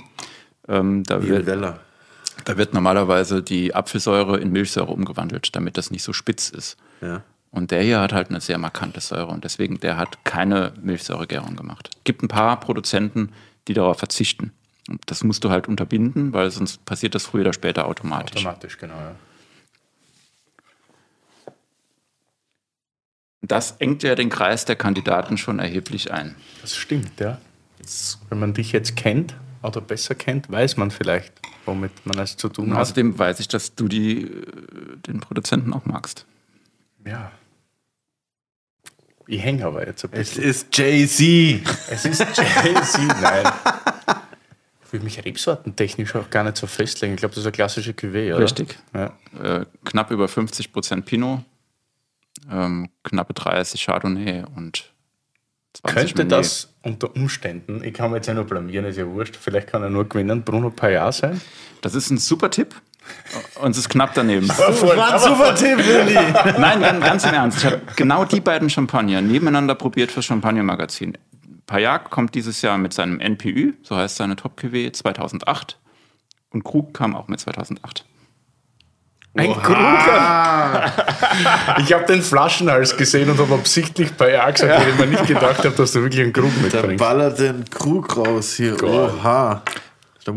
Ähm, da, wird, da wird normalerweise die Apfelsäure in Milchsäure umgewandelt, damit das nicht so spitz ist. Ja. Und der hier hat halt eine sehr markante Säure und deswegen, der hat keine Milchsäuregärung gemacht. Gibt ein paar Produzenten, die darauf verzichten. Und das musst du halt unterbinden, weil sonst passiert das früher oder später automatisch. Automatisch, genau. Ja. Das engt ja den Kreis der Kandidaten schon erheblich ein. Das stimmt, ja. Wenn man dich jetzt kennt oder besser kennt, weiß man vielleicht, womit man es zu tun Und hat. außerdem weiß ich, dass du die, äh, den Produzenten auch magst. Ja. Ich hänge aber jetzt ein Es bisschen. ist Jay-Z. Es ist Jay-Z, nein. Ich will mich rebsortentechnisch auch gar nicht so festlegen. Ich glaube, das ist eine klassische Cuvée, oder? Richtig. Ja. Äh, knapp über 50 Prozent Pinot, ähm, knappe 30 Chardonnay und 20 Könnte Meunier. das unter Umständen, ich kann mir jetzt ja nur blamieren, ist ja wurscht, vielleicht kann er nur gewinnen, Bruno Payat sein? Das ist ein super Tipp. Und es ist knapp daneben. War ein super Tipp, Willi. Nein, ganz, im Ernst. Ich habe genau die beiden Champagner nebeneinander probiert fürs Champagner-Magazin. Pajak kommt dieses Jahr mit seinem NPÜ, so heißt seine Top-QW, 2008. Und Krug kam auch mit 2008. Ein Kruger! ich habe den Flaschenhals gesehen und habe absichtlich Payat gesagt, weil ich mir nicht gedacht habe, dass du wirklich einen Krug Der mitbringst. ballert den Krug raus hier. Oha.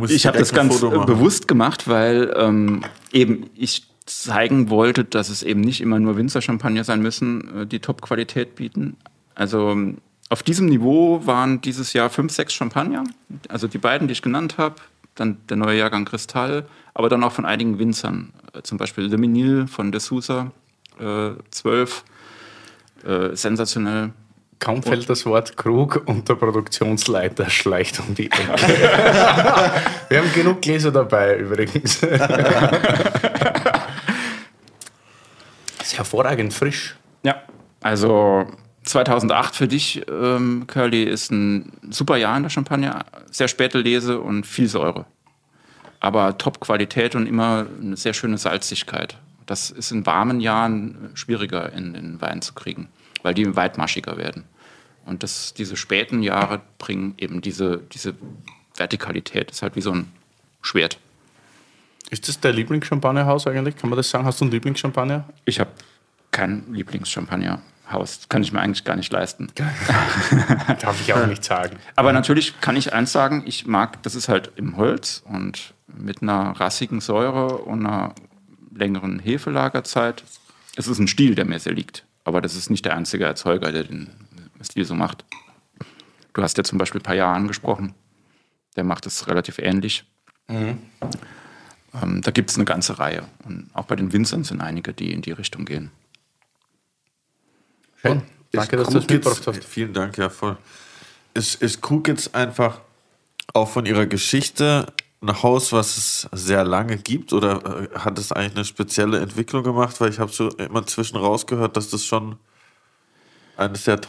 Ich habe das ganz bewusst gemacht, weil ähm, eben ich zeigen wollte, dass es eben nicht immer nur Winzer-Champagner sein müssen, äh, die Top-Qualität bieten. Also ähm, auf diesem Niveau waren dieses Jahr fünf, sechs Champagner. Also die beiden, die ich genannt habe, dann der neue Jahrgang Kristall, aber dann auch von einigen Winzern. Äh, zum Beispiel Le Menil von de Sousa, äh, 12, äh, sensationell. Kaum fällt das Wort Krug und der Produktionsleiter schleicht um die Ecke. Wir haben genug Gläser dabei übrigens. ist hervorragend frisch. Ja, also 2008 für dich, ähm, Curly, ist ein super Jahr in der Champagner. Sehr späte Lese und viel Säure. Aber Top-Qualität und immer eine sehr schöne Salzigkeit. Das ist in warmen Jahren schwieriger in den Wein zu kriegen, weil die weitmaschiger werden. Und das, diese späten Jahre bringen eben diese, diese Vertikalität. Das ist halt wie so ein Schwert. Ist das dein Lieblingschampagnerhaus eigentlich? Kann man das sagen? Hast du ein Lieblingschampagner? Ich habe kein Lieblingschampagnerhaus. Kann ich mir eigentlich gar nicht leisten. Darf ich auch nicht sagen. Aber natürlich kann ich eins sagen, ich mag, das ist halt im Holz und mit einer rassigen Säure und einer längeren Hefelagerzeit. Es ist ein Stil, der mir sehr liegt. Aber das ist nicht der einzige Erzeuger, der den Stil so macht. Du hast ja zum Beispiel Payat angesprochen. Der macht es relativ ähnlich. Ähm, da gibt es eine ganze Reihe. Und auch bei den Winzern sind einige, die in die Richtung gehen. Schön. Danke, dass du das mitgebracht hast. Vielen Dank, ja, voll. Ist, ist Krug jetzt einfach auch von ihrer Geschichte ein Haus, was es sehr lange gibt? Oder äh, hat es eigentlich eine spezielle Entwicklung gemacht? Weil ich habe so immer zwischen rausgehört, dass das schon eines der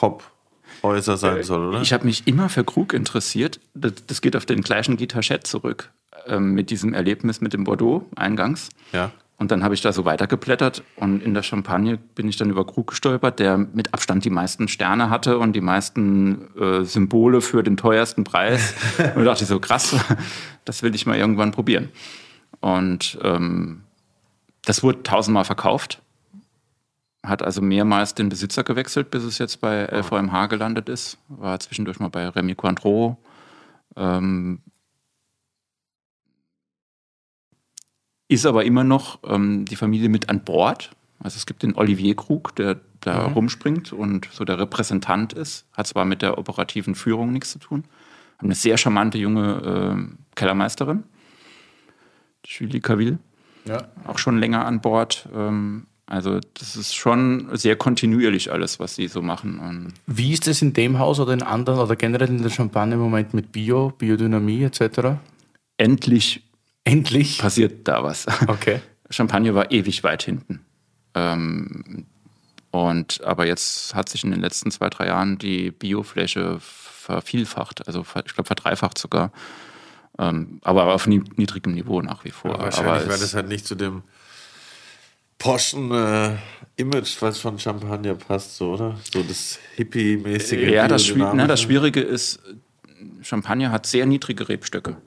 Top-Häuser sein soll, oder? Ich habe mich immer für Krug interessiert. Das, das geht auf den gleichen Guitachet zurück, ähm, mit diesem Erlebnis mit dem Bordeaux eingangs. ja. Und dann habe ich da so weitergeblättert und in der Champagne bin ich dann über Krug gestolpert, der mit Abstand die meisten Sterne hatte und die meisten äh, Symbole für den teuersten Preis. und da dachte ich so, krass, das will ich mal irgendwann probieren. Und ähm, das wurde tausendmal verkauft, hat also mehrmals den Besitzer gewechselt, bis es jetzt bei LVMH gelandet ist. War zwischendurch mal bei Remy Cointreau. Ähm, ist aber immer noch ähm, die Familie mit an Bord. Also es gibt den Olivier Krug, der da rumspringt und so der Repräsentant ist. Hat zwar mit der operativen Führung nichts zu tun. Haben eine sehr charmante junge äh, Kellermeisterin, Julie Caville, Ja. auch schon länger an Bord. Ähm, also das ist schon sehr kontinuierlich alles, was sie so machen. Und Wie ist es in dem Haus oder in anderen oder generell in der Champagne im Moment mit Bio, Biodynamie etc.? endlich Endlich. passiert da was. Okay. Champagner war ewig weit hinten. Ähm, und aber jetzt hat sich in den letzten zwei, drei Jahren die Biofläche vervielfacht, also ich glaube verdreifacht sogar. Ähm, aber auf nie- niedrigem Niveau nach wie vor. aber Wahrscheinlich, weil es- das halt nicht zu dem Poschen äh, Image, was von Champagner passt, so, oder? So das Hippie-mäßige. ja, das, na, das biodynamische. Schwierige ist, Champagner hat sehr niedrige Rebstöcke.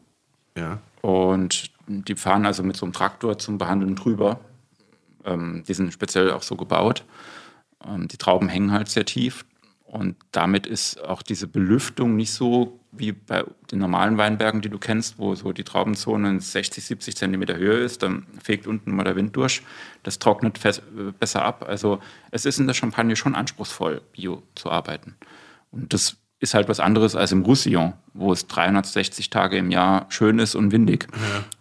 Ja. Und die fahren also mit so einem Traktor zum Behandeln drüber. Ähm, die sind speziell auch so gebaut. Ähm, die Trauben hängen halt sehr tief. Und damit ist auch diese Belüftung nicht so wie bei den normalen Weinbergen, die du kennst, wo so die Traubenzone in 60, 70 Zentimeter Höhe ist. Dann fegt unten mal der Wind durch. Das trocknet äh, besser ab. Also es ist in der Champagne schon anspruchsvoll, bio zu arbeiten. Und das ist halt was anderes als im Roussillon, wo es 360 Tage im Jahr schön ist und windig.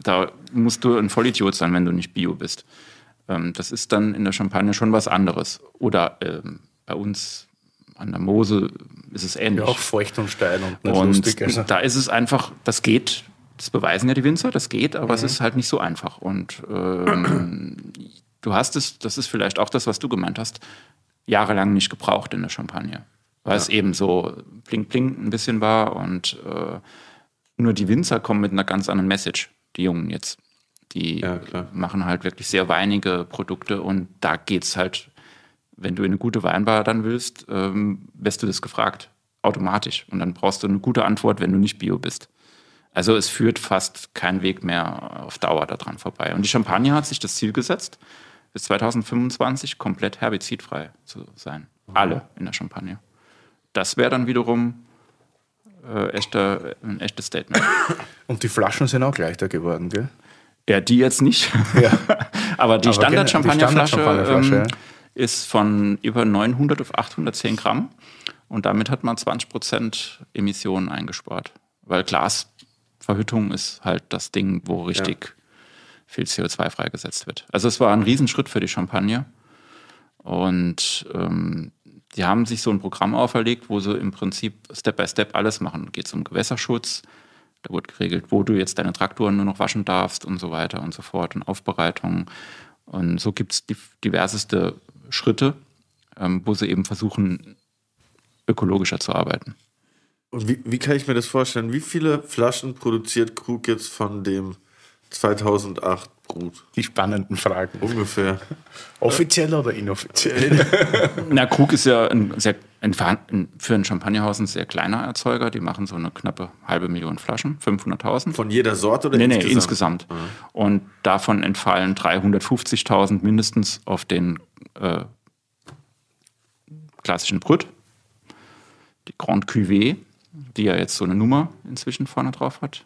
Da musst du ein Vollidiot sein, wenn du nicht bio bist. Ähm, das ist dann in der Champagne schon was anderes. Oder ähm, bei uns an der Mose ist es ähnlich. Ja, auch feucht und steil und nicht und lustig. Also. da ist es einfach, das geht, das beweisen ja die Winzer, das geht, aber es ist halt nicht so einfach. Und ähm, du hast es, das ist vielleicht auch das, was du gemeint hast, jahrelang nicht gebraucht in der Champagne. Weil es eben so bling bling ein bisschen war und äh, nur die Winzer kommen mit einer ganz anderen Message, die Jungen jetzt. Die Ja, machen halt wirklich sehr weinige Produkte und da geht's halt, wenn du in eine gute Weinbar dann willst, ähm, wirst du das gefragt, automatisch. Und dann brauchst du eine gute Antwort, wenn du nicht bio bist. Also es führt fast kein Weg mehr auf Dauer daran vorbei. Und die Champagne hat sich das Ziel gesetzt, bis 2025 komplett herbizidfrei zu sein. Alle in der Champagne. Das wäre dann wiederum äh, echter, ein echtes Statement. Und die Flaschen sind auch leichter geworden, gell? Ja, die jetzt nicht. Ja. Aber die Standard-Champagnerflasche Standard-Champagnerflasche, ähm, ist von über 900 auf 810 Gramm. Und damit hat man 20 Prozent Emissionen eingespart. Weil Glasverhüttung ist halt das Ding, wo richtig viel CO2 freigesetzt wird. Also es war ein Riesenschritt für die Champagne. Und ähm, die haben sich so ein Programm auferlegt, wo sie im Prinzip Step by Step alles machen. Geht es um Gewässerschutz, da wurde geregelt, wo du jetzt deine Traktoren nur noch waschen darfst und so weiter und so fort und Aufbereitung. Und so gibt es diverseste Schritte, ähm, wo sie eben versuchen, ökologischer zu arbeiten. Und wie, wie kann ich mir das vorstellen? Wie viele Flaschen produziert Krug jetzt von dem 2008 Brut? Die spannenden Fragen. Ungefähr. Offiziell oder inoffiziell? Na, Krug ist ja ein sehr, ein, für ein Champagnerhaus ein sehr kleiner Erzeuger. Die machen so eine knappe halbe Million Flaschen, 500.000. Von jeder Sorte oder Nee, nee, insgesamt? insgesamt. Und davon entfallen 350.000 mindestens auf den äh, klassischen Brüt, die Grand Cuvée, die ja jetzt so eine Nummer inzwischen vorne drauf hat.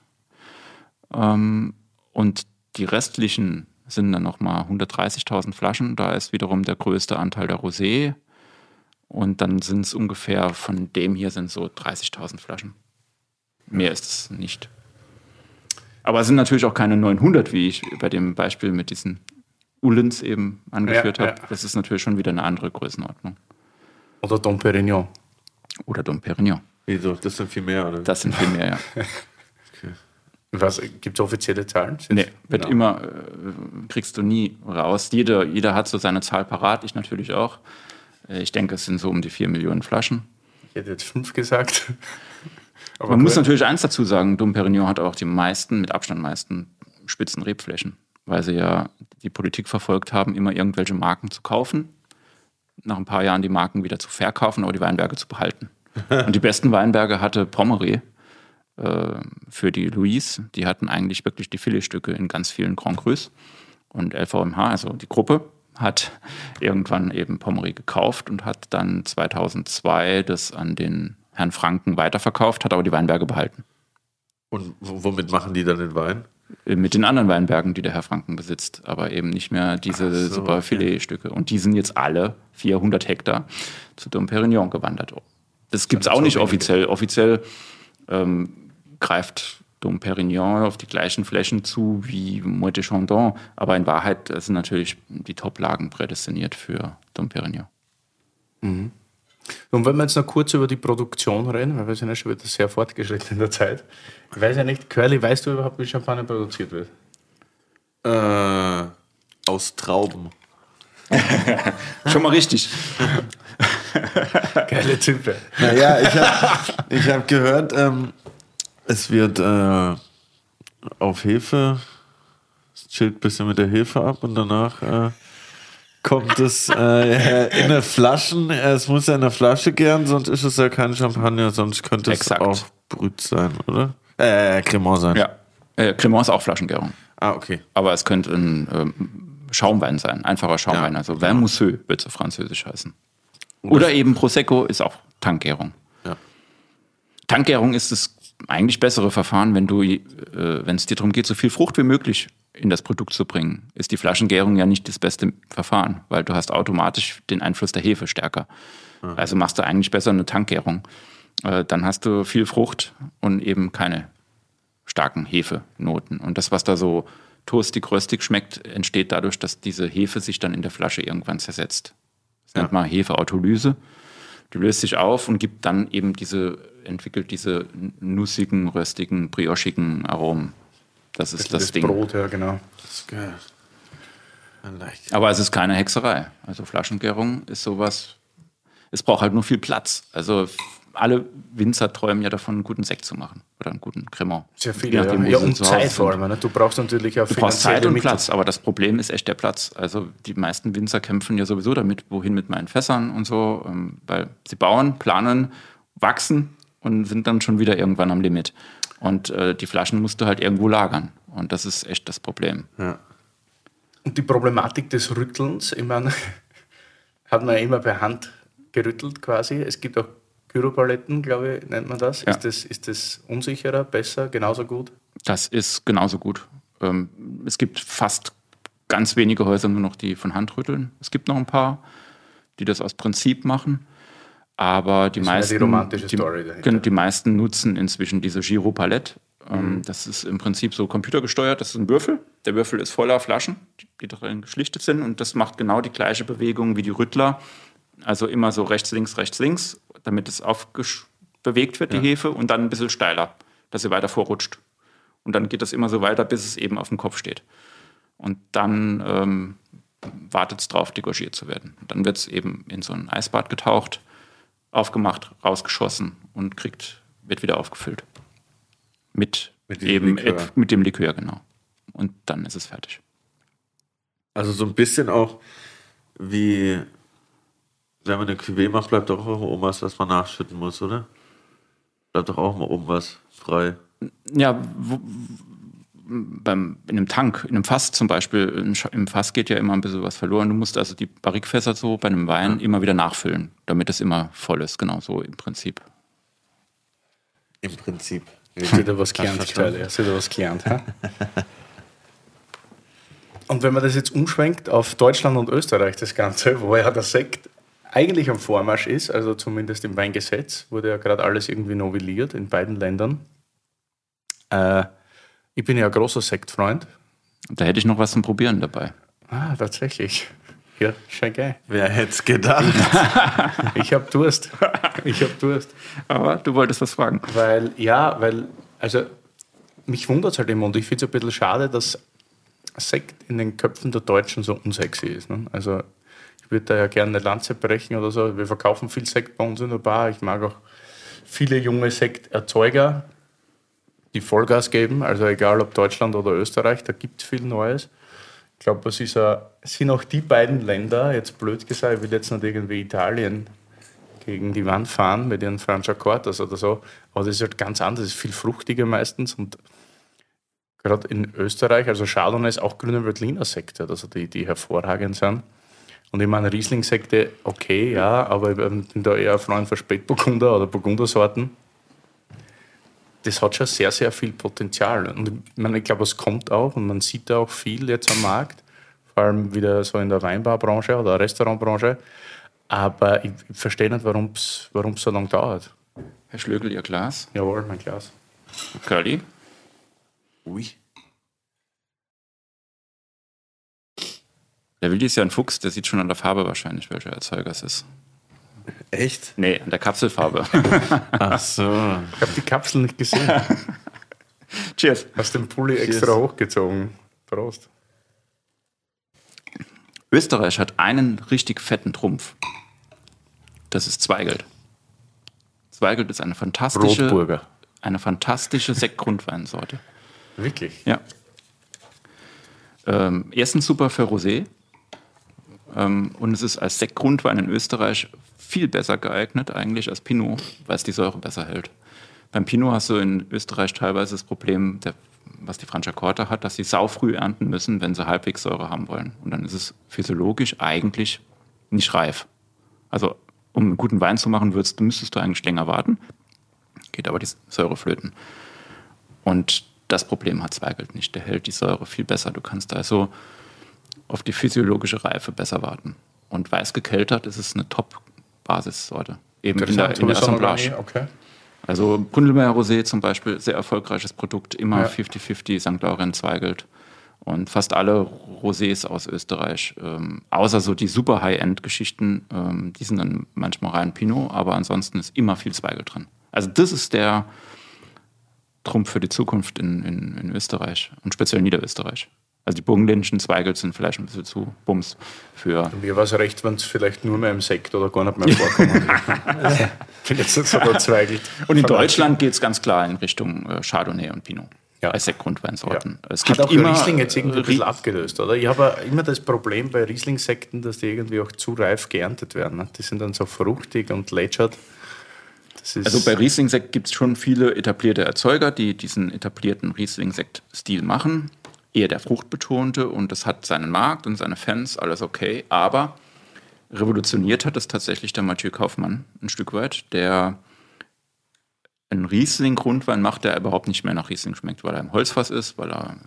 Ähm, und die restlichen sind dann nochmal 130.000 Flaschen. Da ist wiederum der größte Anteil der Rosé. Und dann sind es ungefähr, von dem hier sind so 30.000 Flaschen. Mehr ist es nicht. Aber es sind natürlich auch keine 900, wie ich bei dem Beispiel mit diesen Ullens eben angeführt Ja, habe. ja. Das ist natürlich schon wieder eine andere Größenordnung. oder Dom Perignon? Oder Dom Perignon. Wieso? Das sind viel mehr, oder? Das sind viel mehr, ja. Was, Gibt es offizielle Zahlen? Nee, wird Ja. immer, äh, kriegst du nie raus. Jeder, jeder hat so seine Zahl parat, ich natürlich auch. Äh, Ich denke, es sind so um die 4 Millionen Flaschen. Ich hätte jetzt fünf gesagt. Aber Man muss gut. natürlich eins dazu sagen, Dom Perignon hat auch die meisten, mit Abstand meisten spitzen Rebflächen, weil sie ja die Politik verfolgt haben, immer irgendwelche Marken zu kaufen, nach ein paar Jahren die Marken wieder zu verkaufen, aber die Weinberge zu behalten. Und die besten Weinberge hatte Pommery äh, für die Louise. Die hatten eigentlich wirklich die Filetstücke in ganz vielen Grand Crus. Und LVMH, also die Gruppe, hat irgendwann eben Pommery gekauft und hat dann 2002 das an den Herrn Franken weiterverkauft, hat aber die Weinberge behalten. Und womit machen die dann den Wein? Mit den anderen Weinbergen, die der Herr Franken besitzt, aber eben nicht mehr diese so, super Filetstücke. Und die sind jetzt alle 400 Hektar zu Dom Perignon gewandert. Das gibt es auch nicht offiziell. Offiziell ähm, greift Dom Perignon auf die gleichen Flächen zu wie Moët Chandon, aber in Wahrheit sind natürlich die Top-Lagen prädestiniert für Dom Perignon. Mhm. Und wenn wir jetzt noch kurz über die Produktion reden, weil wir sind ja schon wieder sehr fortgeschritten in der Zeit. Ich weiß ja nicht, Curly, weißt du überhaupt, wie Champagner produziert wird? Äh, aus Trauben. Schon mal richtig. Geile Type. Naja, ich habe ich hab gehört, ähm, es wird äh, auf Hefe, es chillt ein bisschen mit der Hefe ab und danach äh, kommt es äh, in eine Flaschen. Es muss ja in der Flasche gern, sonst ist es ja kein Champagner, sonst könnte es Exakt. auch Brüt sein, oder? Äh, Cremant sein. Ja. Äh, Cremant ist auch Flaschengärung. Ah, okay. Aber es könnte ein ähm, Schaumwein sein, einfacher Schaumwein, Ja. also Vin Mousseux wird es auf Französisch heißen. Oder eben Prosecco ist auch Tankgärung. Ja. Tankgärung ist das eigentlich bessere Verfahren, wenn du, äh, wenn es dir darum geht, so viel Frucht wie möglich in das Produkt zu bringen, ist die Flaschengärung ja nicht das beste Verfahren, weil du hast automatisch den Einfluss der Hefe stärker. Also machst du eigentlich besser eine Tankgärung. Äh, dann hast du viel Frucht und eben keine starken Hefenoten. Und das, was da so toastig, röstig schmeckt, entsteht dadurch, dass diese Hefe sich dann in der Flasche irgendwann zersetzt. Das nennt man Hefeautolyse. Die löst sich auf und gibt dann eben diese, entwickelt diese nussigen, röstigen, briochigen Aromen. Das ist das, Ding. Brot, ja, genau. Das. Leicht. Aber es ist keine Hexerei. Also Flaschengärung ist sowas, es braucht halt nur viel Platz. Also alle Winzer träumen ja davon, einen guten Sekt zu machen oder einen guten Cremant. Sehr viel. Ja, ja und Zeit sind. vor allem. Ne? Du brauchst natürlich auch Du brauchst Zeit und Mittel. Platz, aber das Problem ist echt der Platz. Also die meisten Winzer kämpfen ja sowieso damit, wohin mit meinen Fässern und so, ähm, weil sie bauen, planen, wachsen und sind dann schon wieder irgendwann am Limit. Und äh, die Flaschen musst du halt irgendwo lagern. Und das ist echt das Problem. Ja. Und die Problematik des Rüttelns, ich meine, hat man ja immer per Hand gerüttelt quasi. Es gibt auch Gyropaletten, glaube ich, nennt man das. Ja. Ist das. Ist das unsicherer, besser, genauso gut? Das ist genauso gut. Ähm, es gibt fast ganz wenige Häuser nur noch, die von Hand rütteln. Es gibt noch ein paar, die das aus Prinzip machen. Aber die ist ja die meisten, die, genau, die meisten nutzen inzwischen diese Giro-Palette. Mhm. Ähm, Das ist im Prinzip so computergesteuert. Das ist ein Würfel. Der Würfel ist voller Flaschen, die- darin geschlichtet sind. Und das macht genau die gleiche Bewegung wie die Rüttler. Also immer so rechts, links, rechts, links, damit es aufbewegt wird, die Hefe, und dann ein bisschen steiler, dass sie weiter vorrutscht. Und dann geht das immer so weiter, bis es eben auf dem Kopf steht. Und dann ähm, wartet es drauf, degorgiert zu werden. Und dann wird es eben in so ein Eisbad getaucht, aufgemacht, rausgeschossen und kriegt, wird wieder aufgefüllt. Mit, Mit eben Likör. mit dem Likör, genau. Und dann ist es fertig. Also so ein bisschen auch wie, wenn man eine Cuvée macht, bleibt doch auch oben was, was man nachschütten muss, oder? Bleibt doch auch mal oben was frei. Ja, wo, beim, in einem Tank, in einem Fass zum Beispiel, im Fass geht ja immer ein bisschen was verloren. Du musst also die Barrikfässer so bei einem Wein immer wieder nachfüllen, damit es immer voll ist. Genau so im Prinzip. Im Prinzip. Hast du da was gelernt, du da was gelernt? Und wenn man das jetzt umschwenkt auf Deutschland und Österreich, das Ganze, wo ja der Sekt eigentlich am Vormarsch ist, also zumindest im Weingesetz, wurde ja gerade alles irgendwie novelliert in beiden Ländern. Äh, ich bin ja ein großer Sektfreund. Da hätte ich noch was zum Probieren dabei. Ah, tatsächlich. Ja, schon geil. Wer hätte es gedacht? Ich habe Durst. Ich habe Durst. Aber du wolltest was fragen. Weil, ja, weil, also mich wundert es halt immer und ich finde es ein bisschen schade, dass Sekt in den Köpfen der Deutschen so unsexy ist. Ne? Also ich würde da ja gerne eine Lanze brechen oder so. Wir verkaufen viel Sekt bei uns in der Bar. Ich mag auch viele junge Sekterzeuger, die Vollgas geben. Also egal ob Deutschland oder Österreich, da gibt es viel Neues. Ich glaube, es sind auch die beiden Länder, jetzt blöd gesagt, ich will jetzt nicht irgendwie Italien gegen die Wand fahren mit ihren Franciacortas oder so. Aber das ist halt ganz anders, das ist viel fruchtiger meistens. Und gerade in Österreich, also Chardonnay ist auch grüne Veltliner Sekte, also die, die hervorragend sind. Und ich meine, Riesling-Sekte, okay, ja, aber ich bin da eher ein Freund von Spätburgunder oder Burgundersorten. Das hat schon sehr, sehr viel Potenzial. Und ich, meine, ich glaube, es kommt auch und man sieht da auch viel jetzt am Markt, vor allem wieder so in der Weinbarbranche oder Restaurantbranche. Aber ich, ich verstehe nicht, warum es so lange dauert. Herr Schlögel, Ihr Glas? Jawohl, mein Glas. Curly? Ui. Der Willi ist ja ein Fuchs, der sieht schon an der Farbe wahrscheinlich, welcher Erzeuger es ist. Echt? Nee, an der Kapselfarbe. Ach so. Ich habe die Kapsel nicht gesehen. Cheers. Hast den Pulli extra hochgezogen. Prost. Österreich hat einen richtig fetten Trumpf. Das ist Zweigelt. Zweigelt ist eine fantastische, Rotburger. eine fantastische Sektgrundweinsorte. Wirklich? Ja. Ähm, erstens super für Rosé. Ähm, und es ist als Sektgrundwein in Österreich viel besser geeignet eigentlich als Pinot, weil es die Säure besser hält. Beim Pinot hast du in Österreich teilweise das Problem, der, was die Franciacorta hat, dass sie saufrüh ernten müssen, wenn sie halbwegs Säure haben wollen. Und dann ist es physiologisch eigentlich nicht reif. Also um einen guten Wein zu machen, würdest, müsstest du eigentlich länger warten. Geht aber die Säure flöten. Und das Problem hat Zweigelt nicht. Der hält die Säure viel besser. Du kannst also auf die physiologische Reife besser warten. Und weiß gekeltert ist es eine Top-Basissorte. Eben in der, in der Assemblage. Okay. Also Brundelmeier Rosé zum Beispiel, sehr erfolgreiches Produkt, immer Ja. 50-50, St. Laurent, Zweigelt. Und fast alle Rosés aus Österreich, ähm, außer so die super High-End-Geschichten, ähm, die sind dann manchmal rein Pinot, aber ansonsten ist immer viel Zweigelt drin. Also das ist der Trumpf für die Zukunft in, in, in Österreich und speziell Niederösterreich. Also die burgenländischen Zweigelt sind vielleicht ein bisschen zu bums für Mir war es recht, wenn es vielleicht nur mehr im Sekt oder gar nicht mehr vorkommen. Ich bin jetzt nicht so verzweigelt. Und in Deutschland geht es ganz klar in Richtung äh, Chardonnay und Pinot. Ja. Als Sektgrundweinsorten. Es Hat gibt auch immer Riesling jetzt irgendwie ein bisschen abgelöst, oder? Ich habe immer das Problem bei Riesling-Sekten, dass die irgendwie auch zu reif geerntet werden. ne? Die sind dann so fruchtig und lätschert. Also bei Riesling-Sekt gibt es schon viele etablierte Erzeuger, die diesen etablierten Riesling-Sekt-Stil machen. Eher der fruchtbetonte und das hat seinen Markt und seine Fans, alles okay. Aber revolutioniert hat es tatsächlich der Mathieu Kaufmann ein Stück weit, der einen Riesling-Grundwein macht, der überhaupt nicht mehr nach Riesling schmeckt, weil er im Holzfass ist, weil er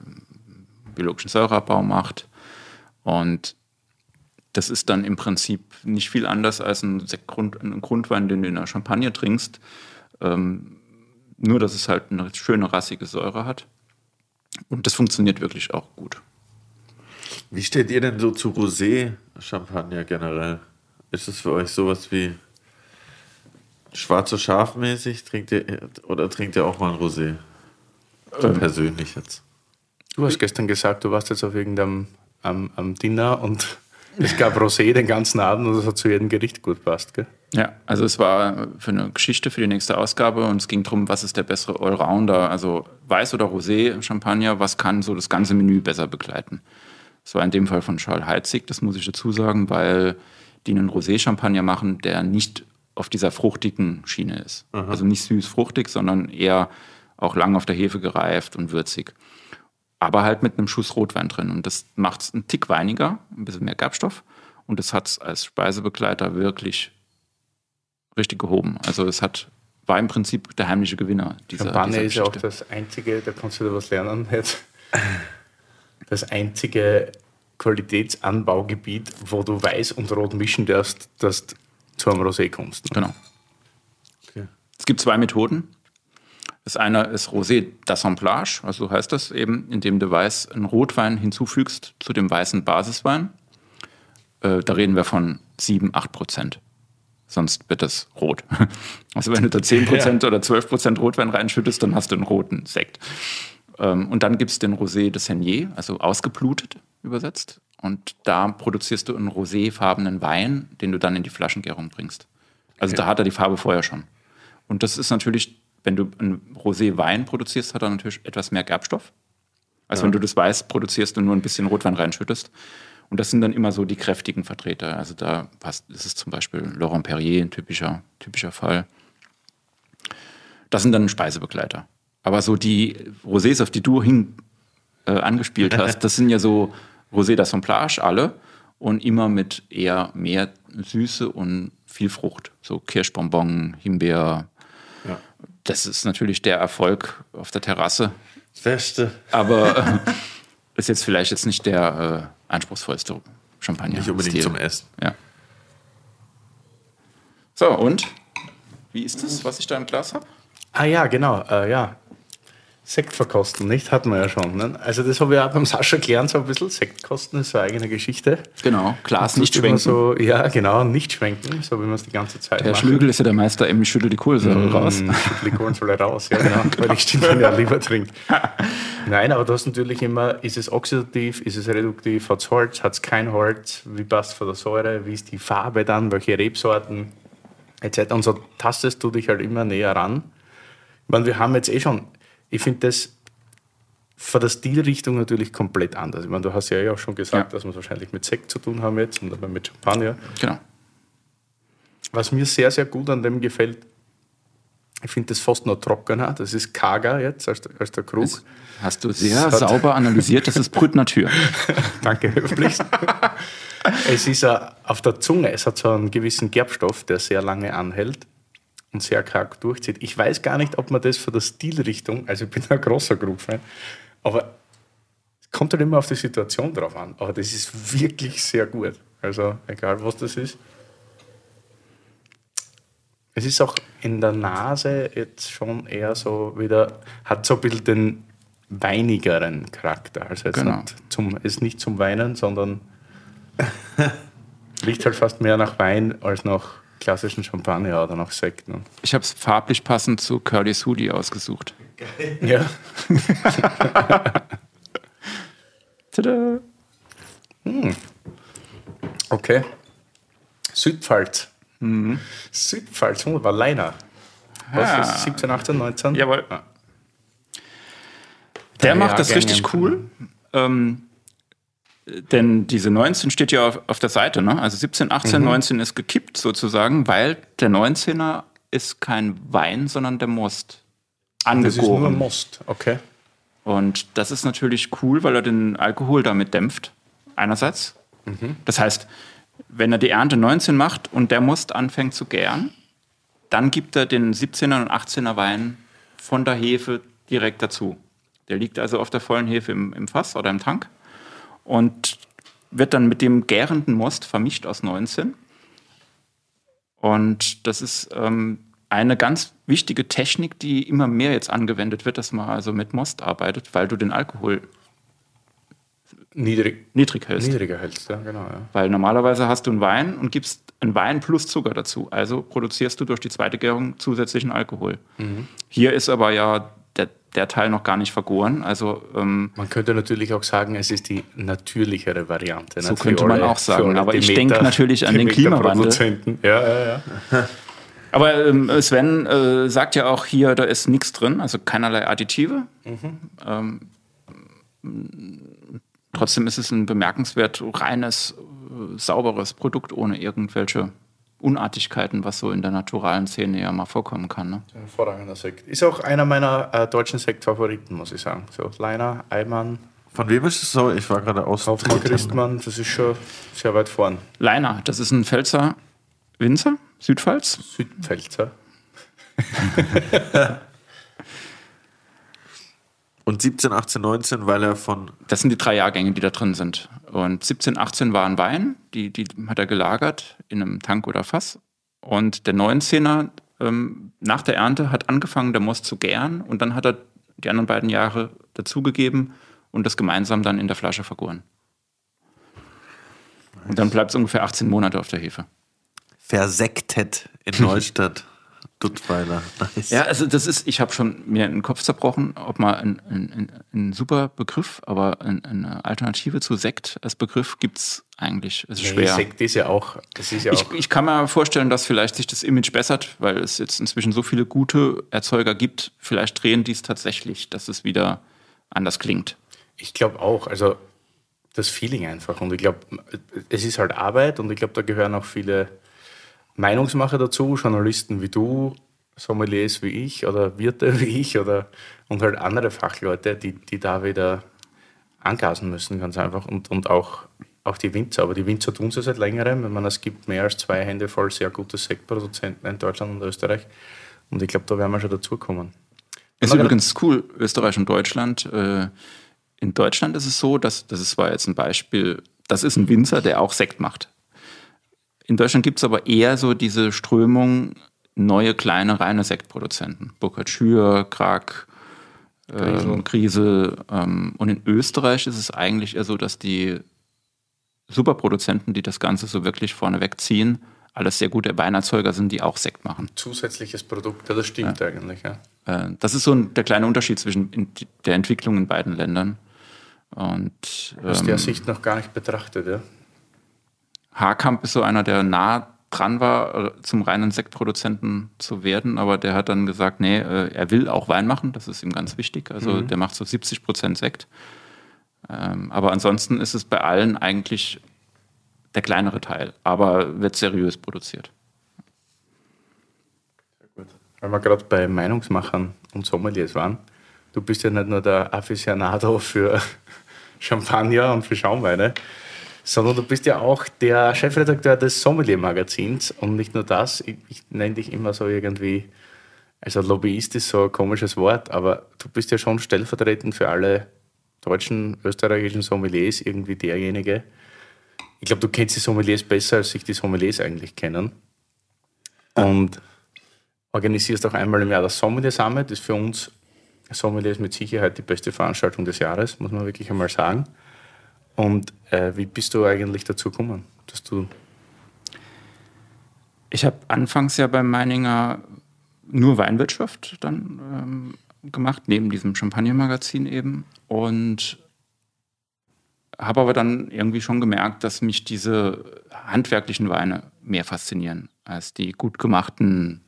biologischen Säureabbau macht. Und das ist dann im Prinzip nicht viel anders als ein, Sektgrund, ein Grundwein, den du in einer Champagne trinkst. Ähm, nur, dass es halt eine schöne rassige Säure hat. Und das funktioniert wirklich auch gut. Wie steht ihr denn so zu Rosé-Champagner generell? Ist es für euch sowas wie schwarze Schafmäßig? Trinkt ihr, oder trinkt ihr auch mal ein Rosé? Ähm. persönlich jetzt. Du hast gestern gesagt, du warst jetzt auf irgendeinem am, am Dinner und es gab Rosé den ganzen Abend und das hat zu jedem Gericht gut passt, gell? Ja, also es war für eine Geschichte für die nächste Ausgabe und es ging darum, was ist der bessere Allrounder, also Weiß oder Rosé Champagner, was kann so das ganze Menü besser begleiten. Das war in dem Fall von Charles Heitzig, das muss ich dazu sagen, weil die einen Rosé Champagner machen, der nicht auf dieser fruchtigen Schiene ist. Also nicht süß fruchtig, sondern eher auch lang auf der Hefe gereift und würzig. Aber halt mit einem Schuss Rotwein drin. Und das macht es einen Tick weiniger, ein bisschen mehr Gerbstoff. Und das hat es als Speisebegleiter wirklich richtig gehoben. Also es hat, war im Prinzip der heimliche Gewinner dieser, Champagner dieser ist ja auch das einzige, da kannst du da was lernen jetzt. Das einzige Qualitätsanbaugebiet, wo du weiß und rot mischen darfst, dass du zu einem Rosé kommst. ne? Genau. Okay. Es gibt zwei Methoden. Das eine ist Rosé d'Assemblage, also so heißt das eben, indem du Weiß einen Rotwein hinzufügst zu dem weißen Basiswein. Äh, da reden wir von 7, 8 Prozent. Sonst wird das rot. Also wenn du da 10 Prozent oder 12 Prozent Rotwein reinschüttest, dann hast du einen roten Sekt. Ähm, und dann gibt es den Rosé de Seigneur, also ausgeblutet übersetzt. Und da produzierst du einen roséfarbenen Wein, den du dann in die Flaschengärung bringst. Also da hat er die Farbe vorher schon. Und das ist natürlich, wenn du einen Rosé-Wein produzierst, hat er natürlich etwas mehr Gerbstoff, als wenn du das Weiß produzierst und nur ein bisschen Rotwein reinschüttest. Und das sind dann immer so die kräftigen Vertreter. Also da passt, das ist zum Beispiel Laurent Perrier, ein typischer, typischer Fall. Das sind dann Speisebegleiter. Aber so die Rosés, auf die du hin äh, angespielt hast, das sind ja so Rosé d'Assemblage, alle. Und immer mit eher mehr Süße und viel Frucht. So Kirschbonbon, Himbeer. Ja. das ist natürlich der Erfolg auf der Terrasse. Beste. Aber äh, ist jetzt vielleicht jetzt nicht der äh, anspruchsvollste Champagner. Nicht unbedingt Stil. zum Essen. Ja. So, und? Wie ist das, was ich da im Glas habe? Ah ja, genau, äh, ja. Sekt verkosten, nicht? Hatten wir ja schon. Ne? Also das habe ich auch beim Sascha gelernt, so ein bisschen. Sekt kosten ist so eine eigene Geschichte. Genau, Glas nicht schwenken. So, ja, genau, nicht schwenken, so wie man es die ganze Zeit Der macht. Schlügel ist ja der Meister, eben schüttelt die Kohlensäure raus. Mm, Die Kohlensäure raus, ja genau, weil ich den ja lieber trinke. Nein, aber du hast natürlich immer, ist es oxidativ, ist es reduktiv, hat es Holz, hat es kein Holz, wie passt von der Säure, wie ist die Farbe dann, welche Rebsorten etc. Und so tastest du dich halt immer näher ran. Ich meine, wir haben jetzt eh schon, ich finde das von der Stilrichtung natürlich komplett anders. Ich meine, du hast ja eh auch schon gesagt, Ja. dass wir es wahrscheinlich mit Sekt zu tun haben jetzt und aber mit Champagner. Genau. Was mir sehr, sehr gut an dem gefällt, ich finde das fast noch trockener. Das ist karger jetzt als, der- als der Krug. Hast du sehr hat- sauber analysiert, das ist Brüt Natur. Danke höflichst. es ist auf der Zunge, es hat so einen gewissen Gerbstoff, der sehr lange anhält und sehr karg durchzieht. Ich weiß gar nicht, ob man das von der Stilrichtung, also ich bin ein großer Krug-Fan, aber es kommt halt immer auf die Situation drauf an. Aber das ist wirklich sehr gut. Also egal, was das ist. Es ist auch in der Nase jetzt schon eher so wieder, hat so ein bisschen den weinigeren Charakter. Also jetzt Genau. zum, ist nicht zum Weinen, sondern riecht halt fast mehr nach Wein als nach klassischen Champagner oder nach Sekt. Ne? Ich habe es farblich passend zu Curly's Hoodie ausgesucht. Ja. Tada! Okay. Südpfalz. Südpfalz, wunderbar. Leiner. Was Ah. ist 17, 18, 19? Jawohl. Ah. Der macht das richtig cool. Ähm, denn diese 19 steht ja auf, auf der Seite. Ne? Also 17, 18, 19 ist gekippt sozusagen, weil der 19er ist kein Wein, sondern der Most. Das ist nur Angegoren. Most. Okay. Und das ist natürlich cool, weil er den Alkohol damit dämpft. Einerseits. Das heißt, wenn er die Ernte 19 macht und der Most anfängt zu gären, dann gibt er den 17er und 18er Wein von der Hefe direkt dazu. Der liegt also auf der vollen Hefe im, im Fass oder im Tank und wird dann mit dem gärenden Most vermischt aus 19. Und das ist ähm, eine ganz wichtige Technik, die immer mehr jetzt angewendet wird, dass man also mit Most arbeitet, weil du den Alkohol Niedrig, niedrig hältst. niedriger hältst, ja, genau. Ja. Weil normalerweise hast du einen Wein und gibst einen Wein plus Zucker dazu. Also produzierst du durch die zweite Gärung zusätzlichen Alkohol. Hier ist aber ja der, Teil noch gar nicht vergoren. Also ähm, Man könnte natürlich auch sagen, es ist die natürlichere Variante. So nicht? Für könnte man auch sagen, aber ich denke natürlich an den Klimawandel. Ja, ja, ja. Aber ähm, Sven äh, sagt ja auch hier, da ist nichts drin, also keinerlei Additive. Ähm, trotzdem ist es ein bemerkenswert reines, sauberes Produkt ohne irgendwelche Unartigkeiten, was so in der naturalen Szene ja mal vorkommen kann. Ne? Ein hervorragender Sekt. Ist auch einer meiner äh, deutschen Sektfavoriten, muss ich sagen. So Leiner, Eimann, Von wem ist es so? Ich war gerade aus. Kaufmann, Christmann, das ist schon sehr weit vorn. Leiner, das ist ein Pfälzer Winzer, Südpfalz. Südpfälzer. Und 17, 18, 19, weil er von. Das sind die drei Jahrgänge, die da drin sind. Und 17, 18 waren Wein, die, die hat er gelagert in einem Tank oder Fass. Und der 19er ähm, nach der Ernte hat angefangen, der Most zu gären und dann hat er die anderen beiden Jahre dazugegeben und das gemeinsam dann in der Flasche vergoren. Und dann bleibt es ungefähr 18 Monate auf der Hefe. Versektet in Neustadt. Duttweiler. Nice. Ja, also das ist, ich habe schon mir den Kopf zerbrochen, ob mal ein, ein, ein, ein super Begriff, aber ein, eine Alternative zu Sekt als Begriff gibt es eigentlich. Es ist Nee, schwer. Sekt ist ja auch. Das ist ja Ich, auch ich kann mir vorstellen, dass vielleicht sich das Image bessert, weil es jetzt inzwischen so viele gute Erzeuger gibt. Vielleicht drehen die es tatsächlich, dass es wieder anders klingt. Ich glaube auch, also das Feeling einfach. Und ich glaube, es ist halt Arbeit und ich glaube, da gehören auch viele Meinungsmacher dazu, Journalisten wie du, Sommeliers wie ich oder Wirte wie ich oder und halt andere Fachleute, die, die da wieder angasen müssen, ganz einfach. Und, und auch, auch die Winzer. Aber die Winzer tun es seit längerem. Ich meine, es gibt mehr als zwei Hände voll sehr gute Sektproduzenten in Deutschland und Österreich. Und ich glaube, da werden wir schon dazukommen. Ist übrigens cool, Österreich und Deutschland. Äh, in Deutschland ist es so, dass, das zwar jetzt ein Beispiel, das ist ein Winzer, der auch Sekt macht. In Deutschland gibt es aber eher so diese Strömung, neue kleine reine Sektproduzenten. Burkhard Schür, Krag, ähm, Krise. Ähm, und in Österreich ist es eigentlich eher so, dass die Superproduzenten, die das Ganze so wirklich vorneweg ziehen, alles sehr gute Weinerzeuger sind, die auch Sekt machen. Zusätzliches Produkt, ja, das stimmt ja. eigentlich. Ja. Äh, das ist so ein, der kleine Unterschied zwischen der Entwicklung in beiden Ländern. Und, Aus ähm, der Sicht noch gar nicht betrachtet, ja. Haarkamp ist so einer, der nah dran war, äh, zum reinen Sektproduzenten zu werden, aber der hat dann gesagt, nee, äh, er will auch Wein machen, das ist ihm ganz wichtig. Also mhm. der macht so 70 Prozent Sekt. Ähm, aber ansonsten ist es bei allen eigentlich der kleinere Teil, aber wird seriös produziert. Sehr gut. Weil wir gerade bei Meinungsmachern und Sommeliers waren, du bist ja nicht nur der Aficionado für Champagner und für Schaumweine, sondern du bist ja auch der Chefredakteur des Sommelier-Magazins und nicht nur das, ich, ich nenne dich immer so irgendwie, also Lobbyist ist so ein komisches Wort, aber du bist ja schon stellvertretend für alle deutschen, österreichischen Sommeliers irgendwie derjenige. Ich glaube, du kennst die Sommeliers besser, als sich die Sommeliers eigentlich kennen. Und organisierst auch einmal im Jahr das Sommelier Summit. Das ist für uns Sommeliers mit Sicherheit die beste Veranstaltung des Jahres, muss man wirklich einmal sagen. Und äh, wie bist du eigentlich dazu gekommen, dass du. Ich habe anfangs ja beim Meininger nur Weinwirtschaft dann ähm, gemacht, neben diesem Champagner-Magazin eben. Und habe aber dann irgendwie schon gemerkt, dass mich diese handwerklichen Weine mehr faszinieren als die gut gemachten,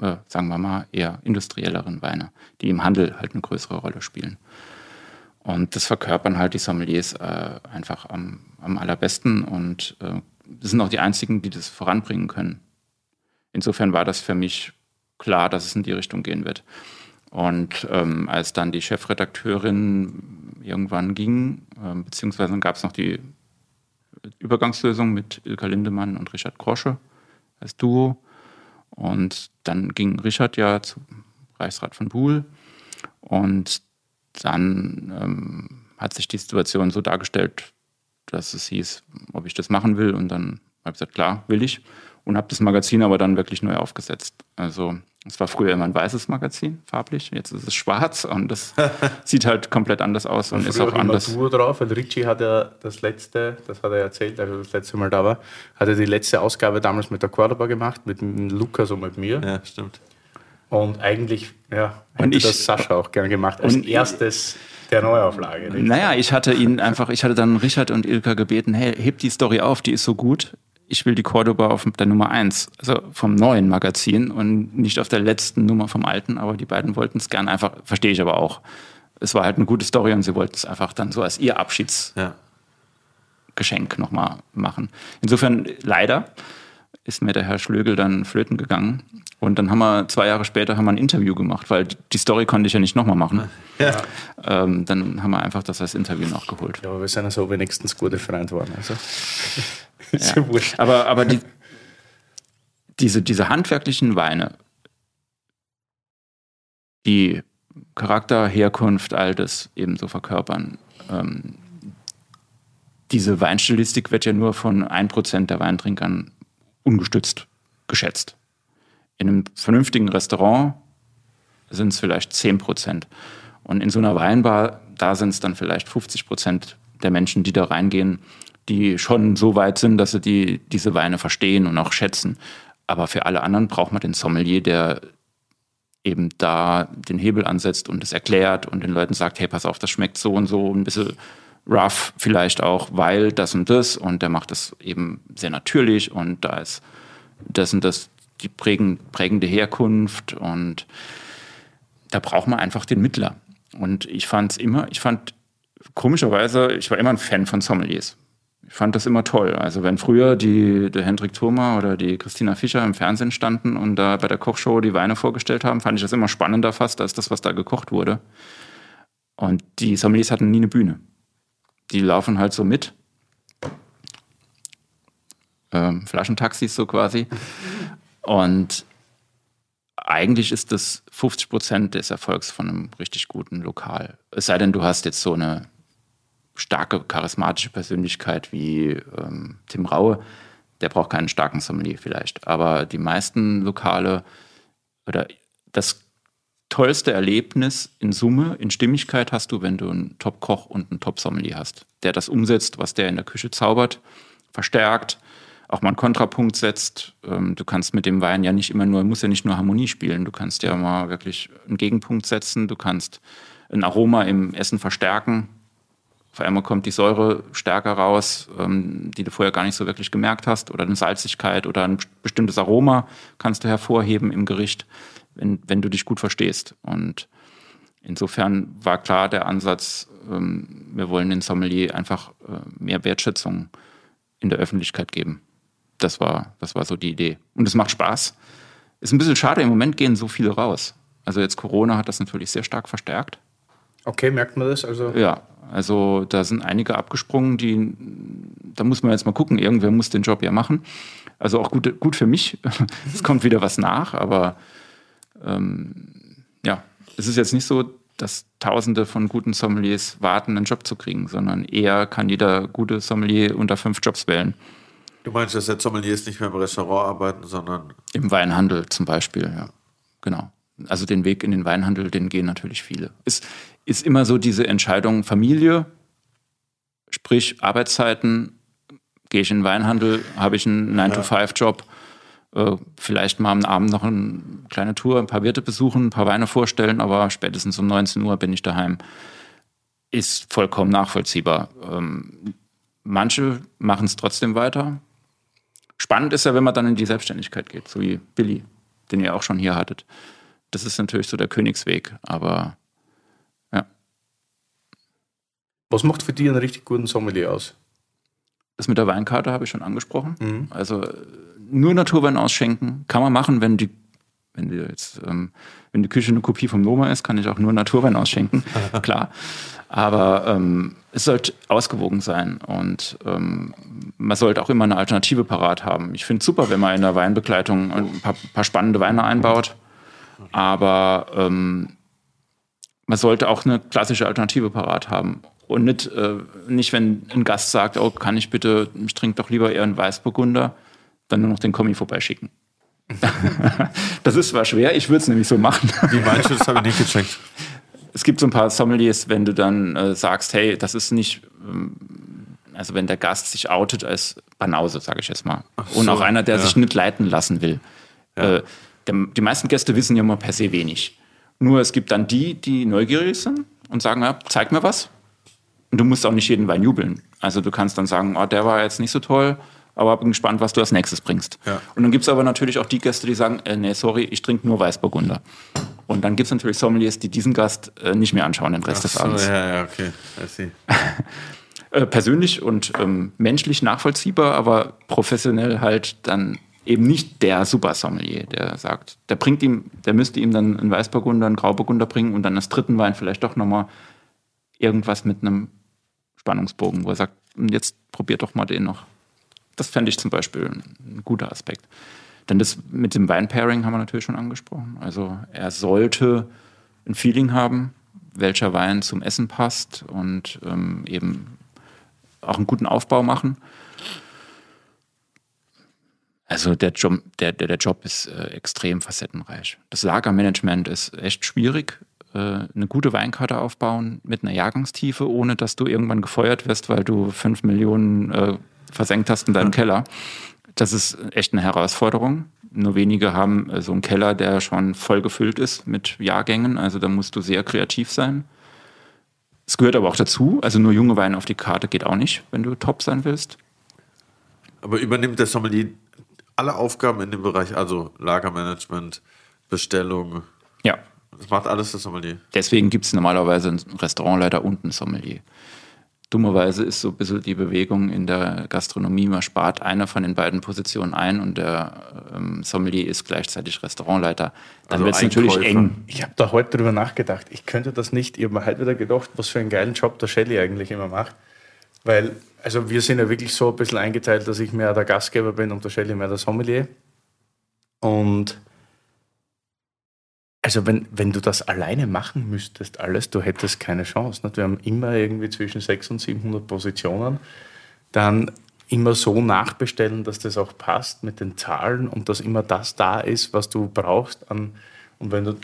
äh, sagen wir mal, eher industrielleren Weine, die im Handel halt eine größere Rolle spielen. Und das verkörpern halt die Sommeliers äh, einfach am, am, allerbesten und äh, sind auch die einzigen, die das voranbringen können. Insofern war das für mich klar, dass es in die Richtung gehen wird. Und ähm, als dann die Chefredakteurin irgendwann ging, äh, beziehungsweise gab es noch die Übergangslösung mit Ilka Lindemann und Richard Krosche als Duo. Und dann ging Richard ja zum Reichsrat von Buhl. Und dann ähm, hat sich die Situation so dargestellt, dass es hieß, ob ich das machen will. Und dann habe ich gesagt, klar, will ich. Und habe das Magazin aber dann wirklich neu aufgesetzt. Also es war früher immer ein weißes Magazin, farblich. Jetzt ist es schwarz und das sieht halt komplett anders aus und, und ist auch anders. Duo drauf, weil Richie hat ja das letzte, das hat er erzählt, als er das letzte Mal da war, hat er die letzte Ausgabe damals mit der Cordoba gemacht, mit Lukas und mit mir. Ja, stimmt. Und eigentlich, ja, hätte ich, das Sascha auch gern gemacht, als erstes der Neuauflage. Nicht? Naja, ich hatte ihn einfach, ich hatte dann Richard und Ilka gebeten, hey, heb die Story auf, die ist so gut. Ich will die Cordoba auf der Nummer 1, also vom neuen Magazin und nicht auf der letzten Nummer vom alten, aber die beiden wollten es gern einfach, verstehe ich aber auch. Es war halt eine gute Story und sie wollten es einfach dann so als ihr Abschiedsgeschenk ja. nochmal machen. Insofern leider ist mir der Herr Schlögel dann flöten gegangen. Und dann haben wir zwei Jahre später haben wir ein Interview gemacht, weil die Story konnte ich ja nicht nochmal machen. Ja. Ähm, dann haben wir einfach das als Interview nachgeholt. Ja, aber wir sind ja so wenigstens gute Freunde geworden. Also. ja. ja aber aber die, diese, diese handwerklichen Weine, die Charakter, Herkunft, all das ebenso verkörpern. Ähm, diese Weinstilistik wird ja nur von 1% der Weintrinkern ungestützt geschätzt. In einem vernünftigen Restaurant sind es vielleicht 10 Prozent. Und in so einer Weinbar, da sind es dann vielleicht 50 Prozent der Menschen, die da reingehen, die schon so weit sind, dass sie die, diese Weine verstehen und auch schätzen. Aber für alle anderen braucht man den Sommelier, der eben da den Hebel ansetzt und es erklärt und den Leuten sagt, hey, pass auf, das schmeckt so und so, ein bisschen rough vielleicht auch, weil das und das und der macht das eben sehr natürlich und da ist das und das die prägende Herkunft und da braucht man einfach den Mittler. Und ich fand es immer, ich fand komischerweise, ich war immer ein Fan von Sommeliers. Ich fand das immer toll. Also wenn früher die, der Hendrik Thurmer oder die Christina Fischer im Fernsehen standen und da bei der Kochshow die Weine vorgestellt haben, fand ich das immer spannender fast als das, was da gekocht wurde. Und die Sommeliers hatten nie eine Bühne die laufen halt so mit. Ähm, Flaschentaxis so quasi. Und eigentlich ist das 50 Prozent des Erfolgs von einem richtig guten Lokal. Es sei denn, du hast jetzt so eine starke, charismatische Persönlichkeit wie ähm, Tim Raue. Der braucht keinen starken Sommelier vielleicht. Aber die meisten Lokale oder das tollste Erlebnis in Summe, in Stimmigkeit hast du, wenn du einen Top-Koch und einen Top-Sommelier hast, der das umsetzt, was der in der Küche zaubert, verstärkt, auch mal einen Kontrapunkt setzt. Ähm, du kannst mit dem Wein ja nicht immer nur, muss ja nicht nur Harmonie spielen, du kannst ja mal wirklich einen Gegenpunkt setzen, du kannst ein Aroma im Essen verstärken. Auf einmal kommt die Säure stärker raus, ähm, die du vorher gar nicht so wirklich gemerkt hast, oder eine Salzigkeit oder ein bestimmtes Aroma kannst du hervorheben im Gericht wenn, wenn du dich gut verstehst. Und insofern war klar der Ansatz, ähm, wir wollen den Sommelier einfach äh, mehr Wertschätzung in der Öffentlichkeit geben. Das war, das war so die Idee. Und es macht Spaß. Ist ein bisschen schade, im Moment gehen so viele raus. Also jetzt Corona hat das natürlich sehr stark verstärkt. Okay, merkt man das? Also ja, also da sind einige abgesprungen, die, da muss man jetzt mal gucken, irgendwer muss den Job ja machen. Also auch gut, gut für mich. es kommt wieder was nach, aber ähm, ja, es ist jetzt nicht so, dass Tausende von guten Sommeliers warten, einen Job zu kriegen, sondern eher kann jeder gute Sommelier unter fünf Jobs wählen. Du meinst, dass der Sommeliers nicht mehr im Restaurant arbeiten, sondern. Im Weinhandel zum Beispiel, ja. Genau. Also den Weg in den Weinhandel, den gehen natürlich viele. Es ist immer so diese Entscheidung Familie, sprich Arbeitszeiten, gehe ich in den Weinhandel, habe ich einen 9-to-5-Job äh, vielleicht mal am Abend noch eine kleine Tour, ein paar Wirte besuchen, ein paar Weine vorstellen, aber spätestens um 19 Uhr bin ich daheim. Ist vollkommen nachvollziehbar. Ähm, manche machen es trotzdem weiter. Spannend ist ja, wenn man dann in die Selbstständigkeit geht, so wie Billy, den ihr auch schon hier hattet. Das ist natürlich so der Königsweg, aber ja. Was macht für dich einen richtig guten Sommelier aus? Das mit der Weinkarte habe ich schon angesprochen. Mhm. Also nur Naturwein ausschenken. Kann man machen, wenn die, wenn die jetzt, ähm, wenn die Küche eine Kopie vom Noma ist, kann ich auch nur Naturwein ausschenken. Klar. Aber ähm, es sollte ausgewogen sein und ähm, man sollte auch immer eine Alternative parat haben. Ich finde es super, wenn man in der Weinbegleitung ein paar, paar spannende Weine einbaut, aber ähm, man sollte auch eine klassische Alternative parat haben. Und nicht, äh, nicht, wenn ein Gast sagt, oh, kann ich bitte, ich trinke doch lieber eher einen Weißburgunder, dann nur noch den Kommi vorbeischicken. das ist zwar schwer, ich würde es nämlich so machen. Wie meinst du, das habe ich nicht gecheckt. Es gibt so ein paar Sommeliers, wenn du dann äh, sagst, hey, das ist nicht, ähm, also wenn der Gast sich outet als Banause, sage ich jetzt mal. So, und auch einer, der ja. sich nicht leiten lassen will. Ja. Äh, der, die meisten Gäste wissen ja immer per se wenig. Nur es gibt dann die, die neugierig sind und sagen, ja, zeig mir was. Und du musst auch nicht jeden Wein jubeln. Also du kannst dann sagen, oh, der war jetzt nicht so toll aber bin gespannt, was du als nächstes bringst. Ja. Und dann gibt es aber natürlich auch die Gäste, die sagen, äh, nee, sorry, ich trinke nur Weißburgunder. Und dann gibt es natürlich Sommeliers, die diesen Gast äh, nicht mehr anschauen den Rest Ach des so, Abends. Ja, ja, okay. äh, persönlich und ähm, menschlich nachvollziehbar, aber professionell halt dann eben nicht der Super-Sommelier, der sagt, der bringt ihm, der müsste ihm dann einen Weißburgunder, einen Grauburgunder bringen und dann als dritten Wein vielleicht doch nochmal irgendwas mit einem Spannungsbogen, wo er sagt, jetzt probiert doch mal den noch. Das fände ich zum Beispiel ein guter Aspekt. Denn das mit dem Wein-Pairing haben wir natürlich schon angesprochen. Also er sollte ein Feeling haben, welcher Wein zum Essen passt und ähm, eben auch einen guten Aufbau machen. Also der Job, der, der, der Job ist äh, extrem facettenreich. Das Lagermanagement ist echt schwierig. Äh, eine gute Weinkarte aufbauen mit einer Jahrgangstiefe, ohne dass du irgendwann gefeuert wirst, weil du fünf Millionen äh, versenkt hast in deinem Keller. Das ist echt eine Herausforderung. Nur wenige haben äh, so einen Keller, der schon voll gefüllt ist mit Jahrgängen. Also da musst du sehr kreativ sein. Es gehört aber auch dazu. Also nur junge Weine auf die Karte geht auch nicht, wenn du top sein willst. Aber übernimmt der Sommelier alle Aufgaben in dem Bereich, also Lagermanagement, Bestellung? Ja. Das macht alles der Sommelier. Deswegen gibt es normalerweise einen Restaurantleiter und einen Sommelier. Dummerweise ist so ein bisschen die Bewegung in der Gastronomie, man spart eine von den beiden Positionen ein und der ähm, Sommelier ist gleichzeitig Restaurantleiter. Dann also wird es natürlich eng. Ich habe da heute drüber nachgedacht. Ich könnte das nicht. Ich habe mir halt wieder gedacht, was für einen geilen Job der Shelly eigentlich immer macht. Weil, also wir sind ja wirklich so ein bisschen eingeteilt, dass ich mehr der Gastgeber bin und der Shelly mehr der Sommelier. Und also wenn, wenn du das alleine machen müsstest, alles, du hättest keine Chance. Nicht? Wir haben immer irgendwie zwischen 600 und 700 Positionen. Dann immer so nachbestellen, dass das auch passt mit den Zahlen und dass immer das da ist, was du brauchst. An, und wenn du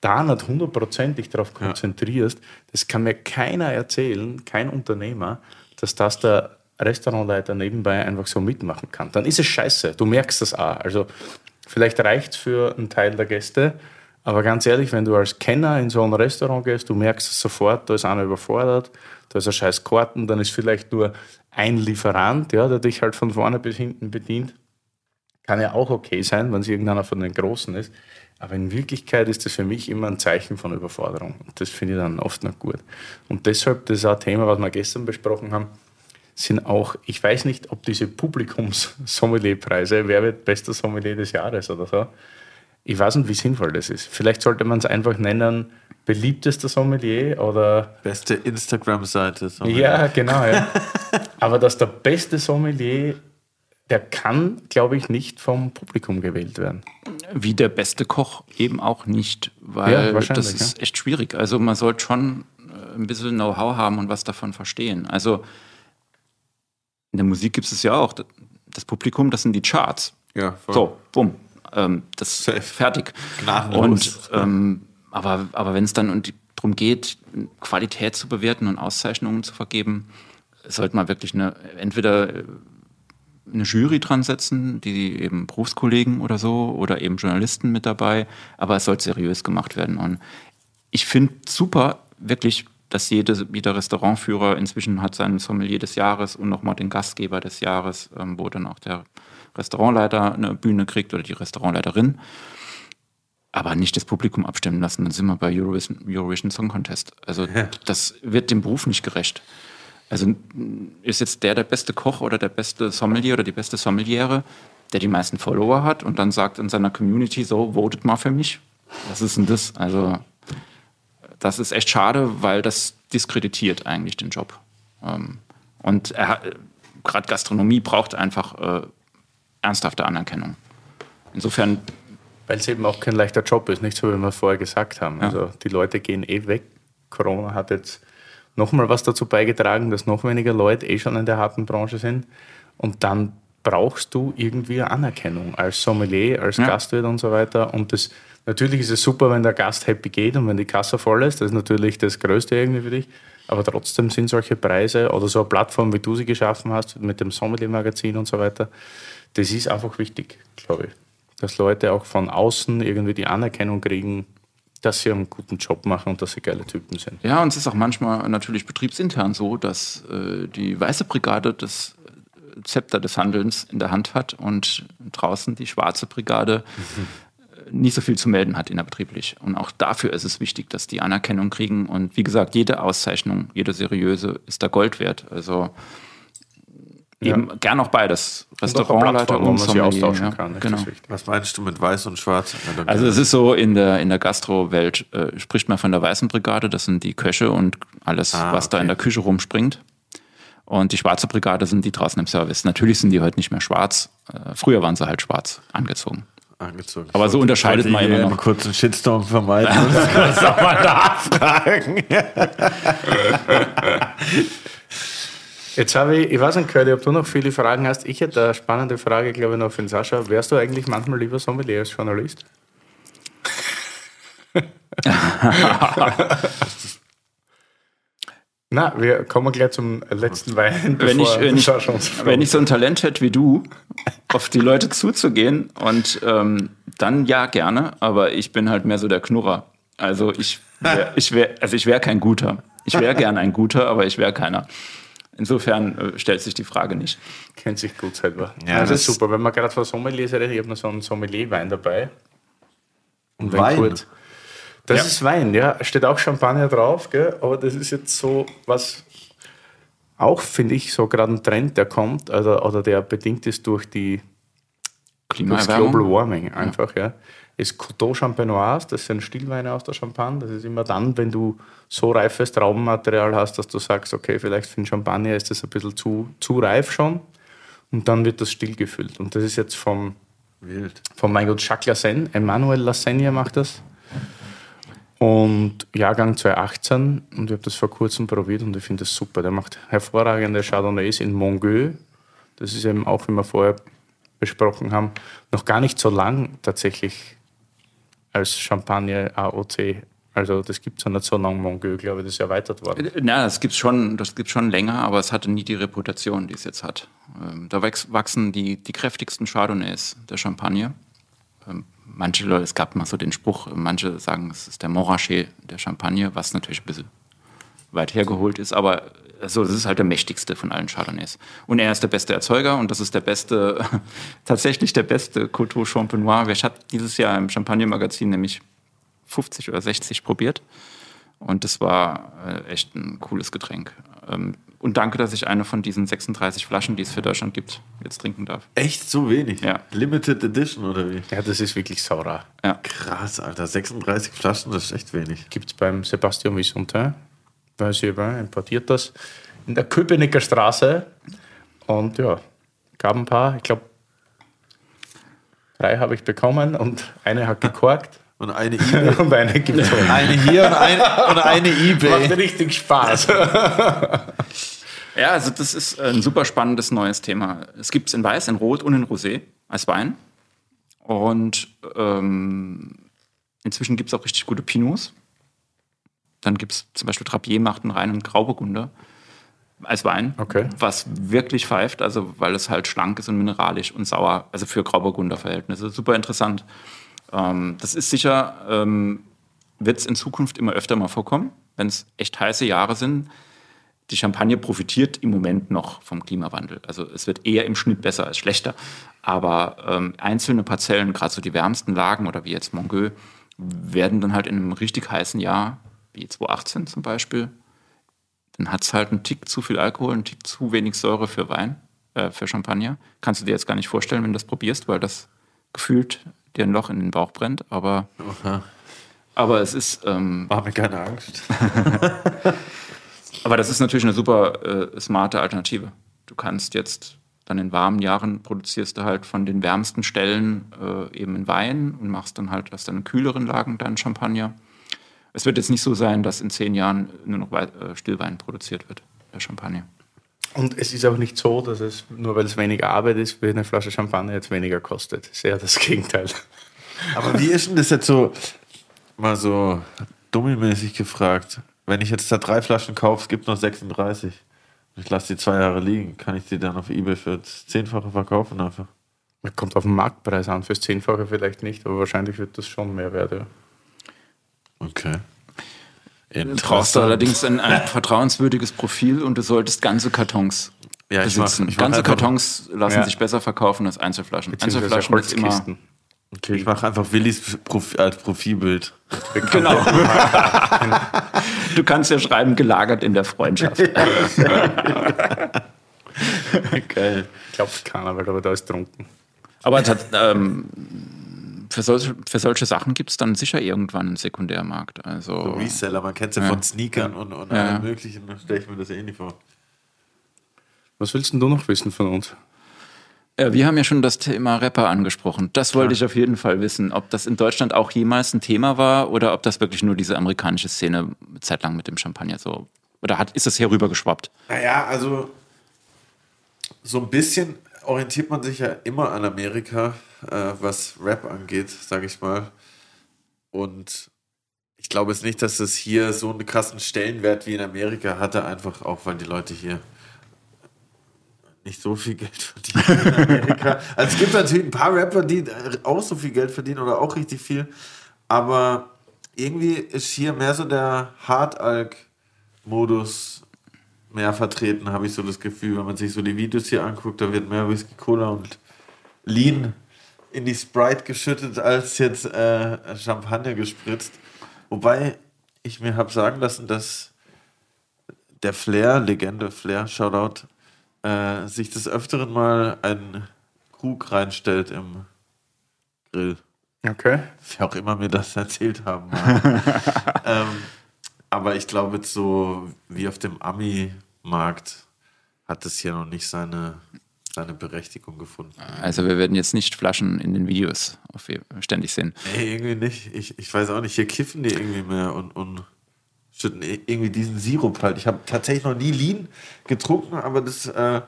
da nicht hundertprozentig darauf konzentrierst, ja. das kann mir keiner erzählen, kein Unternehmer, dass das der Restaurantleiter nebenbei einfach so mitmachen kann. Dann ist es scheiße. Du merkst das auch. Also vielleicht reicht es für einen Teil der Gäste, aber ganz ehrlich, wenn du als Kenner in so ein Restaurant gehst, du merkst es sofort, da ist einer überfordert, da ist ein scheiß Karten, dann ist vielleicht nur ein Lieferant, ja, der dich halt von vorne bis hinten bedient. Kann ja auch okay sein, wenn es irgendeiner von den Großen ist. Aber in Wirklichkeit ist das für mich immer ein Zeichen von Überforderung. Und das finde ich dann oft noch gut. Und deshalb, das ist auch ein Thema, was wir gestern besprochen haben, sind auch, ich weiß nicht, ob diese Publikums-Sommelierpreise, wer wird bester Sommelier des Jahres oder so, ich weiß nicht, wie sinnvoll das ist. Vielleicht sollte man es einfach nennen, beliebtester Sommelier oder. Beste Instagram-Seite. Ja, genau, ja. Aber dass der beste Sommelier, der kann, glaube ich, nicht vom Publikum gewählt werden. Wie der beste Koch eben auch nicht, weil ja, das ist ja. echt schwierig. Also man sollte schon äh, ein bisschen Know-how haben und was davon verstehen. Also in der Musik gibt es ja auch. Das Publikum, das sind die Charts. Ja, voll. So, bumm. Ähm, das ist fertig. Und, ähm, aber aber wenn es dann darum geht, Qualität zu bewerten und Auszeichnungen zu vergeben, sollte man wirklich eine, entweder eine Jury dran setzen, die eben Berufskollegen oder so oder eben Journalisten mit dabei, aber es sollte seriös gemacht werden. Und ich finde super, wirklich, dass jede, jeder Restaurantführer inzwischen hat seinen Sommelier des Jahres und nochmal den Gastgeber des Jahres, ähm, wo dann auch der Restaurantleiter eine Bühne kriegt oder die Restaurantleiterin. Aber nicht das Publikum abstimmen lassen, dann sind wir bei Eurovision, Eurovision Song Contest. Also ja. das wird dem Beruf nicht gerecht. Also ist jetzt der der beste Koch oder der beste Sommelier oder die beste Sommeliere, der die meisten Follower hat und dann sagt in seiner Community so, votet mal für mich. Was ist denn das? Also das ist echt schade, weil das diskreditiert eigentlich den Job. Ähm, und gerade Gastronomie braucht einfach äh, ernsthafte Anerkennung. Insofern. Weil es eben auch kein leichter Job ist, nicht so wie wir vorher gesagt haben. Ja. Also die Leute gehen eh weg. Corona hat jetzt nochmal was dazu beigetragen, dass noch weniger Leute eh schon in der harten Branche sind. Und dann brauchst du irgendwie Anerkennung als Sommelier, als ja. Gastwirt und so weiter. Und das, natürlich ist es super, wenn der Gast happy geht und wenn die Kasse voll ist. Das ist natürlich das Größte irgendwie für dich. Aber trotzdem sind solche Preise oder so eine Plattform, wie du sie geschaffen hast, mit dem Sommelier-Magazin und so weiter, das ist einfach wichtig, glaube ich. Dass Leute auch von außen irgendwie die Anerkennung kriegen, dass sie einen guten Job machen und dass sie geile Typen sind. Ja, und es ist auch manchmal natürlich betriebsintern so, dass äh, die weiße Brigade das äh, Zepter des Handelns in der Hand hat und draußen die schwarze Brigade mhm. nicht so viel zu melden hat innerbetrieblich. Und auch dafür ist es wichtig, dass die Anerkennung kriegen. Und wie gesagt, jede Auszeichnung, jede seriöse ist da Gold wert. Also Eben ja. gern auch beides. Restaurantleiter und, und Sommelier. austauschen ja. kann. Genau. Was meinst du mit weiß und schwarz? Also es ist so, in der, in der Gastro-Welt äh, spricht man von der weißen Brigade, das sind die Köche und alles, ah, was okay. da in der Küche rumspringt. Und die schwarze Brigade sind die draußen im Service. Natürlich sind die heute nicht mehr schwarz. Äh, früher waren sie halt schwarz angezogen. Angezogen. Aber so unterscheidet man immer noch. Einen kurzen Shitstorm vermeiden. das kannst du auch mal nachfragen. Jetzt habe ich, ich weiß nicht, Curly, ob du noch viele Fragen hast. Ich hätte eine spannende Frage, glaube ich, noch für den Sascha. Wärst du eigentlich manchmal lieber Sommelier als Journalist? Na, wir kommen gleich zum letzten Wein. Wenn ich, wenn, ich, wenn ich so ein Talent hätte wie du, auf die Leute zuzugehen und ähm, dann ja gerne, aber ich bin halt mehr so der Knurrer. Also ich wäre ich wär, also ich wär kein Guter. Ich wäre gern ein Guter, aber ich wäre keiner. Insofern äh, stellt sich die Frage nicht. Kennt sich gut selber. Ja, das, das ist super. Wenn man gerade von Sommelier redet, ich habe noch so einen Sommelier-Wein dabei. Und Wein? Kurz, das ja. ist Wein, ja. Steht auch Champagner drauf, gell? aber das ist jetzt so was auch, finde ich, so gerade ein Trend, der kommt, also, oder der bedingt ist durch die Global Warming einfach, ja. ja ist Coteau Champenoise, das sind Stillweine aus der Champagne. Das ist immer dann, wenn du so reifes Traubenmaterial hast, dass du sagst, okay, vielleicht für den Champagner ist das ein bisschen zu, zu reif schon. Und dann wird das still gefüllt. Und das ist jetzt vom, Wild. vom mein Gott, Jacques Lassen. Emmanuel Lassaigne macht das. Und Jahrgang 2018 und ich habe das vor kurzem probiert und ich finde das super. Der macht hervorragende Chardonnays in Mongueux. Das ist eben auch, wie wir vorher besprochen haben, noch gar nicht so lang tatsächlich als Champagner AOC. Also das gibt es ja nicht so lange, Mongueux, glaube ich, das ist erweitert worden. Ja, das gibt es schon, schon länger, aber es hatte nie die Reputation, die es jetzt hat. Ähm, da wachsen die, die kräftigsten Chardonnays der Champagne. Ähm, manche Leute, es gab mal so den Spruch, manche sagen, es ist der Montrachet der Champagne, was natürlich ein bisschen weit hergeholt ist, aber also das ist halt der mächtigste von allen Chardonnays. Und er ist der beste Erzeuger und das ist der beste, tatsächlich der beste Coteau Champenois. Wer hat dieses Jahr im Champagner-Magazin nämlich 50 oder 60 probiert. Und das war äh, echt ein cooles Getränk. Ähm, und danke, dass ich eine von diesen 36 Flaschen, die es für Deutschland gibt, jetzt trinken darf. Echt so wenig? Ja. Limited Edition oder wie? Ja, das ist wirklich sauer. Ja. Krass, Alter. 36 Flaschen, das ist echt wenig. Gibt es beim Sebastian Wisontin. Weißüber importiert das in der Köpenicker Straße. Und ja, gab ein paar. Ich glaube, drei habe ich bekommen und eine hat gekorkt. Und eine eBay. und eine gibt es Eine hier und eine, und eine eBay. Macht richtig Spaß. Ja, also das ist ein super spannendes neues Thema. Es gibt es in Weiß, in Rot und in Rosé als Wein. Und ähm, inzwischen gibt es auch richtig gute Pinots. Dann gibt es zum Beispiel Trapier macht einen reinen Grauburgunder als Wein, Okay. was wirklich pfeift, also weil es halt schlank ist und mineralisch und sauer, also für Grauburgunder-Verhältnisse. Super interessant. Ähm, das ist sicher, ähm, wird es in Zukunft immer öfter mal vorkommen, wenn es echt heiße Jahre sind. Die Champagne profitiert im Moment noch vom Klimawandel. Also es wird eher im Schnitt besser als schlechter. Aber ähm, einzelne Parzellen, gerade so die wärmsten Lagen oder wie jetzt Mongueux, werden dann halt in einem richtig heißen Jahr, wie 2018 zum Beispiel, dann hat es halt einen Tick zu viel Alkohol, einen Tick zu wenig Säure für Wein, äh, für Champagner. Kannst du dir jetzt gar nicht vorstellen, wenn du das probierst, weil das gefühlt dir ein Loch in den Bauch brennt. Aber, aber es ist, ähm, Mach mir keine Angst. aber das ist natürlich eine super äh, smarte Alternative. Du kannst jetzt dann in warmen Jahren produzierst du halt von den wärmsten Stellen äh, eben einen Wein und machst dann halt aus deinen kühleren Lagen deinen Champagner. Es wird jetzt nicht so sein, dass in zehn Jahren nur noch äh, Stillwein produziert wird, der Champagner. Und es ist auch nicht so, dass es, nur weil es weniger Arbeit ist, wie eine Flasche Champagner jetzt weniger kostet. Ist eher das Gegenteil. Aber wie ist denn das jetzt so, mal so dummelmäßig gefragt? Wenn ich jetzt da drei Flaschen kaufe, es gibt noch 36. Ich lasse die zwei Jahre liegen. Kann ich die dann auf Ebay für das Zehnfache verkaufen einfach? Man kommt auf den Marktpreis an, fürs Zehnfache vielleicht nicht, aber wahrscheinlich wird das schon mehr wert. Ja. Okay. Du brauchst du allerdings ein, ein vertrauenswürdiges Profil und du solltest ganze Kartons Ja, ich mach- besitzen. ich mach ganze einfach- Kartons lassen Ja. sich besser verkaufen als Einzelflaschen. Einzelflaschen ist immer. Okay, ich mache einfach Willis Profi als Profilbild. Genau. du kannst ja schreiben, gelagert in der Freundschaft. Geil. Glaubt keiner, weil aber da ist trunken. Aber ähm, für, solche, für solche Sachen gibt es dann sicher irgendwann einen Sekundärmarkt. Also, Reseller, man kennt sie Ja. von Sneakern und, und Ja. allem möglichen. Da stelle ich mir das ähnlich vor. Was willst denn du noch wissen von uns? äh, wir haben ja schon das Thema Rapper angesprochen. Das wollte ich auf jeden Fall wissen, ob das in Deutschland auch jemals ein Thema war oder ob das wirklich nur diese amerikanische Szene eine Zeit lang mit dem Champagner so. Oder hat, ist das hier rüber geschwappt? Naja, also so ein bisschen orientiert man sich ja immer an Amerika, äh, was Rap angeht, sage ich mal. Und ich glaube jetzt nicht, dass es hier so einen krassen Stellenwert wie in Amerika hatte, einfach auch, weil die Leute hier nicht so viel Geld verdienen in Amerika. Also es gibt natürlich ein paar Rapper, die auch so viel Geld verdienen oder auch richtig viel, aber irgendwie ist hier mehr so der Hard-Alk-Modus mehr vertreten, habe ich so das Gefühl, wenn man sich so die Videos hier anguckt, da wird mehr Whisky Cola und Lean in die Sprite geschüttet als jetzt äh, Champagner gespritzt. Wobei ich mir habe sagen lassen, dass der Flair, Legende Flair, Shoutout, äh, sich des Öfteren mal einen Krug reinstellt im Grill. Okay. Wer auch immer mir das erzählt haben ähm, aber ich glaube, so wie auf dem Ami-Markt hat es hier noch nicht seine seine Berechtigung gefunden. Also wir werden jetzt nicht Flaschen in den Videos auf ständig sehen. Nee, irgendwie nicht. Ich, ich weiß auch nicht. Hier kiffen die irgendwie mehr und, und schütten irgendwie diesen Sirup halt. Ich habe tatsächlich noch nie Lean getrunken, aber das äh,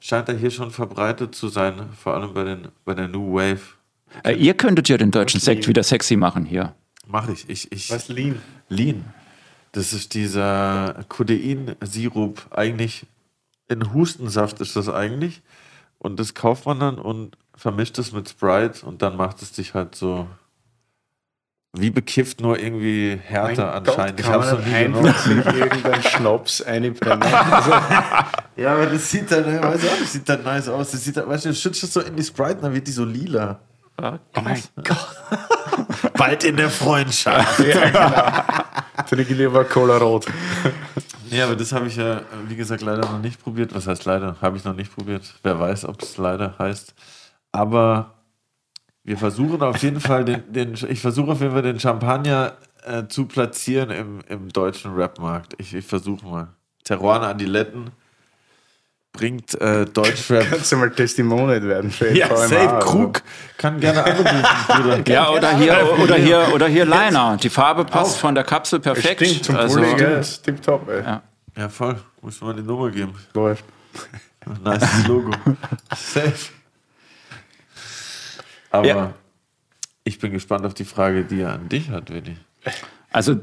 scheint da hier schon verbreitet zu sein, vor allem bei, den, bei der New Wave. Äh, ihr könntet ja den deutschen Sekt wieder sexy machen hier. Mache ich. ich, ich Was Lean? Lean. Das ist dieser Codein-Sirup. Eigentlich in Hustensaft ist das eigentlich. Und das kauft man dann und vermischt es mit Sprite und dann macht es dich halt so wie bekifft, nur irgendwie härter Mein anscheinend. Gott, ich noch nie einfach irgendeinen Schnaps einbrennen. Also, Ja, aber das sieht dann, weiß ich auch, das sieht dann nice aus. Das sieht dann, weißt du, du schützt es so in die Sprite, dann wird die so lila. Ah, oh mein Gott. Bald in der Freundschaft. Ja, genau. Trinke lieber Cola Rot. Ja, aber das habe ich ja, wie gesagt, leider noch nicht probiert. Was heißt leider? Habe ich noch nicht probiert. Wer weiß, ob es leider heißt. Aber wir versuchen auf jeden Fall den, den ich versuche auf jeden Fall den Champagner äh, zu platzieren im, im deutschen Rapmarkt. Ich, ich versuche mal. Terroir Adiletten bringt äh, Deutschrap. Kannst du mal Testimonial werden für ja, VMA, safe. Krug kann gerne anrufen. Ja, oder hier, oder hier, oder hier Liner. Die Farbe passt von der Kapsel perfekt. Stimmt, zum also, Pulli, gell? Ist tipptopp, ey. Ja. Ja, voll. Muss man die Nummer geben. Läuft. Nice Logo. Safe. Aber Ja. ich bin gespannt auf die Frage, die er an dich hat, Willi. also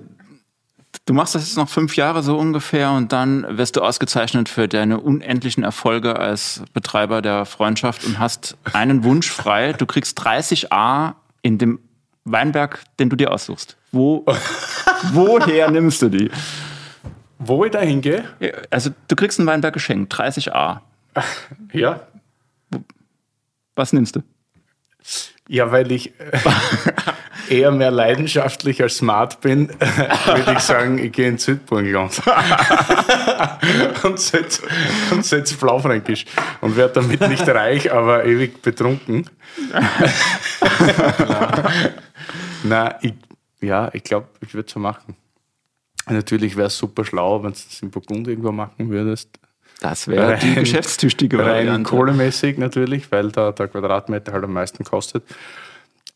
du machst das jetzt noch fünf Jahre so ungefähr und dann wirst du ausgezeichnet für deine unendlichen Erfolge als Betreiber der Freundschaft und hast einen Wunsch frei. Du kriegst 30 A in dem Weinberg, den du dir aussuchst. Wo, woher nimmst du die? Wo ich da hingehe? Also du kriegst einen Weinberg geschenkt, 30 A. Ja. Was nimmst du? Ja, weil ich äh, eher mehr leidenschaftlich als smart bin, würde ich sagen, ich gehe ins Südburgenland und setze setz Blaufränkisch und werde damit nicht reich, aber ewig betrunken. Na, ich, ja, ich glaube, ich würde es so machen. Natürlich wäre es super schlau, wenn du das in Burgund irgendwo machen würdest. Das wäre die Rein- geschäftstüchtige Rein Variante. kohlemäßig natürlich, weil da der Quadratmeter halt am meisten kostet.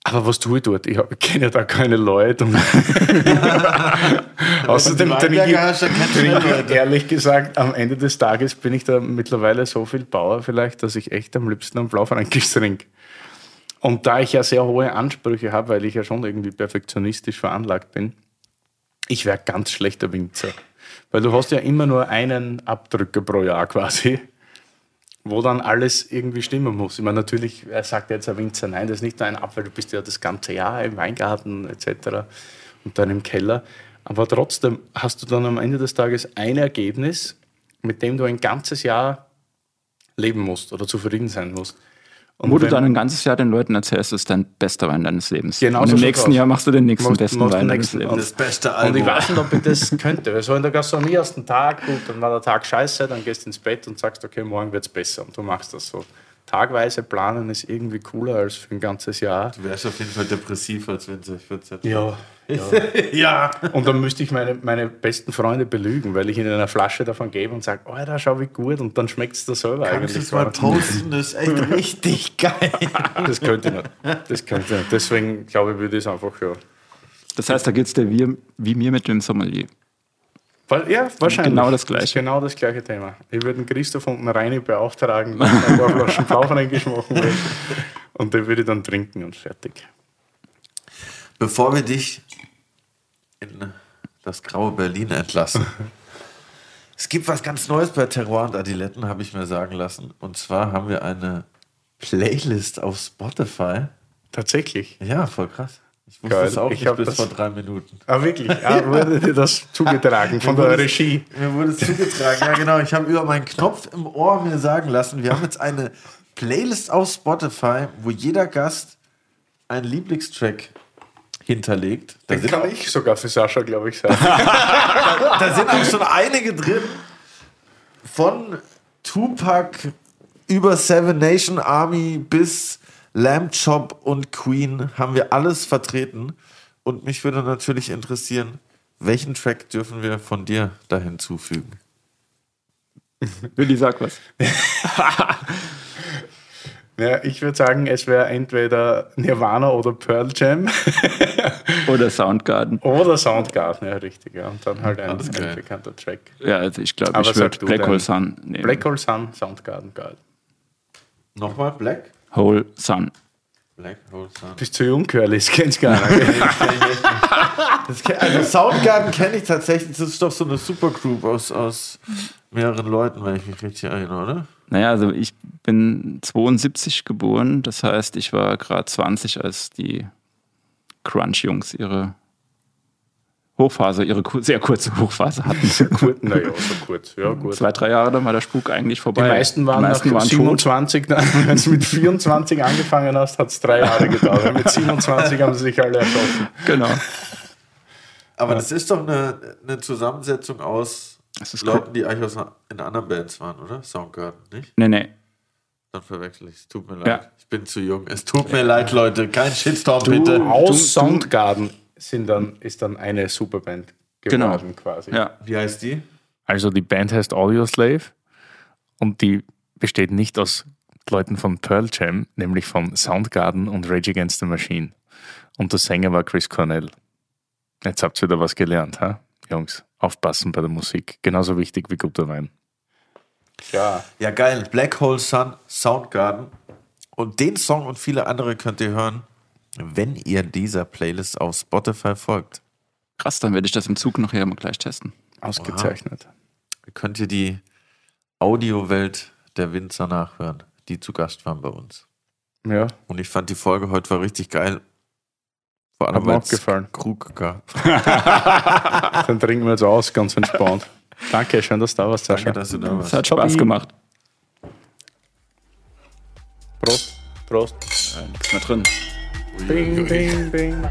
Aber was tue ich dort? Ich kenne ja da keine Leute. Und Außerdem, trinke ich, ehrlich gesagt, am Ende des Tages bin ich da mittlerweile so viel Bauer vielleicht, dass ich echt am liebsten einen Blaufränkisch trinke. Und da ich ja sehr hohe Ansprüche habe, weil ich ja schon irgendwie perfektionistisch veranlagt bin, ich wäre ganz schlechter Winzer. Weil du hast ja immer nur einen Abdrücker pro Jahr quasi, wo dann alles irgendwie stimmen muss. Ich meine, natürlich sagt jetzt ein Winzer, nein, das ist nicht nur ein Apfel, du bist ja das ganze Jahr im Weingarten etc. und dann im Keller. Aber trotzdem hast du dann am Ende des Tages ein Ergebnis, mit dem du ein ganzes Jahr leben musst oder zufrieden sein musst. Und Wo du dann ein ganzes Jahr den Leuten erzählst, ist dein bester Wein deines Lebens. Genau und im nächsten. Jahr machst du den nächsten Machst- besten machst Wein deines. Lebens. Das beste Und Album. ich weiß nicht, ob ich das könnte. Weil so in der Gastronomie ersten Tag, gut, dann war der Tag scheiße, dann gehst du ins Bett und sagst, okay, morgen wird es besser. Und du machst das so. Tagweise planen ist irgendwie cooler als für ein ganzes Jahr. Du wärst auf jeden Fall depressiv, als wenn sie 14 Ja. Ja. Und dann müsste ich meine, meine besten Freunde belügen, weil ich ihnen eine Flasche davon gebe und sage, oh, da schau wie gut. Und dann schmeckt es da selber Kannst du eigentlich. es mal gar nicht. toasten? Das ist echt richtig geil. Das könnte ich nicht. Das könnte ich nicht. Deswegen glaube ich, würde ich es einfach, ja. Das heißt, da geht es dir wie, wie mir mit dem Sommelier. Weil, ja, wahrscheinlich. Genau das Gleiche. ist genau das gleiche Thema. Ich würde den Christoph und den Reini beauftragen, ein paar Flaschen Blaufränkisch machen will. Und den würde ich dann trinken und fertig. Bevor wir dich in das graue Berlin entlassen. es gibt was ganz Neues bei Terroir und Adiletten, habe ich mir sagen lassen. Und zwar haben wir eine Playlist auf Spotify. Tatsächlich. Ja, voll krass. Ich wusste Geil. es auch Ich nicht bis das- vor drei Minuten. Ah, wirklich? Ah, wurde dir das zugetragen von der Regie? Mir wurde es zugetragen. Ja, genau. Ich habe über meinen Knopf im Ohr mir sagen lassen, wir haben jetzt eine Playlist auf Spotify, wo jeder Gast einen Lieblingstrack hinterlegt. Da Den sind, kann auch, ich sogar für Sascha, glaube ich, sagen. da sind auch schon einige drin. Von Tupac über Seven Nation Army bis Lamb Chop und Queen haben wir alles vertreten. Und mich würde natürlich interessieren, welchen Track dürfen wir von dir da hinzufügen? Willi, sag was. Ja, ich würde sagen, es wäre entweder Nirvana oder Pearl Jam Oder Soundgarden. oder Soundgarden, ja, richtig. Ja. Und dann halt ein, ein bekannter Track. Ja, also ich glaube, ich würde Black. Hole Sun nehmen. Black Hole Sun, Soundgarden, geil. Nochmal Black? Hole Sun. Black Hole Sun. Bist zu jung, Curly, das kennst du gar nicht. Das kenn, also Soundgarden kenne ich tatsächlich. Das ist doch so eine Supergroup aus, aus mehreren Leuten, wenn ich mich richtig erinnere, oder? Naja, also ich bin 72 geboren, das heißt, ich war gerade 20, als die Crunch-Jungs ihre Hochphase, ihre ku- sehr kurze Hochphase hatten. Gut, naja, so kurz. Ja, gut. Zwei, drei Jahre, dann war der Spuk eigentlich Die vorbei. meisten waren, die meisten nach waren tot. 27, dann, wenn du mit 24 angefangen hast, hat es drei Jahre gedauert. Mit 27 haben sie sich alle erschossen. Genau. Aber das ist doch eine, eine Zusammensetzung aus Das ist Leuten, die eigentlich aus, in anderen Bands waren, oder? Soundgarden, nicht? Nee, nee. Dann verwechsel ich es. Tut mir leid. Ja. Ich bin zu jung. Es tut mir leid, Leute. Kein Shitstorm, bitte. Aus du- Soundgarden sind dann, ist dann eine Superband Genau. geworden quasi. Ja. Wie heißt die? Also die Band heißt Audio Slave und die besteht nicht aus Leuten von Pearl Jam, nämlich von Soundgarden und Rage Against the Machine. Und der Sänger war Chris Cornell. Jetzt habt ihr wieder was gelernt, ha? Jungs. Aufpassen bei der Musik. Genauso wichtig wie guter Wein. Ja. Ja, geil. Black Hole Sun, Soundgarden. Und den Song und viele andere könnt ihr hören, wenn ihr dieser Playlist auf Spotify folgt. Krass, dann werde ich das im Zug nachher mal gleich testen. Ausgezeichnet. Könnt ihr die Audiowelt der Winzer nachhören, die zu Gast waren bei uns. Ja. Und ich fand die Folge heute war richtig geil. Vor Hat allem, mir weil auch gefallen. Krug gab. Dann trinken wir jetzt aus, ganz entspannt. Danke, schön, dass du da warst, Sascha. Danke, dass du da Es warst. hat Spaß gemacht. Prost. Prost. Äh, nichts mehr drin. Bing, bing, bing.